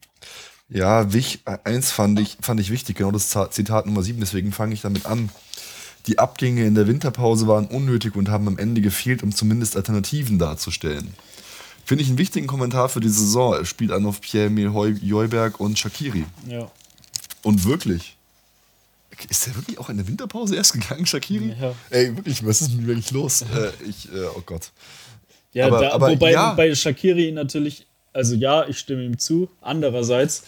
B: Ja, wich, eins fand ich, fand ich wichtig, genau das Zitat Nummer 7, deswegen fange ich damit an. Die Abgänge in der Winterpause waren unnötig und haben am Ende gefehlt, um zumindest Alternativen darzustellen. Finde ich einen wichtigen Kommentar für die Saison. Er spielt an auf Pierre-Emil Heu- Heuberg und Shakiri.
D: Ja.
B: Und wirklich. Ist der wirklich auch in der Winterpause erst gegangen, Shakiri?
D: Ja.
B: Ey, wirklich, was ist denn wirklich los? äh, ich, äh, oh Gott.
D: Ja,
B: Aber-
D: da,
B: aber
D: wobei
B: ja.
D: bei Shakiri natürlich, also ja, ich stimme ihm zu. Andererseits,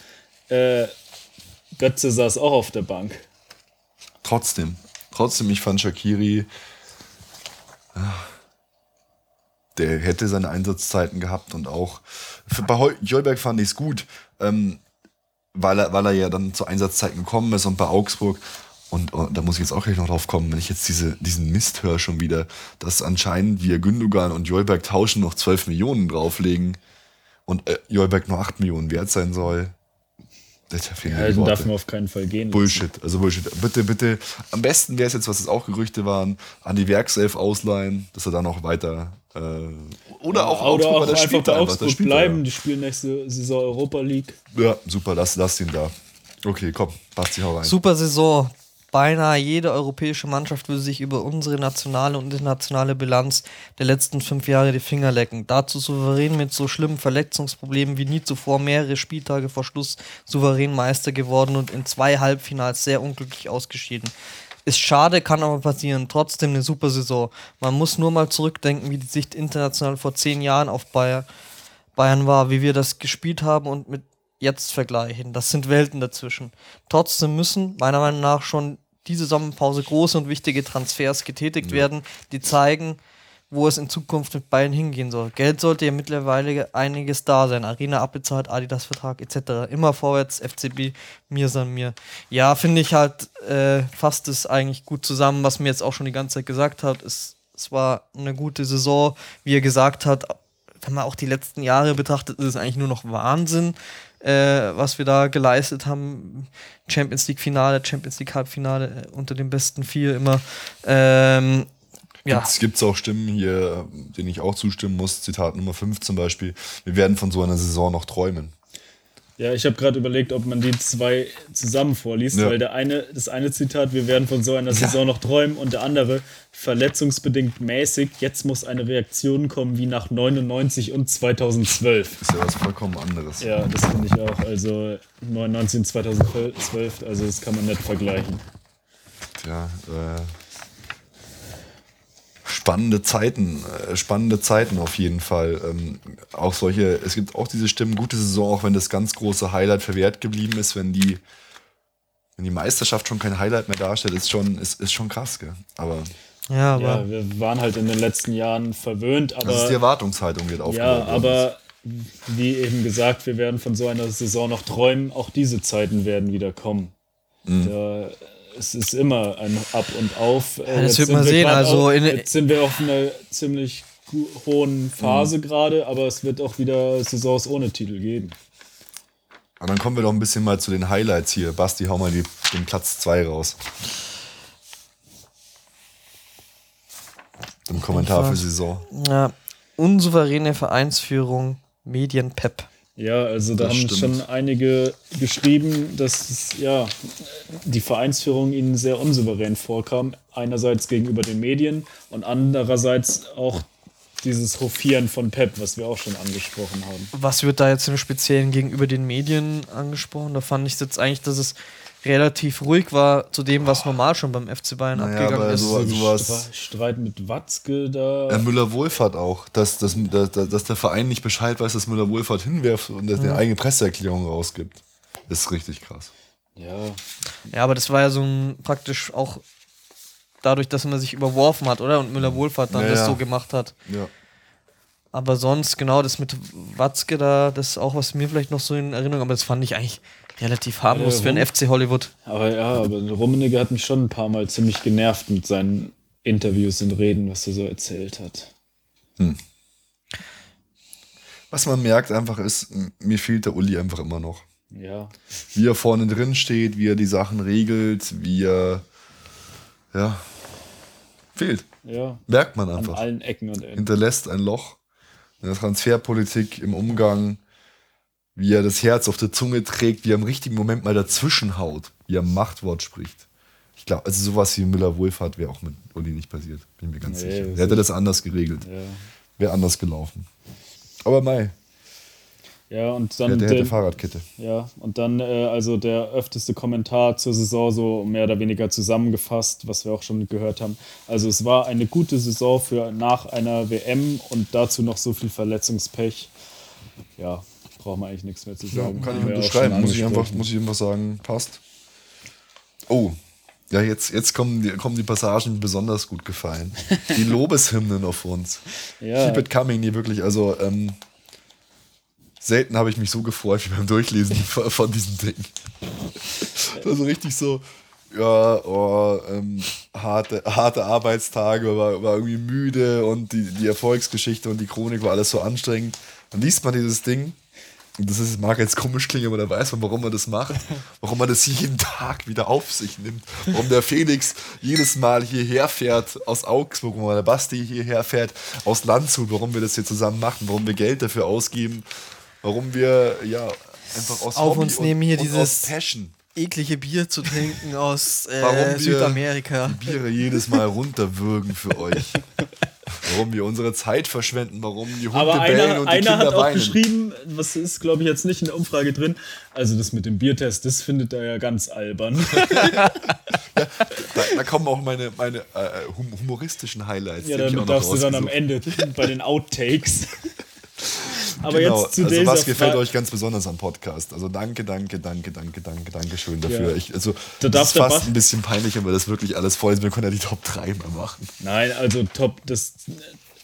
D: äh, Götze saß auch auf der Bank.
B: Trotzdem. Trotzdem, ich fand Shakiri. ah, Der hätte seine Einsatzzeiten gehabt und auch. Für, bei Jolberg fand ich es gut, ähm, weil, er, weil er ja dann zu Einsatzzeiten gekommen ist und bei Augsburg. Und, und da muss ich jetzt auch gleich noch drauf kommen, wenn ich jetzt diese, diesen Mist höre schon wieder, dass anscheinend wir Gündogan und Jolberg tauschen noch 12 Millionen drauflegen und äh, Jolberg nur 8 Millionen wert sein soll. Das mir
D: Ja,
B: Worte.
D: darf man auf keinen Fall gehen. lassen.
B: Bullshit, also Bullshit. Bitte, bitte, am besten wäre es jetzt, was es auch Gerüchte waren, an die Werkself ausleihen, dass er dann noch weiter äh, oder auch
D: Oder
B: Augsburg,
D: auch
B: der
D: einfach
B: spielt
D: bei
B: einfach,
D: Augsburg
B: spielt da
D: bleiben. Die spielen nächste Saison Europa League.
B: Ja, super, lass, lass ihn da. Okay, komm, Basti, hau rein.
C: Super Saison. Beinahe jede europäische Mannschaft würde sich über unsere nationale und internationale Bilanz der letzten fünf Jahre die Finger lecken. Dazu souverän mit so schlimmen Verletzungsproblemen wie nie zuvor mehrere Spieltage vor Schluss souverän Meister geworden und in zwei Halbfinals sehr unglücklich ausgeschieden. Ist schade, kann aber passieren. Trotzdem eine super Saison. Man muss nur mal zurückdenken, wie die Sicht international vor zehn Jahren auf Bayern, Bayern war, wie wir das gespielt haben und mit jetzt vergleichen. Das sind Welten dazwischen. Trotzdem müssen meiner Meinung nach schon diese Sommerpause große und wichtige Transfers getätigt werden, die zeigen, wo es in Zukunft mit Bayern hingehen soll. Geld sollte ja mittlerweile einiges da sein. Arena abbezahlt, Adidas-Vertrag etc. Immer vorwärts, FCB, mir san mir. Ja, finde ich halt, äh, fasst es eigentlich gut zusammen, was mir jetzt auch schon die ganze Zeit gesagt hat. Es, es war eine gute Saison, wie er gesagt hat. Wenn man auch die letzten Jahre betrachtet, ist es eigentlich nur noch Wahnsinn, äh, was wir da geleistet haben. Champions League-Finale, Champions League-Halbfinale äh, unter den besten vier immer. Ähm, ja.
B: Gibt es auch Stimmen hier, denen ich auch zustimmen muss, Zitat Nummer 5 zum Beispiel, wir werden von so einer Saison noch träumen.
D: Ja, ich habe gerade überlegt, ob man die zwei zusammen vorliest, ja. weil der eine, das eine Zitat, wir werden von so einer Saison ja. noch träumen und der andere, verletzungsbedingt mäßig, jetzt muss eine Reaktion kommen wie nach 99 und 2012.
B: Ist ja was vollkommen anderes.
D: Ja, das finde ich auch. Also 99 und 2012, also das kann man nicht vergleichen.
B: Tja, äh, spannende Zeiten, äh, spannende Zeiten auf jeden Fall. Ähm, auch solche, es gibt auch diese Stimmen, gute Saison, auch wenn das ganz große Highlight verwehrt geblieben ist, wenn die, wenn die Meisterschaft schon kein Highlight mehr darstellt, ist schon, ist, ist schon krass, gell? Aber.
D: Ja, aber ja, wir waren halt in den letzten Jahren verwöhnt, aber. Das
B: ist die Erwartungshaltung wird
D: aufgebaut. Ja, aber wie eben gesagt, wir werden von so einer Saison noch träumen, auch diese Zeiten werden wieder kommen. Mhm. Da, es ist immer ein Ab und Auf.
C: Ja, das wird man sehen. Also
D: auf, jetzt sind wir auf einer ziemlich hohen Phase mhm. gerade, aber es wird auch wieder Saisons ohne Titel geben.
B: Und dann kommen wir doch ein bisschen mal zu den Highlights hier. Basti, hau mal die, den Platz 2 raus. Im Kommentar für Saison.
C: Ja, unsouveräne Vereinsführung, Medienpep.
D: Ja, also da das haben stimmt. schon einige geschrieben, dass ja, die Vereinsführung ihnen sehr unsouverän vorkam. Einerseits gegenüber den Medien und andererseits auch dieses Hofieren von Pep, was wir auch schon angesprochen haben.
C: Was wird da jetzt im Speziellen gegenüber den Medien angesprochen? Da fand ich jetzt eigentlich, dass es relativ ruhig war zu dem, was normal schon beim FC Bayern naja, abgegangen ist.
B: So, sowas
D: Streit mit Watzke da.
B: Äh, Müller-Wohlfahrt auch, dass, dass, dass, dass, der Verein nicht Bescheid weiß, dass Müller-Wohlfahrt hinwirft und dass mhm. eine eigene Presseerklärung rausgibt. ist richtig krass.
D: Ja.
C: Ja, aber das war ja so ein praktisch auch dadurch, dass man sich überworfen hat, oder? Und Müller-Wohlfahrt dann ja, das ja. so gemacht hat.
B: Ja.
C: Aber sonst, genau, das mit Watzke da, das ist auch was mir vielleicht noch so in Erinnerung, aber das fand ich eigentlich relativ harmlos äh, für den FC Hollywood.
D: Aber ja, aber Rummenigge hat mich schon ein paar Mal ziemlich genervt mit seinen Interviews und Reden, was er so erzählt hat. Hm.
B: Was man merkt einfach ist, mir fehlt der Uli einfach immer noch.
D: Ja.
B: Wie er vorne drin steht, wie er die Sachen regelt, wie er, ja, fehlt.
D: Ja.
B: Merkt man einfach.
D: An allen Ecken und Enden.
B: Hinterlässt ein Loch in der Transferpolitik, im Umgang wie er das Herz auf der Zunge trägt, wie er im richtigen Moment mal dazwischen haut, wie er Machtwort spricht. Ich glaube, also sowas wie Müller-Wohlfahrt wäre auch mit Uli nicht passiert, bin mir ganz nee, sicher. Er hätte das anders geregelt. Ja. Wäre anders gelaufen. Aber Mai.
D: Ja, und dann.
B: Der, der hätte Fahrradkette.
D: Ja, und dann äh, also der öfteste Kommentar zur Saison, so mehr oder weniger zusammengefasst, was wir auch schon gehört haben. Also, es war eine gute Saison für nach einer WM und dazu noch so viel Verletzungspech. Ja, braucht man eigentlich nichts mehr zu sagen.
B: Ja, kann ich unterschreiben, muss ich, einfach, muss ich einfach sagen, passt. Oh, ja, jetzt, jetzt kommen, die, kommen die Passagen, die besonders gut gefallen. Die Lobeshymnen auf uns.
D: Ja.
B: Keep it coming, die wirklich, also ähm, selten habe ich mich so gefreut wie beim Durchlesen von, diesen Dingen. Also richtig so, ja, oh, ähm, harte, harte Arbeitstage, war, war irgendwie müde und die, die Erfolgsgeschichte und die Chronik war alles so anstrengend. Dann liest man dieses Ding das ist, mag jetzt komisch klingen, aber da weiß man, warum man das macht. Warum man das jeden Tag wieder auf sich nimmt. Warum der Felix jedes Mal hierher fährt aus Augsburg, warum der Basti hierher fährt aus Landshut, warum wir das hier zusammen machen, warum wir Geld dafür ausgeben, warum wir ja einfach aus
C: auf Hobby uns nehmen hier dieses
B: Passion
C: eklige Bier zu trinken aus äh, Südamerika.
B: Die Biere jedes Mal runterwürgen für euch. Warum wir unsere Zeit verschwenden, warum die Hunde
D: Aber
B: bellen
D: einer,
B: und die
D: einer
B: Kinder
D: hat auch
B: weinen.
D: geschrieben, was ist, glaube ich, jetzt nicht in der Umfrage drin. Also das mit dem Biertest, das findet er ja ganz albern.
B: da, da, kommen auch meine, meine äh, humoristischen Highlights.
D: Ja, damit darfst du dann am Ende bei den Outtakes. Aber
B: genau.
D: jetzt zu
B: also was gefällt Fra euch ganz besonders am Podcast? Also danke, danke, danke, danke, danke, danke schön dafür. Ja. Ich, also
D: da
B: das ist fast ein bisschen peinlich, aber das wirklich alles voll ist. Wir können ja die Top 3 mal machen.
D: Nein, also Top, das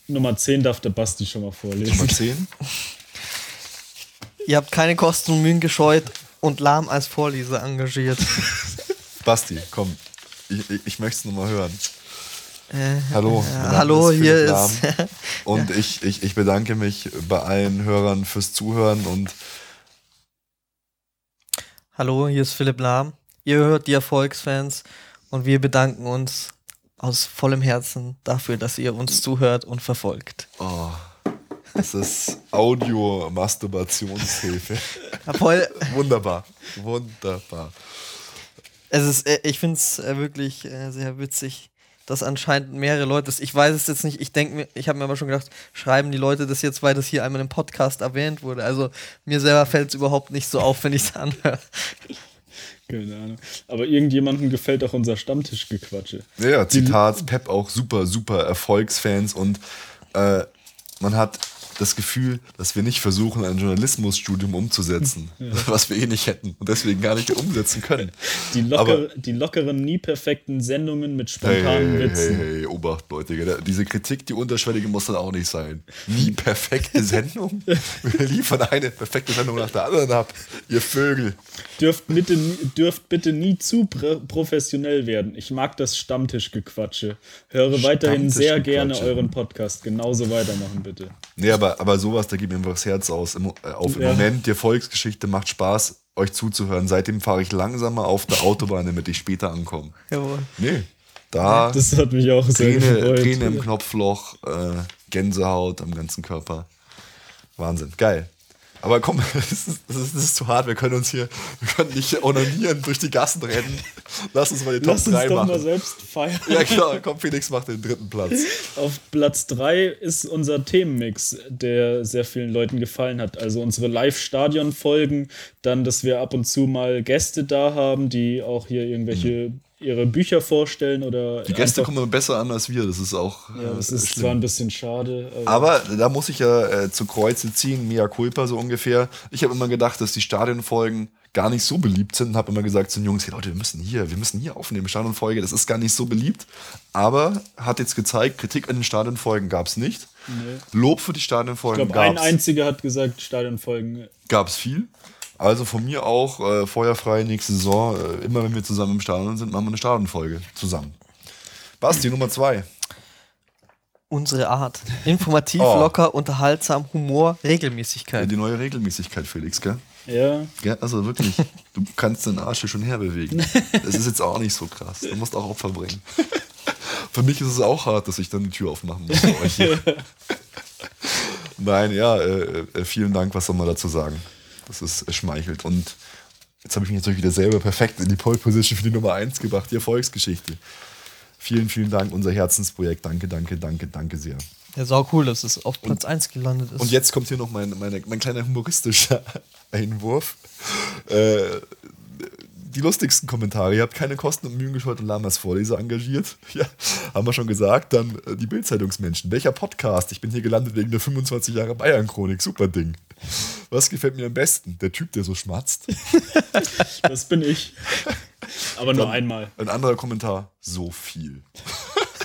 D: Nummer 10 darf der Basti schon mal vorlesen.
B: Nummer 10.
C: Ihr habt keine Kosten und Mühen gescheut und Lahm als Vorleser engagiert.
B: Basti, komm. Ich, ich, ich möchte es nochmal hören.
C: Äh,
B: Hallo.
C: äh, hallo,
B: ist
C: hier ist.
B: Und ich, ich, ich bedanke mich bei allen Hörern fürs Zuhören und
C: hallo, hier ist Philipp Lahm. Ihr hört die Erfolgsfans und wir bedanken uns aus vollem Herzen dafür, dass ihr uns zuhört und verfolgt.
B: oh, das ist Audio-Masturbationshilfe. Wunderbar. Wunderbar.
C: es ist, äh, ich finde es wirklich sehr witzig, dass anscheinend mehrere Leute das. Ich weiß es jetzt nicht. Ich denke mir, ich habe mir aber schon gedacht, schreiben die Leute das jetzt, weil das hier einmal im Podcast erwähnt wurde. Also mir selber fällt es überhaupt nicht so auf, wenn ich es anhöre.
D: Keine Ahnung. Aber irgendjemandem gefällt auch unser Stammtischgequatsche.
B: Ja, Zitat, Pep auch super, super Erfolgsfans und äh, man hat das Gefühl, dass wir nicht versuchen, ein Journalismusstudium umzusetzen, was wir eh nicht hätten und deswegen gar nicht umsetzen können.
D: Die, locker, die lockeren, nie perfekten Sendungen mit spontanen
B: Hey, hey,
D: Witzen.
B: hey, hey, Obacht, Leute. Diese Kritik, die unterschwellige muss dann auch nicht sein. Nie perfekte Sendung. Wir liefern eine perfekte Sendung nach der anderen ab. Ihr Vögel.
D: Dürft, bitte, nie- dürft bitte nie zu pr professionell werden. Ich mag das Stammtischgequatsche. Höre weiterhin sehr gerne euren Podcast. Genauso weitermachen, bitte.
B: Nee, aber, aber sowas, da geht mir einfach das Herz aus. Im, äh, auf, Im
D: Ja.
B: Moment, die Erfolgsgeschichte macht Spaß, euch zuzuhören. Seitdem fahre ich langsamer auf der Autobahn, damit ich später ankomme.
C: Jawohl.
B: Nee, da
D: Das hat mich auch sehr
B: Träne,
D: gefreut.
B: Träne im Knopfloch, äh, Gänsehaut am ganzen Körper. Wahnsinn, geil. Aber komm, das ist, das, ist, das ist zu hart. Wir können uns hier, wir können nicht onanieren durch die Gassen rennen. Lass uns mal die Top
D: Lass uns
B: 3
D: doch mal
B: machen.
D: selbst feiern.
B: Ja, klar, komm, Felix macht den dritten Platz.
D: Auf Platz 3 ist unser Themenmix, der sehr vielen Leuten gefallen hat. Also unsere Live-Stadion-Folgen, dann, dass wir ab und zu mal Gäste da haben, die auch hier irgendwelche ihre Bücher vorstellen oder
B: Die Gäste kommen besser an als wir. Das ist auch
D: Ja, das
B: äh,
D: ist
B: schlimm.
D: zwar ein bisschen schade, aber,
B: Aber da muss ich ja äh, zu Kreuze ziehen, mea culpa so ungefähr. Ich habe immer gedacht, dass die Stadionfolgen gar nicht so beliebt sind und habe immer gesagt zu den Jungs, hey Leute, wir müssen hier, wir müssen hier aufnehmen, Stadionfolge, das ist gar nicht so beliebt. Aber hat jetzt gezeigt, Kritik an den Stadionfolgen gab es nicht. Lob für die
D: ich
B: Stadionfolgen
D: glaube, ein
B: gab es
D: einziger hat gesagt, Stadionfolgen.
B: gab's viel. Also von mir auch äh, feuerfrei nächste Saison. Äh, immer wenn wir zusammen im Stadion sind, machen wir eine Stadionfolge zusammen. Basti, Nummer zwei.
C: Unsere Art. Informativ,
B: Oh.
C: locker, unterhaltsam, Humor,
B: Ja,
C: Regelmäßigkeit.
B: die neue Regelmäßigkeit, Felix, gell?
D: Ja,
B: Ja, also wirklich, du kannst den Arsch hier schon herbewegen. Das ist jetzt auch nicht so krass. Du musst auch Opfer bringen. Für mich ist es auch hart, dass ich dann die Tür aufmachen muss. für euch hier. Nein, ja, äh, äh, vielen Dank. Was soll man dazu sagen? Das ist schmeichelt. Und jetzt habe ich mich natürlich wieder selber perfekt in die Pole Position für die Nummer 1 gebracht, die Erfolgsgeschichte. Vielen, vielen Dank, unser Herzensprojekt. Danke, danke, danke, danke sehr.
C: Ja, sau cool, dass es auf Platz 1 gelandet ist.
B: Und jetzt kommt hier noch mein, meine, mein kleiner humoristischer Einwurf. Äh, die lustigsten Kommentare. Ihr habt keine Kosten und Mühen gescheut und Lamas Vorleser engagiert. Ja, haben wir schon gesagt. Dann äh, die Bildzeitungsmenschen. Welcher Podcast? Ich bin hier gelandet wegen der 25 Jahre Bayern-Chronik. Super Ding. Was gefällt mir am besten? Der Typ, der so schmatzt.
D: das bin ich. Aber nur einmal.
B: Ein anderer Kommentar. So viel.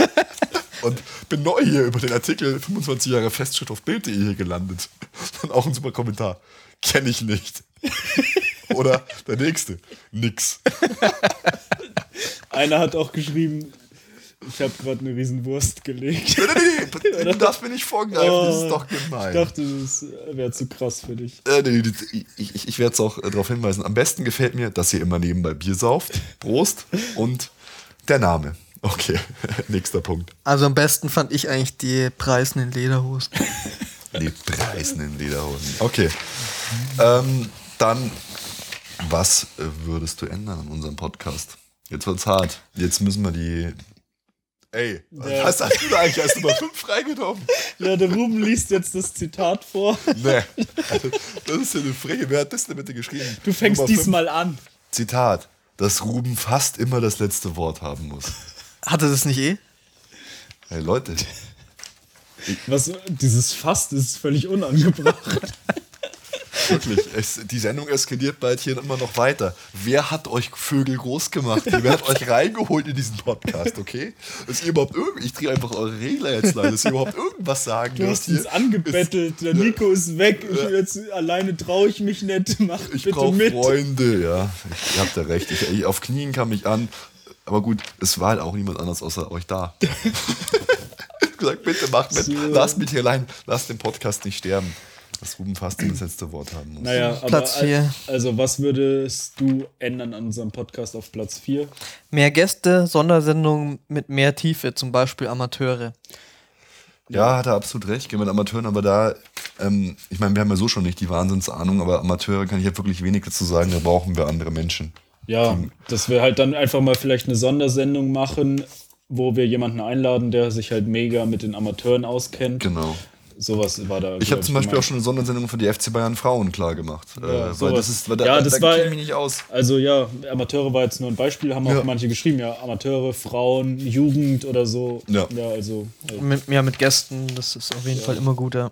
B: Und bin neu hier über den Artikel 25 Jahre Festschritt auf Bild.de hier gelandet. Dann auch ein super Kommentar. Kenne ich nicht. Oder der nächste. Nix.
D: Einer hat auch geschrieben, ich habe gerade eine Riesenwurst gelegt.
B: Nee, nee, nee, du darfst mir nicht vorgreifen, das ist doch
D: Ich
B: gemein.
D: dachte, das wäre zu krass für dich.
B: Äh, nee, ich ich, ich werde es auch äh, darauf hinweisen. Am besten gefällt mir, dass ihr immer nebenbei Bier sauft. Prost. Und der Name. Okay, nächster Punkt.
C: also am besten fand ich eigentlich die Preisen in Lederhosen.
B: Die preisenden Lederhosen. Okay. Ähm, dann, was äh, würdest du ändern an unserem Podcast? Jetzt wird's hart. Jetzt müssen wir die. Ey,
D: Ja.
B: was hast du da eigentlich als Nummer 5 freigenommen?
D: Ja, der Ruben liest jetzt das Zitat vor.
B: Nee. Das ist ja eine Freche. Wer hat das denn bitte geschrieben?
D: Du fängst
B: Nummer fünf.
D: diesmal an.
B: Zitat. Dass Ruben fast immer das letzte Wort haben muss.
C: Hatte das nicht eh?
B: Hey Leute,
D: Was, dieses Fast ist völlig unangebracht.
B: Wirklich, es, die Sendung eskaliert bald hier immer noch weiter. Wer hat euch Vögel groß gemacht? Wer hat euch reingeholt in diesen Podcast, okay? Dass ihr überhaupt irgendwie, ich drehe einfach eure Regler jetzt leider, dass ihr überhaupt irgendwas sagen
D: Du hast uns angebettelt, der Nico ist weg, ich jetzt alleine traue ich mich nicht, mach
B: Ich
D: bitte
B: brauche
D: mit.
B: Freunde, ja. Ich, ihr habt ja recht. Ich, ich, auf Knien kam ich an. Aber gut, es war halt auch niemand anders außer euch da. gesagt, bitte macht mit.
D: So.
B: Lasst mich hier allein. Lasst den Podcast nicht sterben. Dass Ruben fast das letzte Wort haben muss.
D: Naja, aber
C: Platz
D: al-
C: vier.
D: also was würdest du ändern an unserem Podcast auf Platz 4?
C: Mehr Gäste, Sondersendungen mit mehr Tiefe, zum Beispiel Amateure.
B: Ja, hat er absolut recht. Gehen mit Amateuren, aber da, ähm, ich meine, wir haben ja so schon nicht die Wahnsinnsahnung, aber Amateure kann ich ja wirklich wenig dazu sagen, da brauchen wir andere Menschen.
D: Ja, dass wir halt dann einfach mal vielleicht eine Sondersendung machen, wo wir jemanden einladen, der sich halt mega mit den Amateuren auskennt.
B: Genau.
D: Sowas war da.
B: Ich habe zum Beispiel auch
D: gemeint.
B: schon eine Sondersendung für die FC Bayern Frauen klar gemacht.
D: Ja,
B: äh, weil das ist, weil da,
D: Ja,
B: da,
D: das
B: da
D: war-
B: ich mich nicht aus.
D: Also ja, Amateure war jetzt nur ein Beispiel, haben auch
B: Ja.
D: manche geschrieben, ja, Amateure, Frauen, Jugend oder so.
B: Ja.
D: ja also äh,
C: Mit, ja, mit Gästen, das ist auf jeden Fall immer gut, ja.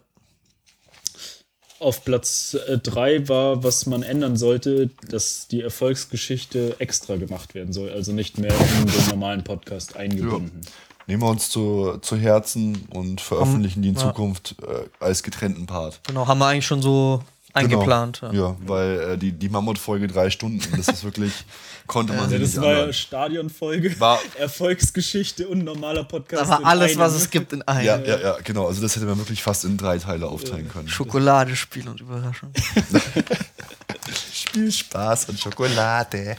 D: auf Platz 3 war, was man ändern sollte, dass die Erfolgsgeschichte extra gemacht werden soll, also nicht mehr in den normalen Podcast eingebunden.
B: Nehmen wir uns zu, zu Herzen und veröffentlichen die in
C: ja.
B: Zukunft äh, als getrennten Part.
C: Genau, haben wir eigentlich schon so eingeplant.
B: Genau.
C: Ja.
B: Ja, weil äh, die, die Mammutfolge drei Stunden, das ist wirklich, konnte man
D: Ja,
B: sich
D: das
B: nicht
D: war ja. Stadionfolge,
B: War-
D: Erfolgsgeschichte und normaler Podcast.
C: Aber
D: in
C: alles,
D: einem.
C: was es gibt in einem.
B: Ja, ja, ja, genau. Also das hätte man wirklich fast in drei Teile aufteilen können.
C: Schokolade, Spiel und Überraschung.
B: Spielspaß und Schokolade.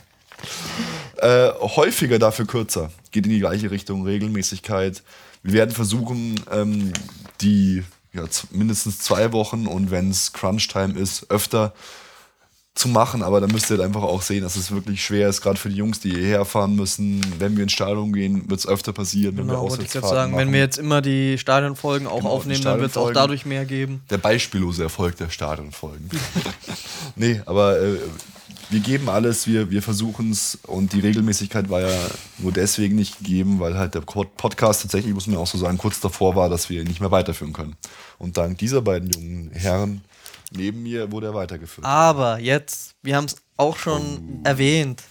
B: Äh, häufiger dafür kürzer. Geht in die gleiche Richtung, Regelmäßigkeit. Wir werden versuchen, ähm, die ja, mindestens zwei Wochen und wenn es Crunch-Time ist, öfter zu machen, aber da müsst ihr halt einfach auch sehen, dass es wirklich schwer ist, gerade für die Jungs, die hierher fahren müssen. Wenn wir ins Stadion gehen, wird es öfter passieren, wenn wir
C: Genau, gerade
B: Auswärtsfahrten
C: sagen, wenn wir jetzt immer die Stadionfolgen auch
B: Genau,
C: aufnehmen, dann wird es auch dadurch mehr geben.
B: Der beispiellose Erfolg der Stadionfolgen. nee, aber äh, wir geben alles, wir, wir versuchen es und die Regelmäßigkeit war ja nur deswegen nicht gegeben, weil halt der Pod- Podcast tatsächlich, muss man auch so sagen, kurz davor war, dass wir ihn nicht mehr weiterführen können. Und dank dieser beiden jungen Herren neben mir wurde er weitergeführt.
C: Aber jetzt, wir haben es auch schon erwähnt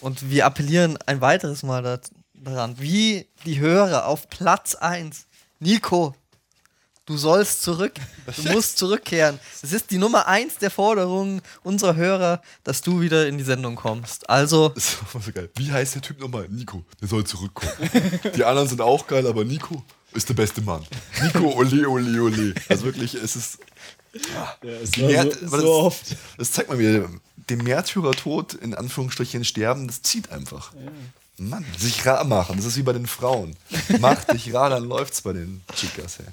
C: und wir appellieren ein weiteres Mal da, daran, wie die Hörer auf Platz 1. Nico, du sollst zurück, du musst zurückkehren. Es ist die Nummer 1 der Forderungen unserer Hörer, dass du wieder in die Sendung kommst. Also,
B: Das war so geil. Wie heißt der Typ nochmal? Nico, der soll zurückkommen. Die anderen sind auch geil, aber Nico ist der beste Mann. Nico, ole, ole, ole. Also wirklich, es ist
D: Ja, es
B: Die
D: war
B: Mehr-
D: so, so
B: das-
D: oft.
B: Das zeigt mal wieder, dem Märtyrertod in Anführungsstrichen sterben, das zieht einfach. Mann, sich rar machen, das ist wie bei den Frauen. Mach dich rar, dann läuft's bei den Chicas. Hey.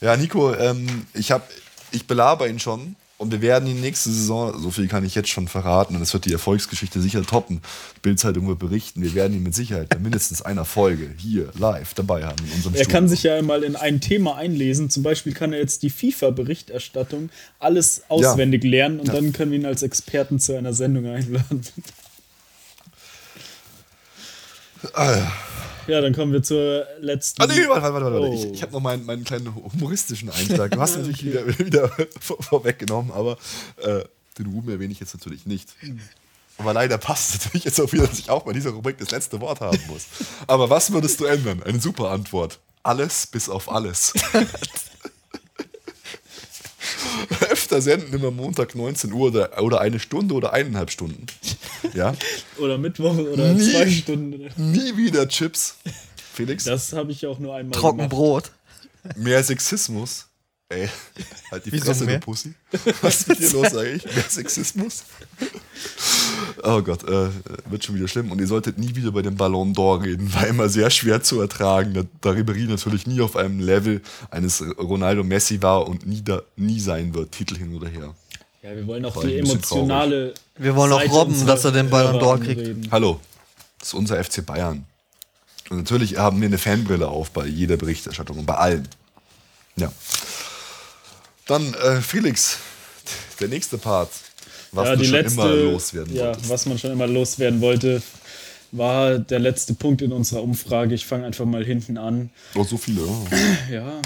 B: Ja, Nico, ähm, ich, hab, ich belaber ihn schon und wir werden ihn nächste Saison, so viel kann ich jetzt schon verraten, und es wird die Erfolgsgeschichte sicher toppen. Bildzeitung wird berichten, wir werden ihn mit Sicherheit bei mindestens einer Folge hier live dabei haben in unserem
D: Er
B: Studio.
D: kann sich ja mal in ein Thema einlesen. Zum Beispiel kann er jetzt die FIFA-Berichterstattung alles auswendig lernen und
B: Ja.
D: dann können wir ihn als Experten zu einer Sendung einladen. Ja, dann kommen wir zur letzten.
B: Ah, nee, warte, warte, warte. warte.
D: Oh.
B: Ich, ich habe noch meinen, meinen kleinen humoristischen Eintrag. Du hast natürlich wieder, wieder vor, vorweggenommen, aber äh, den Ruhm erwähne ich jetzt natürlich nicht. Aber leider passt es natürlich jetzt auch wieder, dass ich auch bei dieser Rubrik das letzte Wort haben muss. Aber was würdest du ändern? Eine super Antwort. Alles bis auf alles. Öfter senden immer Montag 19 Uhr oder, oder eine Stunde oder eineinhalb Stunden. Ja.
D: Oder Mittwoch oder
B: Nie.
D: zwei Stunden.
B: Nie wieder Chips. Felix?
D: Das habe ich auch nur einmal gemacht.
C: Trockenbrot.
B: Mehr Sexismus. Ey, halt die
C: Wieso
B: Fresse,
C: mehr?
B: du Pussy. Was ist mit dir los eigentlich? Mehr Sexismus? Oh Gott, äh, wird schon wieder schlimm. Und ihr solltet nie wieder bei dem Ballon d'Or reden. War immer sehr schwer zu ertragen. Da, da Ribéry natürlich nie auf einem Level eines Ronaldo Messi war und nie, da, nie sein wird. Titel hin oder her.
D: Ja, wir wollen auch die emotionale.
C: Wir wollen auch robben, dass er den Ballon d'Or kriegt.
B: Hallo, das ist unser FC Bayern. Und natürlich haben wir eine Fanbrille auf bei jeder Berichterstattung und bei allen. Ja. Dann, äh, Felix, der nächste Part, was
D: ja,
B: du schon
D: letzte,
B: immer loswerden
D: ja,
B: wolltest.
D: was man schon immer loswerden wollte, war der letzte Punkt in unserer Umfrage. Ich fange einfach mal hinten an.
B: Oh, so viele. Oh.
D: Ja,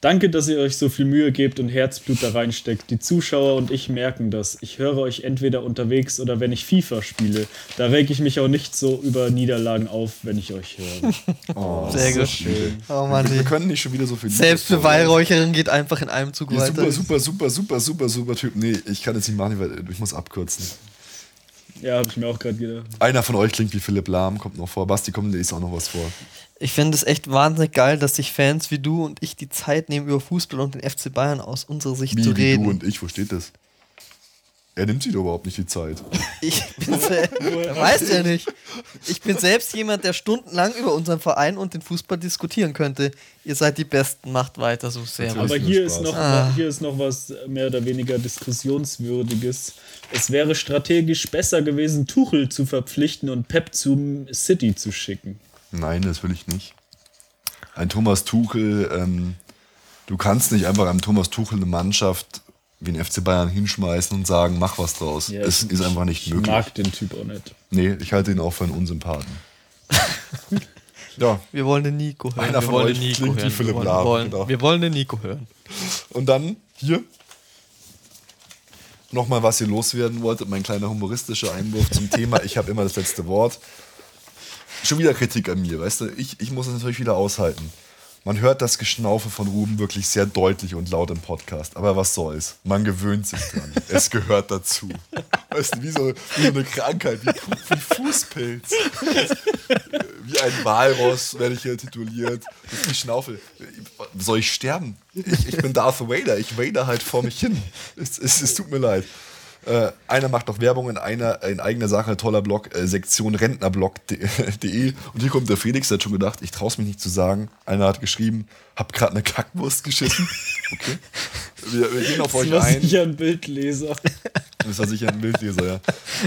D: Danke, dass ihr euch so viel Mühe gebt und Herzblut da reinsteckt. Die Zuschauer und ich merken das. Ich höre euch entweder unterwegs oder wenn ich FIFA spiele. Da reg ich mich auch nicht so über Niederlagen auf, wenn ich euch höre.
B: Oh,
C: Sehr
B: so schön.
C: Oh Mann,
B: wir können nicht schon wieder so viel.
C: Selbstbeweihräucherin geht einfach in einem Zug
B: Ja,
C: weiter.
B: super, super, super, super, super, super Typ. Nee, ich kann jetzt nicht machen, weil ich muss abkürzen.
D: Ja, habe ich mir auch gerade gedacht.
B: Einer von euch klingt wie Philipp Lahm, kommt noch vor. Basti, kommt, ist auch noch was vor.
C: Ich finde es echt wahnsinnig geil, dass sich Fans wie du und ich die Zeit nehmen, über Fußball und den FC Bayern aus unserer Sicht
B: Wie,
C: zu
B: wie
C: reden.
B: du und ich, wo steht das? Er nimmt sich doch überhaupt nicht die Zeit.
C: Ich bin selbst, weiß ja nicht. Ich bin selbst jemand, der stundenlang über unseren Verein und den Fußball diskutieren könnte. Ihr seid die Besten, macht weiter so sehr.
B: Natürlich.
D: Aber hier ist, noch,
C: Ah.
D: hier ist noch was mehr oder weniger diskussionswürdiges. Es wäre strategisch besser gewesen, Tuchel zu verpflichten und Pep zum City zu schicken.
B: Nein, das will ich nicht. Ein Thomas Tuchel, ähm, du kannst nicht einfach einem Thomas Tuchel eine Mannschaft wie den FC Bayern hinschmeißen und sagen, mach was draus.
D: Ja,
B: es
D: ich-
B: ist einfach nicht
D: Ich
B: möglich.
D: mag den Typ auch nicht.
B: Nee, ich halte ihn auch für einen Unsympathen. ja,
C: Wir wollen den Nico hören.
B: Einer
C: wir
B: von
C: wollen
B: euch
C: den Nico
B: klingt wie
C: hören.
B: Philipp
C: wir, wollen,
B: Lahm,
C: wir, wollen,
B: genau.
C: wir wollen den Nico hören.
B: Und dann hier nochmal, was ihr loswerden wolltet, mein kleiner humoristischer Einwurf zum Thema. Ich habe immer das letzte Wort. Schon wieder Kritik an mir, weißt du? Ich, ich muss es natürlich wieder aushalten. Man hört das Geschnaufe von Ruben wirklich sehr deutlich und laut im Podcast. Aber was soll's? Man gewöhnt sich dran. es gehört dazu. Weißt du, wie so, wie so eine Krankheit, wie, wie Fußpilz. Wie ein Walross werde ich hier tituliert. Das ist die Schnaufe. Soll ich sterben? Ich, ich bin Darth Vader. Ich vader halt vor mich hin. Es, es, es tut mir leid. Äh, einer macht noch Werbung in einer in eigener Sache, toller Blog, äh, Sektion Rentnerblog.de. Und hier kommt der Felix, der hat schon gedacht, ich traue es mich nicht zu sagen. Einer hat geschrieben, hab gerade eine Kackwurst geschissen. Okay. Wir, wir gehen auf euch
D: Das war
B: ein.
D: sicher ein Bildleser.
B: Das war sicher ein Bildleser, ja.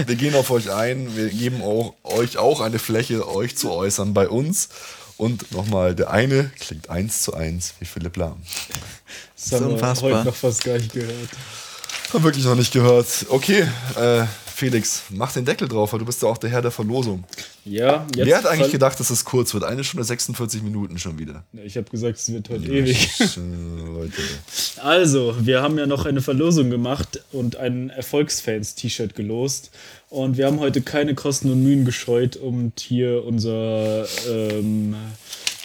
B: Wir gehen auf euch ein, wir geben auch, euch auch eine Fläche, euch zu äußern bei uns. Und nochmal, der eine klingt eins zu eins wie Philipp Lahm.
D: Das haben wir heute noch fast gar nicht gehört.
B: Hab wirklich noch nicht gehört. Okay, äh, Felix, mach den Deckel drauf, weil du bist ja auch der Herr der Verlosung.
D: Ja, jetzt
B: Wer hat eigentlich gedacht, dass es kurz wird? Eine Stunde 46 Minuten schon wieder.
D: Ich habe gesagt, es wird heute ewig.
B: Äh, Leute.
D: Also, wir haben ja noch eine Verlosung gemacht und ein Erfolgsfans-T-Shirt gelost. Und wir haben heute keine Kosten und Mühen gescheut und hier unser, ähm,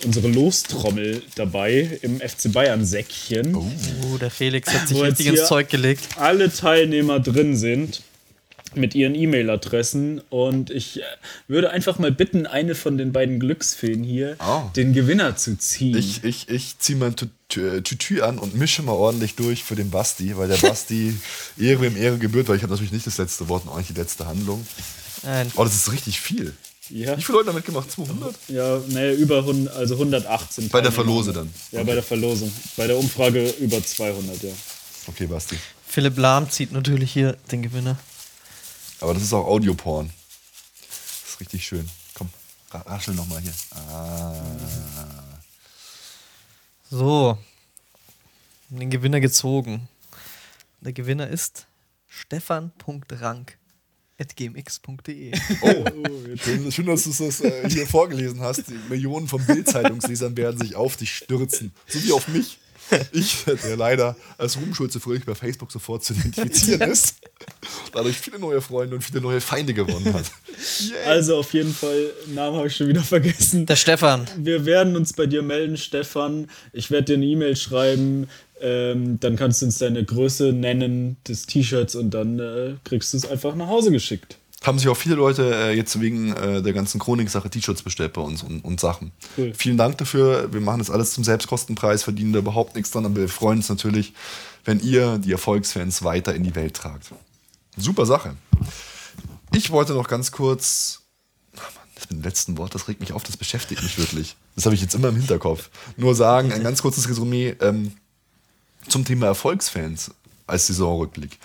D: unsere Lostrommel dabei im FC Bayern-Säckchen.
C: Oh, der Felix hat sich richtig ins Zeug gelegt.
D: alle Teilnehmer drin sind mit ihren E-Mail-Adressen und ich äh, würde einfach mal bitten, eine von den beiden Glücksfeen hier
B: Oh.
D: den Gewinner zu ziehen.
B: Ich, ich, ich ziehe mein Tü- Tü- Tütü an und mische mal ordentlich durch für den Basti, weil der Basti Ehre wem Ehre gebührt, weil ich habe natürlich nicht das letzte Wort und auch nicht die letzte Handlung.
C: Nein.
B: Oh, das ist richtig viel.
D: Ja,
B: Wie viele Leute haben mitgemacht? 200?
D: ja nee, über 100, also 118.
B: Bei der. Verlose dann.
D: Ja, bei der Verlosung. Bei der Umfrage über 200, ja.
B: Okay, Basti.
C: Philipp Lahm zieht natürlich hier den Gewinner.
B: Aber das ist auch Audioporn. Das ist richtig schön. Komm, ra- raschel nochmal hier. Ah.
C: So. Den Gewinner gezogen. Der Gewinner ist stefan.rank.gmx.de.
B: Oh, schön, schön, dass du das äh, hier vorgelesen hast. Die Millionen von Bildzeitungslesern werden sich auf dich stürzen. So wie auf mich. Ich, der leider als Ruhmschulze fröhlich bei Facebook sofort zu identifizieren ist, dadurch viele neue Freunde und viele neue Feinde gewonnen hat.
D: Also auf jeden Fall, Namen habe ich schon wieder vergessen.
C: Der Stefan.
D: Wir werden uns bei dir melden, Stefan. Ich werde dir eine E-Mail schreiben. Ähm, dann kannst du uns deine Größe nennen des T-Shirts und dann äh, kriegst du es einfach nach Hause geschickt.
B: Haben sich auch viele Leute äh, jetzt wegen äh, der ganzen Chronik-Sache T-Shirts bestellt bei uns und, und Sachen.
D: Cool.
B: Vielen Dank dafür. Wir machen das alles zum Selbstkostenpreis, verdienen da überhaupt nichts dran, aber wir freuen uns natürlich, wenn ihr die Erfolgsfans weiter in die Welt tragt. Super Sache. Ich wollte noch ganz kurz. Ach Mann, das mit dem letzten Wort, das regt mich auf, das beschäftigt mich wirklich. Das habe ich jetzt immer im Hinterkopf. Nur sagen, ein ganz kurzes Resümee ähm, zum Thema Erfolgsfans als Saisonrückblick.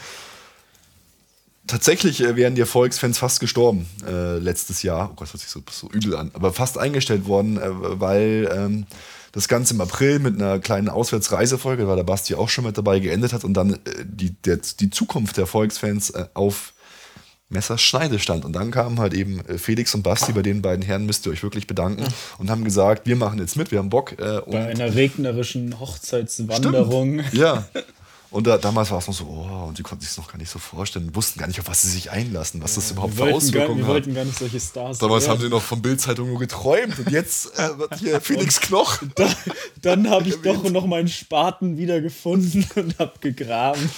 B: Tatsächlich äh, wären die Erfolgsfans fast gestorben äh, letztes Jahr. Oh Gott, das hört sich so, so übel an. Aber fast eingestellt worden, äh, weil ähm, das Ganze im April mit einer kleinen Auswärtsreisefolge, da war der Basti auch schon mit dabei, geendet hat und dann äh, die, der, die Zukunft der Erfolgsfans äh, auf Messerschneidestand. Und dann kamen halt eben äh, Felix und Basti, bei den beiden Herren müsst ihr euch wirklich bedanken und haben gesagt, wir machen jetzt mit, wir haben Bock.
D: Bei einer regnerischen Hochzeitswanderung.
B: Stimmt. Ja. Und da, damals war es noch so, oh, und sie konnten sich es noch gar nicht so vorstellen, wussten gar nicht, auf was sie sich einlassen, was das überhaupt für
D: wollten, gar,
B: Auswirkungen
D: wir
B: hat.
D: wollten gar nicht solche Stars
B: Damals
D: werden.
B: haben sie noch von Bildzeitung nur geträumt und jetzt äh, hier Felix Knoch.
D: Da, dann habe ich doch noch meinen Spaten wiedergefunden und habe gegraben.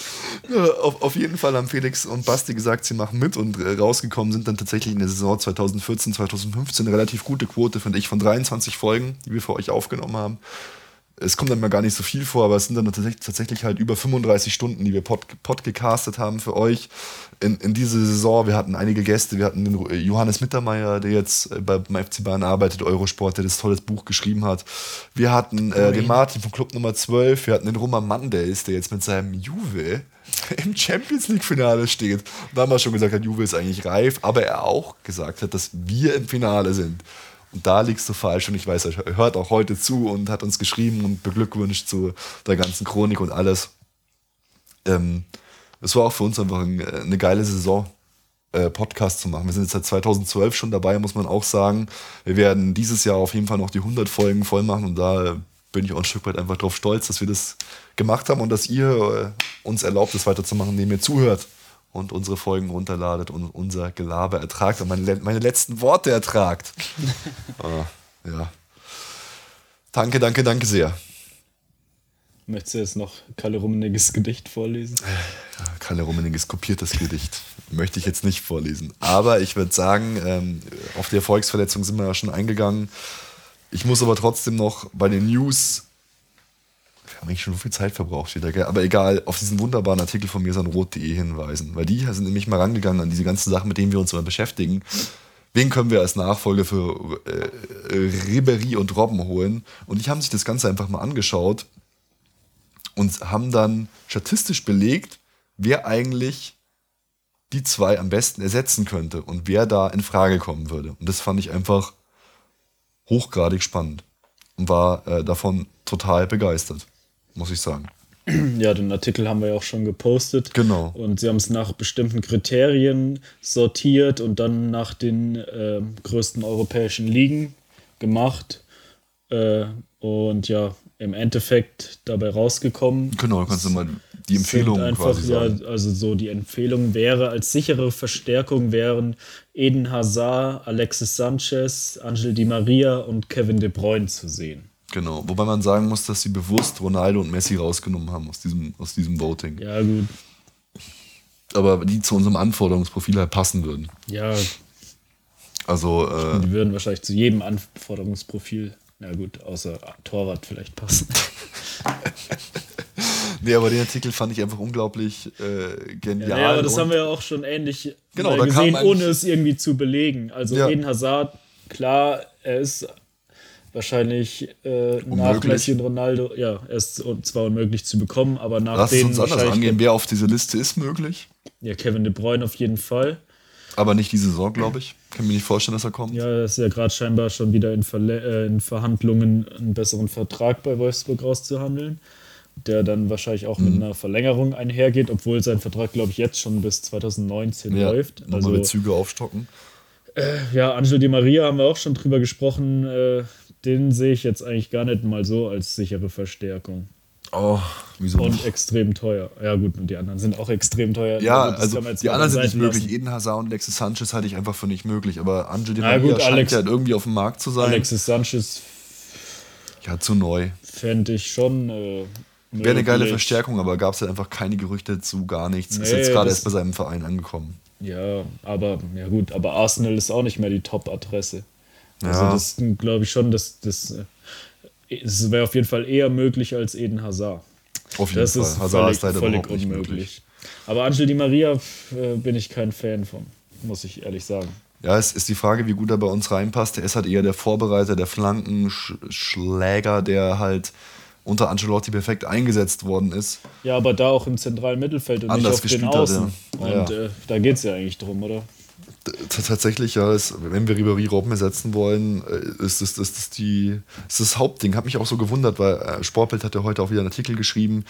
B: Ja, auf, auf jeden Fall haben Felix und Basti gesagt, sie machen mit und äh, rausgekommen sind dann tatsächlich in der Saison 2014, 2015 eine relativ gute Quote, finde ich, von 23 Folgen, die wir für euch aufgenommen haben. Es kommt dann mal gar nicht so viel vor, aber es sind dann tatsächlich, halt über 35 Stunden, die wir pod, podcastet haben für euch in, in diese Saison. Wir hatten einige Gäste, wir hatten den Johannes Mittermeier, der jetzt äh, beim FC Bayern arbeitet, Eurosport, der das tolles Buch geschrieben hat. Wir hatten äh, den Martin vom Club Nummer 12, wir hatten den Roman Mandes, der jetzt mit seinem Juve im Champions League Finale steht. Und damals schon gesagt hat, Juve ist eigentlich reif, aber er auch gesagt hat, dass wir im Finale sind. Da liegst du falsch und ich weiß, er hört auch heute zu und hat uns geschrieben und beglückwünscht zu der ganzen Chronik und alles. Ähm, es war auch für uns einfach ein, äh, eine geile Saison, äh, Podcast zu machen. Wir sind jetzt seit 2012 schon dabei, muss man auch sagen. Wir werden dieses Jahr auf jeden Fall noch die 100 Folgen voll machen und da bin ich auch ein Stück weit einfach drauf stolz, dass wir das gemacht haben und dass ihr äh, uns erlaubt, das weiterzumachen, indem ihr zuhört und unsere Folgen runterladet und unser Gelaber ertragt und meine, meine letzten Worte ertragt. ah, ja. Danke, danke, danke sehr.
D: Möchtest du jetzt noch Kalle Rummeniges Gedicht vorlesen?
B: Kalle Rummeniges kopiertes Gedicht. Möchte ich jetzt nicht vorlesen. Aber ich würde sagen, ähm, auf die Erfolgsverletzung sind wir ja schon eingegangen. Ich muss aber trotzdem noch bei den News. Haben eigentlich schon so viel Zeit verbraucht wieder, gell? Aber egal, auf diesen wunderbaren Artikel von mirsanrot.de hinweisen. Weil die sind nämlich mal rangegangen an diese ganzen Sachen, mit denen wir uns immer beschäftigen. Wen können wir als Nachfolger für äh, äh, Ribery und Robben holen? Und die haben sich das Ganze einfach mal angeschaut und haben dann statistisch belegt, wer eigentlich die zwei am besten ersetzen könnte und wer da in Frage kommen würde. Und das fand ich einfach hochgradig spannend und war äh, davon total begeistert, muss ich sagen.
D: Ja, den Artikel haben wir ja auch schon gepostet.
B: Genau.
D: Und sie haben es nach bestimmten Kriterien sortiert und dann nach den äh, größten europäischen Ligen gemacht. Äh, und ja, im Endeffekt dabei rausgekommen.
B: Genau, kannst du mal die Empfehlungen
D: sind einfach,
B: quasi
D: ja,
B: sagen.
D: also so die Empfehlung wäre, als sichere Verstärkung wären Eden Hazard, Alexis Sanchez, Angel Di Maria und Kevin De Bruyne zu sehen.
B: Genau. Wobei man sagen muss, dass sie bewusst Ronaldo und Messi rausgenommen haben aus diesem, aus diesem Voting.
D: Ja, gut.
B: Aber die zu unserem Anforderungsprofil halt passen würden.
D: Ja,
B: Also, äh,
D: die würden wahrscheinlich zu jedem Anforderungsprofil, na gut, außer Torwart vielleicht passen.
B: nee, aber den Artikel fand ich einfach unglaublich äh, genial.
D: Ja, aber das haben wir ja auch schon ähnlich
B: Genau,
D: gesehen, ohne es irgendwie zu belegen. Also
B: Ja.
D: Eden Hazard, klar, er ist wahrscheinlich äh, nach. Messi und Ronaldo, ja, er ist zwar unmöglich zu bekommen, aber nach
B: Lass
D: denen
B: uns anders angehen. Wer auf dieser Liste ist möglich,
D: ja, Kevin De Bruyne auf jeden Fall.
B: aber nicht diese Saison, glaube ich. Kann mir nicht vorstellen, dass er kommt.
D: Ja, er ist ja gerade scheinbar schon wieder in, Verle äh, in Verhandlungen, einen besseren Vertrag bei Wolfsburg rauszuhandeln, der dann wahrscheinlich auch
B: Mhm.
D: mit einer Verlängerung einhergeht, obwohl sein Vertrag, glaube ich, jetzt schon bis 2019
B: Ja,
D: läuft. Also,
B: Bezüge aufstocken.
D: ja, Angelo Di Maria haben wir auch schon drüber gesprochen. Äh, den sehe ich jetzt eigentlich gar nicht mal so als sichere Verstärkung.
B: Oh, wieso
D: Und
B: nicht?
D: extrem teuer. Ja, gut, und die anderen sind auch extrem teuer.
B: Ja,
D: Das
B: also die anderen sind nicht möglich.
D: lassen.
B: Eden Hazard und Alexis Sanchez halte ich einfach für nicht möglich. Aber Angel Di Maria
D: gut,
B: scheint
D: Alex-
B: ja irgendwie auf dem Markt zu sein.
D: Alexis Sanchez
B: Ja, zu neu.
D: fände ich schon. Äh,
B: Wäre eine geile. Verstärkung, aber gab es halt einfach keine Gerüchte zu, gar nichts. ist
D: Nee,
B: jetzt gerade erst bei seinem Verein angekommen.
D: Ja, aber ja gut, aber Arsenal ist auch nicht mehr die Top-Adresse. Also das glaube ich schon, dass das äh, es wäre auf jeden Fall eher möglich als Eden Hazard.
B: Auf jeden
D: Das
B: Fall.
D: ist
B: Hazard
D: völlig,
B: ist leider
D: völlig unmöglich.
B: möglich.
D: Aber Angel Di Maria äh, bin ich kein Fan von, muss ich ehrlich sagen.
B: Ja, es ist die Frage, wie gut er bei uns reinpasst. Er ist halt eher der Vorbereiter, der Flankenschläger, der halt unter Ancelotti perfekt eingesetzt worden ist.
D: Ja, aber da auch im zentralen Mittelfeld und
B: Anders
D: nicht auf den
B: gespielt hat,
D: Außen.
B: ja. Ja,
D: Und
B: ja.
D: Äh, da geht es ja eigentlich drum, oder?
B: Tatsächlich, ja, ist, wenn wir Ribéry Robben ersetzen wollen, äh, ist das, ist das, die, ist das Hauptding. Hat mich auch so gewundert, weil äh, Sportbild hat ja heute auch wieder einen Artikel geschrieben,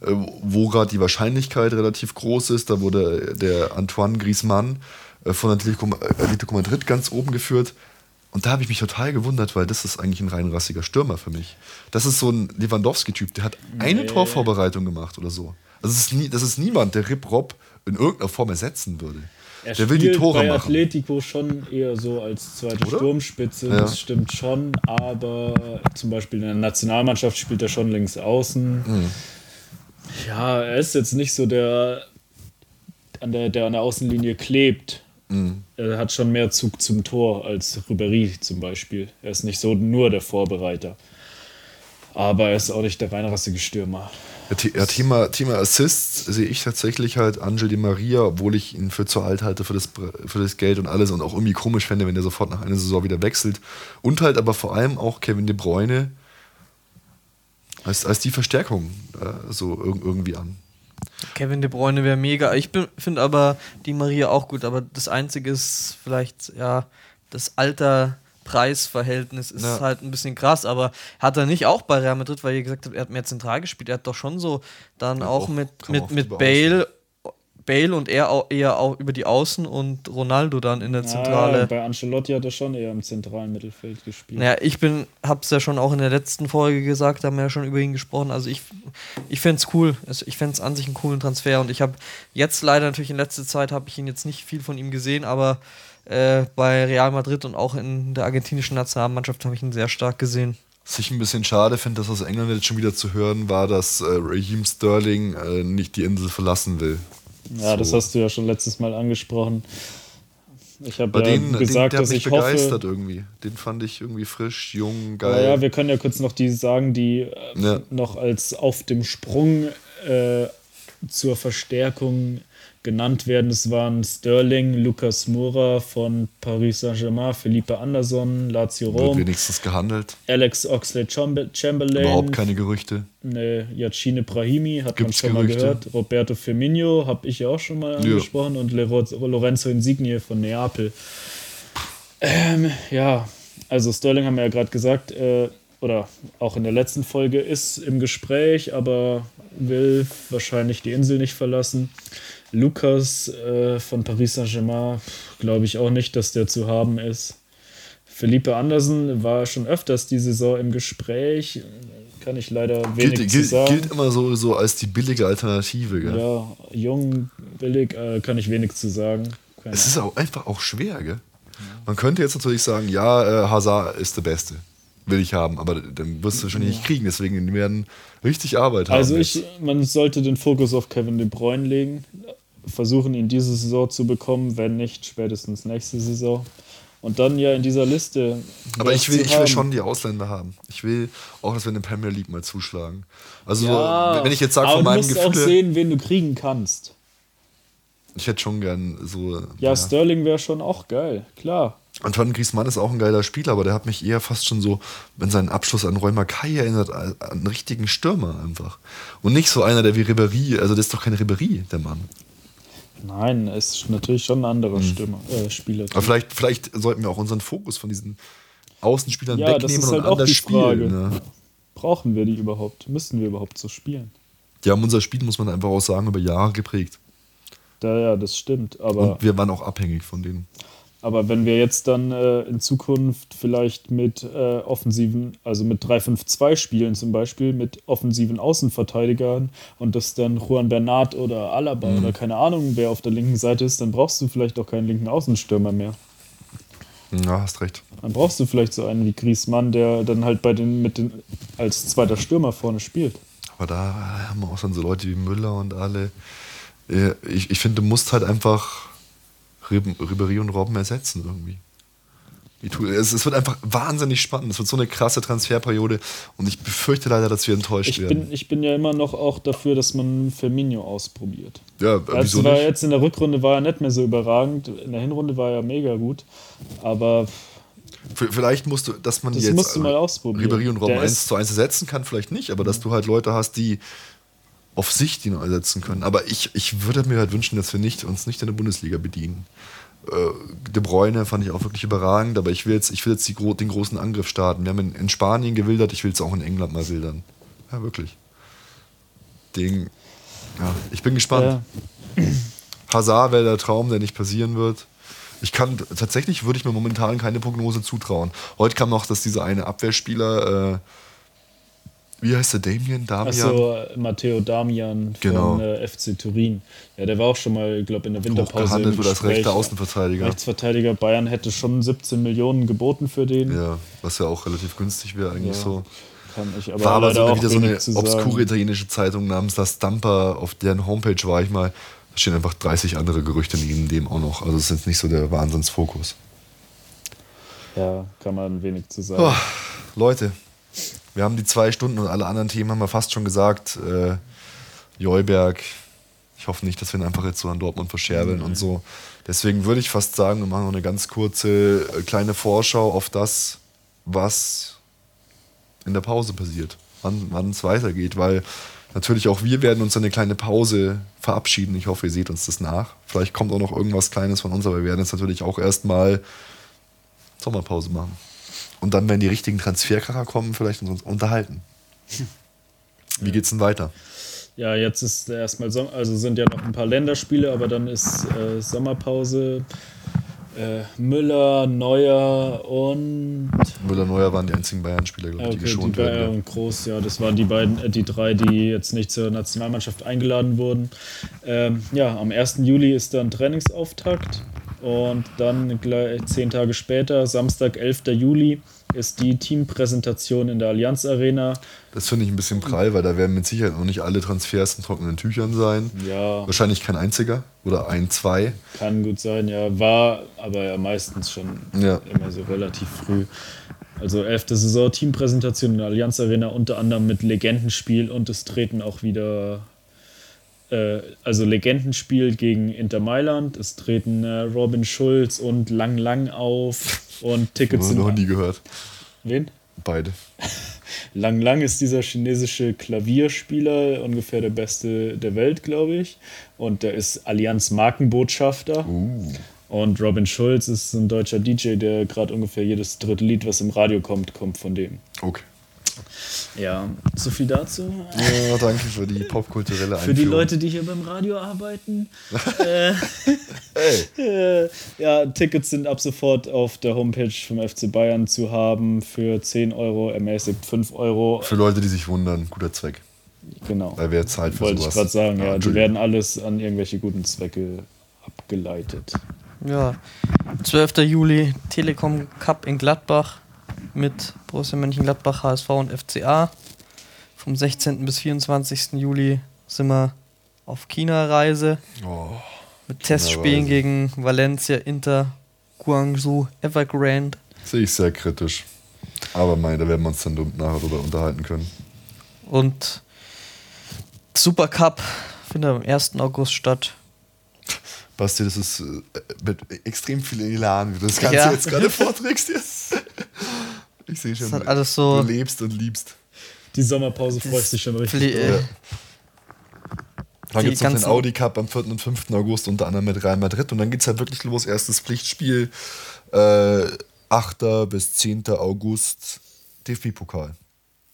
B: äh, wo gerade die Wahrscheinlichkeit relativ groß ist. Da wurde der Antoine Griezmann von Atletico Madrid ganz oben geführt. Und da habe ich mich total gewundert, weil das ist eigentlich ein rein rassiger Stürmer für mich. Das ist so ein Lewandowski-Typ, der hat eine nee. Torvorbereitung gemacht oder so. Also das ist, nie, das ist niemand, der Rip Rob in irgendeiner Form ersetzen würde.
D: Er der will die Tore bei machen. Atletico schon eher so als zweite Oder? Sturmspitze, ja. das stimmt schon, aber zum Beispiel in der Nationalmannschaft spielt er schon links außen. Mhm. Ja, er ist jetzt nicht so der, an der, der an der Außenlinie klebt. Mhm. Er hat schon mehr Zug zum Tor als Ribéry zum Beispiel. Er ist nicht so nur der Vorbereiter. Aber er ist auch nicht der reinrassige Stürmer.
B: Ja, Thema, Thema Assists sehe ich tatsächlich halt Angel Di Maria, obwohl ich ihn für zu alt halte für das, für das Geld und alles und auch irgendwie komisch fände, wenn der sofort nach einer Saison wieder wechselt. Und halt aber vor allem auch Kevin De Bruyne als, als die Verstärkung äh, so irgendwie an.
C: Kevin De Bruyne wäre mega. Ich finde aber Di Maria auch gut, aber das Einzige ist vielleicht, ja, das Alter Preisverhältnis ist ja. halt ein bisschen krass, aber hat er nicht auch bei Real Madrid, weil ihr gesagt habt, er hat mehr zentral gespielt, er hat doch schon so dann ja, auch, auch, mit, mit, mit Bale, Bale und er auch eher auch über die Außen und Ronaldo dann in der ja, Zentrale.
D: Bei Ancelotti hat er schon eher im zentralen Mittelfeld gespielt.
C: Ja, ich bin, hab's ja schon auch in der letzten Folge gesagt, haben wir ja schon über ihn gesprochen. Also ich, ich fände es cool. Also ich fände es an sich einen coolen Transfer und ich habe jetzt leider natürlich in letzter Zeit habe ich ihn jetzt nicht viel von ihm gesehen, aber äh, bei Real Madrid und auch in der argentinischen Nationalmannschaft habe ich ihn sehr stark gesehen.
B: Was ich ein bisschen schade finde, dass aus England jetzt schon wieder zu hören war, dass äh, Raheem Sterling äh, nicht die Insel verlassen will.
D: Ja, so. das hast du ja schon letztes Mal angesprochen. Ich habe ja den, gesagt, den, dass ich begeistert
B: hoffe, irgendwie. Den fand ich irgendwie frisch, jung, geil.
D: Ja, wir können ja kurz noch die sagen, die äh, ja. noch als auf dem Sprung äh, zur Verstärkung genannt werden. Es waren Sterling, Lucas Moura von Paris Saint-Germain, Felipe Anderson, Lazio Rom.
B: Wird wenigstens gehandelt.
D: Alex Oxlade-Chamberlain.
B: Überhaupt keine Gerüchte.
D: Ne, Yacine Brahimi, hat Gibt's man schon Gerüchte? mal gehört. Roberto Firmino, habe ich ja auch schon mal angesprochen. Ja. Und Lorenzo Insigne von Neapel. Ähm, ja, also Sterling haben wir ja gerade gesagt, äh, oder auch in der letzten Folge ist im Gespräch, aber will wahrscheinlich die Insel nicht verlassen. Lukas äh, von Paris Saint-Germain, glaube ich auch nicht, dass der zu haben ist. Philippe Andersen war schon öfters die Saison im Gespräch. Kann ich leider wenig
B: gilt,
D: zu
B: gilt,
D: sagen.
B: Gilt immer so, so als die billige Alternative. Gell?
D: Ja, jung, billig, äh, kann ich wenig zu sagen.
B: Keine es ist auch einfach auch schwer. Gell? Man könnte jetzt natürlich sagen, ja, äh, Hazard ist der Beste will ich haben, aber dann wirst du schon ja. nicht kriegen, deswegen die werden richtig Arbeit haben.
D: Also ich, man sollte den Fokus auf Kevin De Bruyne legen, versuchen ihn diese Saison zu bekommen, wenn nicht spätestens nächste Saison. Und dann ja in dieser Liste.
B: Aber ich will, ich will schon die Ausländer haben. Ich will auch, dass wir in der Premier League mal zuschlagen. Also, ja, wenn ich jetzt sage, von meinem Gefühl.
D: Du musst auch sehen, wen du kriegen kannst.
B: Ich hätte schon gern so.
D: Ja, ja. Sterling wäre schon auch geil, klar.
B: Antoine Griezmann ist auch ein geiler Spieler, aber der hat mich eher fast schon so, wenn sein Abschluss an Roy Kai erinnert, an einen richtigen Stürmer einfach. Und nicht so einer, der wie Ribéry, also das ist doch kein Ribéry, der Mann.
D: Nein, er ist natürlich schon ein anderer mhm. Stürmer, äh, Spieler.
B: Aber vielleicht, vielleicht sollten wir auch unseren Fokus von diesen Außenspielern ja, wegnehmen halt und anders spielen. Ne?
D: Brauchen wir die überhaupt? Müssen wir überhaupt so spielen?
B: Ja, unser Spiel muss man einfach auch sagen, über Jahre geprägt.
D: Ja, ja, das stimmt. Aber
B: und wir waren auch abhängig von denen.
D: Aber wenn wir jetzt dann äh, in Zukunft vielleicht mit äh, offensiven, also mit 3-5-2 spielen zum Beispiel, mit offensiven Außenverteidigern und das dann Juan Bernat oder Alaba mhm. oder keine Ahnung, wer auf der linken Seite ist, dann brauchst du vielleicht auch keinen linken Außenstürmer mehr.
B: Ja, hast recht.
D: Dann brauchst du vielleicht so einen wie Griezmann, der dann halt bei den, mit den, als zweiter Stürmer vorne spielt.
B: Aber da haben wir auch dann so Leute wie Müller und alle. Ich, ich finde, du musst halt einfach Ribéry und Robben ersetzen irgendwie. Es, wird einfach wahnsinnig spannend. Es wird so eine krasse Transferperiode und ich befürchte leider, dass wir enttäuscht
D: ich
B: werden.
D: Bin, ich bin ja immer noch auch dafür, dass man Firmino ausprobiert.
B: Ja,
D: wieso war nicht? Jetzt in der Rückrunde war er nicht mehr so überragend. In der Hinrunde war er mega gut. Aber
B: Vielleicht musst du, dass man
D: das
B: jetzt
D: musst du mal ausprobieren.
B: Ribéry und Robben 1 zu 1 ersetzen kann, vielleicht nicht, aber dass du halt Leute hast, die auf sich die noch ersetzen können. Aber ich, ich würde mir halt wünschen, dass wir nicht, uns nicht in der Bundesliga bedienen. Äh, De Bruyne fand ich auch wirklich überragend, aber ich will jetzt, ich will jetzt die, den großen Angriff starten. Wir haben in, in Spanien gewildert, ich will es auch in England mal wildern. Ja, wirklich. Den, ja, ich bin gespannt. Ja. Hazard wäre der Traum, der nicht passieren wird. Ich kann tatsächlich würde ich mir momentan keine Prognose zutrauen. Heute kam noch, dass dieser eine Abwehrspieler, äh, wie heißt der Damien? Damian?
D: Achso, Matteo Damian
B: genau.
D: von äh, FC Turin. Ja, der war auch schon mal, ich glaube, in der Winterpause.
B: Gehandelt wird als rechter Außenverteidiger.
D: Rechtsverteidiger Bayern hätte schon 17 Millionen geboten für den.
B: Ja, was ja auch relativ günstig wäre eigentlich ja. so.
D: Kann ich aber
B: war aber so wieder so eine obskure italienische Zeitung namens La Stampa, auf deren Homepage war ich mal. Da stehen einfach 30 andere Gerüchte neben dem auch noch. Also es ist jetzt nicht so der Wahnsinnsfokus.
D: Ja, kann man wenig zu sagen.
B: Oh, Leute, wir haben die zwei Stunden und alle anderen Themen haben wir fast schon gesagt. Äh, Joyberg, ich hoffe nicht, dass wir ihn einfach jetzt so an Dortmund verscherbeln mhm. und so. Deswegen würde ich fast sagen, wir machen noch eine ganz kurze äh, kleine Vorschau auf das, was in der Pause passiert, wann es weitergeht, weil natürlich auch wir werden uns eine kleine Pause verabschieden. Ich hoffe, ihr seht uns das nach. Vielleicht kommt auch noch irgendwas Kleines von uns, aber wir werden jetzt natürlich auch erstmal Sommerpause machen. Und dann, wenn die richtigen Transferkracher kommen, vielleicht uns unterhalten. Wie geht's denn weiter?
D: Ja, jetzt ist erstmal Sommer, also sind ja noch ein paar Länderspiele, aber dann ist äh, Sommerpause. Äh, Müller, Neuer und.
B: Müller, Neuer waren die einzigen Bayern-Spieler, glaube ich, okay, die geschont
D: die werden. und Groß, ja, das waren die beiden, äh, die drei, die jetzt nicht zur Nationalmannschaft eingeladen wurden. Ähm, ja, am 1. Juli ist dann Trainingsauftakt und dann gleich zehn Tage später, Samstag, 11. Juli, ist die Teampräsentation in der Allianz Arena.
B: Das finde ich ein bisschen prall, weil da werden mit Sicherheit noch nicht alle Transfers in trockenen Tüchern sein.
D: Ja.
B: Wahrscheinlich kein einziger oder ein, zwei.
D: Kann gut sein, ja. War aber ja meistens schon
B: ja.
D: immer so relativ früh. Also elfte Saison Teampräsentation in der Allianz Arena, unter anderem mit Legendenspiel und es treten auch wieder äh, also Legendenspiel gegen Inter Mailand. Es treten äh, Robin Schulz und Lang Lang auf und Tickets
B: sind. noch nie gehört.
D: Wen?
B: Beide.
D: Lang Lang ist dieser chinesische Klavierspieler, ungefähr der beste der Welt, glaube ich. Und der ist Allianz Markenbotschafter.
B: Uh.
D: Und Robin Schulz ist ein deutscher DJ, der gerade ungefähr jedes dritte Lied, was im Radio kommt, kommt von dem.
B: Okay.
D: Ja, so viel dazu.
B: Ja, danke für die popkulturelle Einführung.
D: Für die Leute, die hier beim Radio arbeiten. äh, äh, ja, Tickets sind ab sofort auf der Homepage vom FC Bayern zu haben für 10 Euro, ermäßigt 5 Euro.
B: Für Leute, die sich wundern, guter Zweck.
D: Genau.
B: Weil wer zahlt für
D: Wollte
B: sowas?
D: Wollte ich gerade sagen, ja. Die werden alles an irgendwelche guten Zwecke abgeleitet.
C: Ja, 12. Juli Telekom Cup in Gladbach mit Borussia Mönchengladbach, HSV und FCA. Vom 16. bis 24. Juli sind wir auf China-Reise.
B: Oh,
C: mit Testspielen gegen Valencia, Inter, Guangzhou, Evergrande.
B: Sehe ich sehr kritisch. Aber meine, da werden wir uns dann nachher darüber unterhalten können.
C: Und Supercup findet am 1. August statt.
B: Basti, das ist äh, mit extrem viel Elan, wie du das Ganze ja. jetzt gerade vorträgst. Jetzt. Ich sehe schon,
C: das alles so
B: du lebst und liebst.
D: Die Sommerpause freust dich schon richtig.
B: Ja. Dann gibt es noch den Audi Cup am 4. und 5. August, unter anderem mit Real Madrid. Und dann geht es halt wirklich los. Erstes Pflichtspiel, äh, 8. bis 10. August, DFB-Pokal.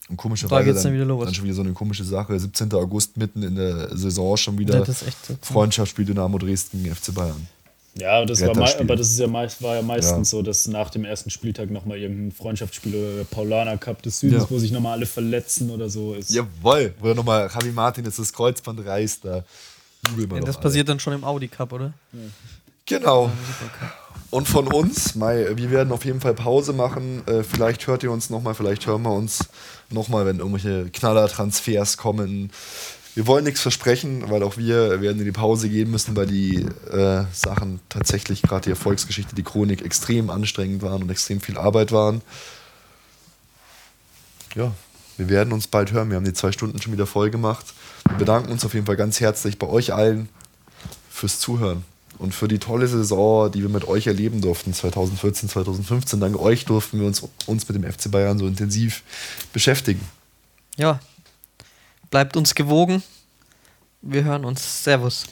B: Und komischerweise
C: da geht's dann, wieder los.
B: dann schon wieder so eine komische Sache. 17. August, mitten in der Saison, schon wieder
C: ja, das echt so.
B: Freundschaftsspiel Dynamo Dresden gegen FC Bayern.
D: Ja, das war aber das ist ja meist, war ja meistens ja. so, dass nach dem ersten Spieltag nochmal irgendein Freundschaftsspiel oder der Paulaner Cup des Südens, ja. wo sich nochmal alle verletzen oder so ist.
B: Jawoll, wo nochmal Javi Martin jetzt das Kreuzband reißt, da
C: jubeln wir ja, Das alle. passiert dann schon im Audi Cup, oder? Ja.
B: Genau. Und von uns, Mai, wir werden auf jeden Fall Pause machen. Äh, vielleicht hört ihr uns nochmal, vielleicht hören wir uns nochmal, wenn irgendwelche Knaller-Transfers kommen wir wollen nichts versprechen, weil auch wir werden in die Pause gehen müssen, weil die äh, Sachen tatsächlich, gerade die Erfolgsgeschichte, die Chronik, extrem anstrengend waren und extrem viel Arbeit waren. Ja, wir werden uns bald hören. Wir haben die zwei Stunden schon wieder voll gemacht. Wir bedanken uns auf jeden Fall ganz herzlich bei euch allen fürs Zuhören und für die tolle Saison, die wir mit euch erleben durften, 2014, 2015. Dank euch durften wir uns, uns mit dem FC Bayern so intensiv beschäftigen.
C: Ja, Bleibt uns gewogen. Wir hören uns. Servus.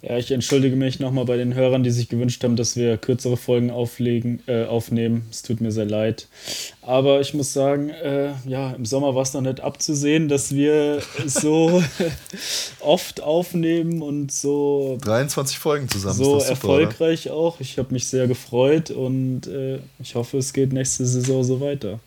D: Ja, ich entschuldige mich nochmal bei den Hörern, die sich gewünscht haben, dass wir kürzere Folgen auflegen, äh, aufnehmen. Es tut mir sehr leid. Aber ich muss sagen, äh, ja, im Sommer war es noch nicht abzusehen, dass wir so oft aufnehmen und so
B: 23 Folgen zusammen.
D: so
B: super,
D: erfolgreich auch. Ich habe mich sehr gefreut und äh, ich hoffe, es geht nächste Saison so weiter.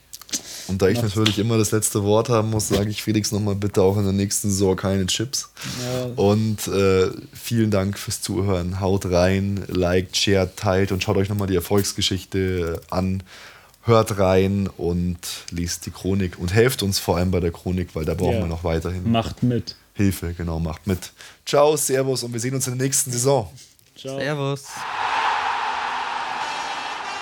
B: Und da ich natürlich immer das letzte Wort haben muss, sage ich Felix nochmal bitte auch in der nächsten Saison keine Chips.
D: Ja,
B: Und äh, vielen Dank fürs Zuhören. Haut rein, liked, shared, teilt und schaut euch nochmal die Erfolgsgeschichte an. Hört rein und liest die Chronik und helft uns vor allem bei der Chronik, weil da brauchen
D: Ja.
B: wir noch weiterhin
D: macht mit.
B: Hilfe. Genau, macht mit. Ciao, Servus und wir sehen uns in der nächsten Saison.
D: Ciao.
C: Servus.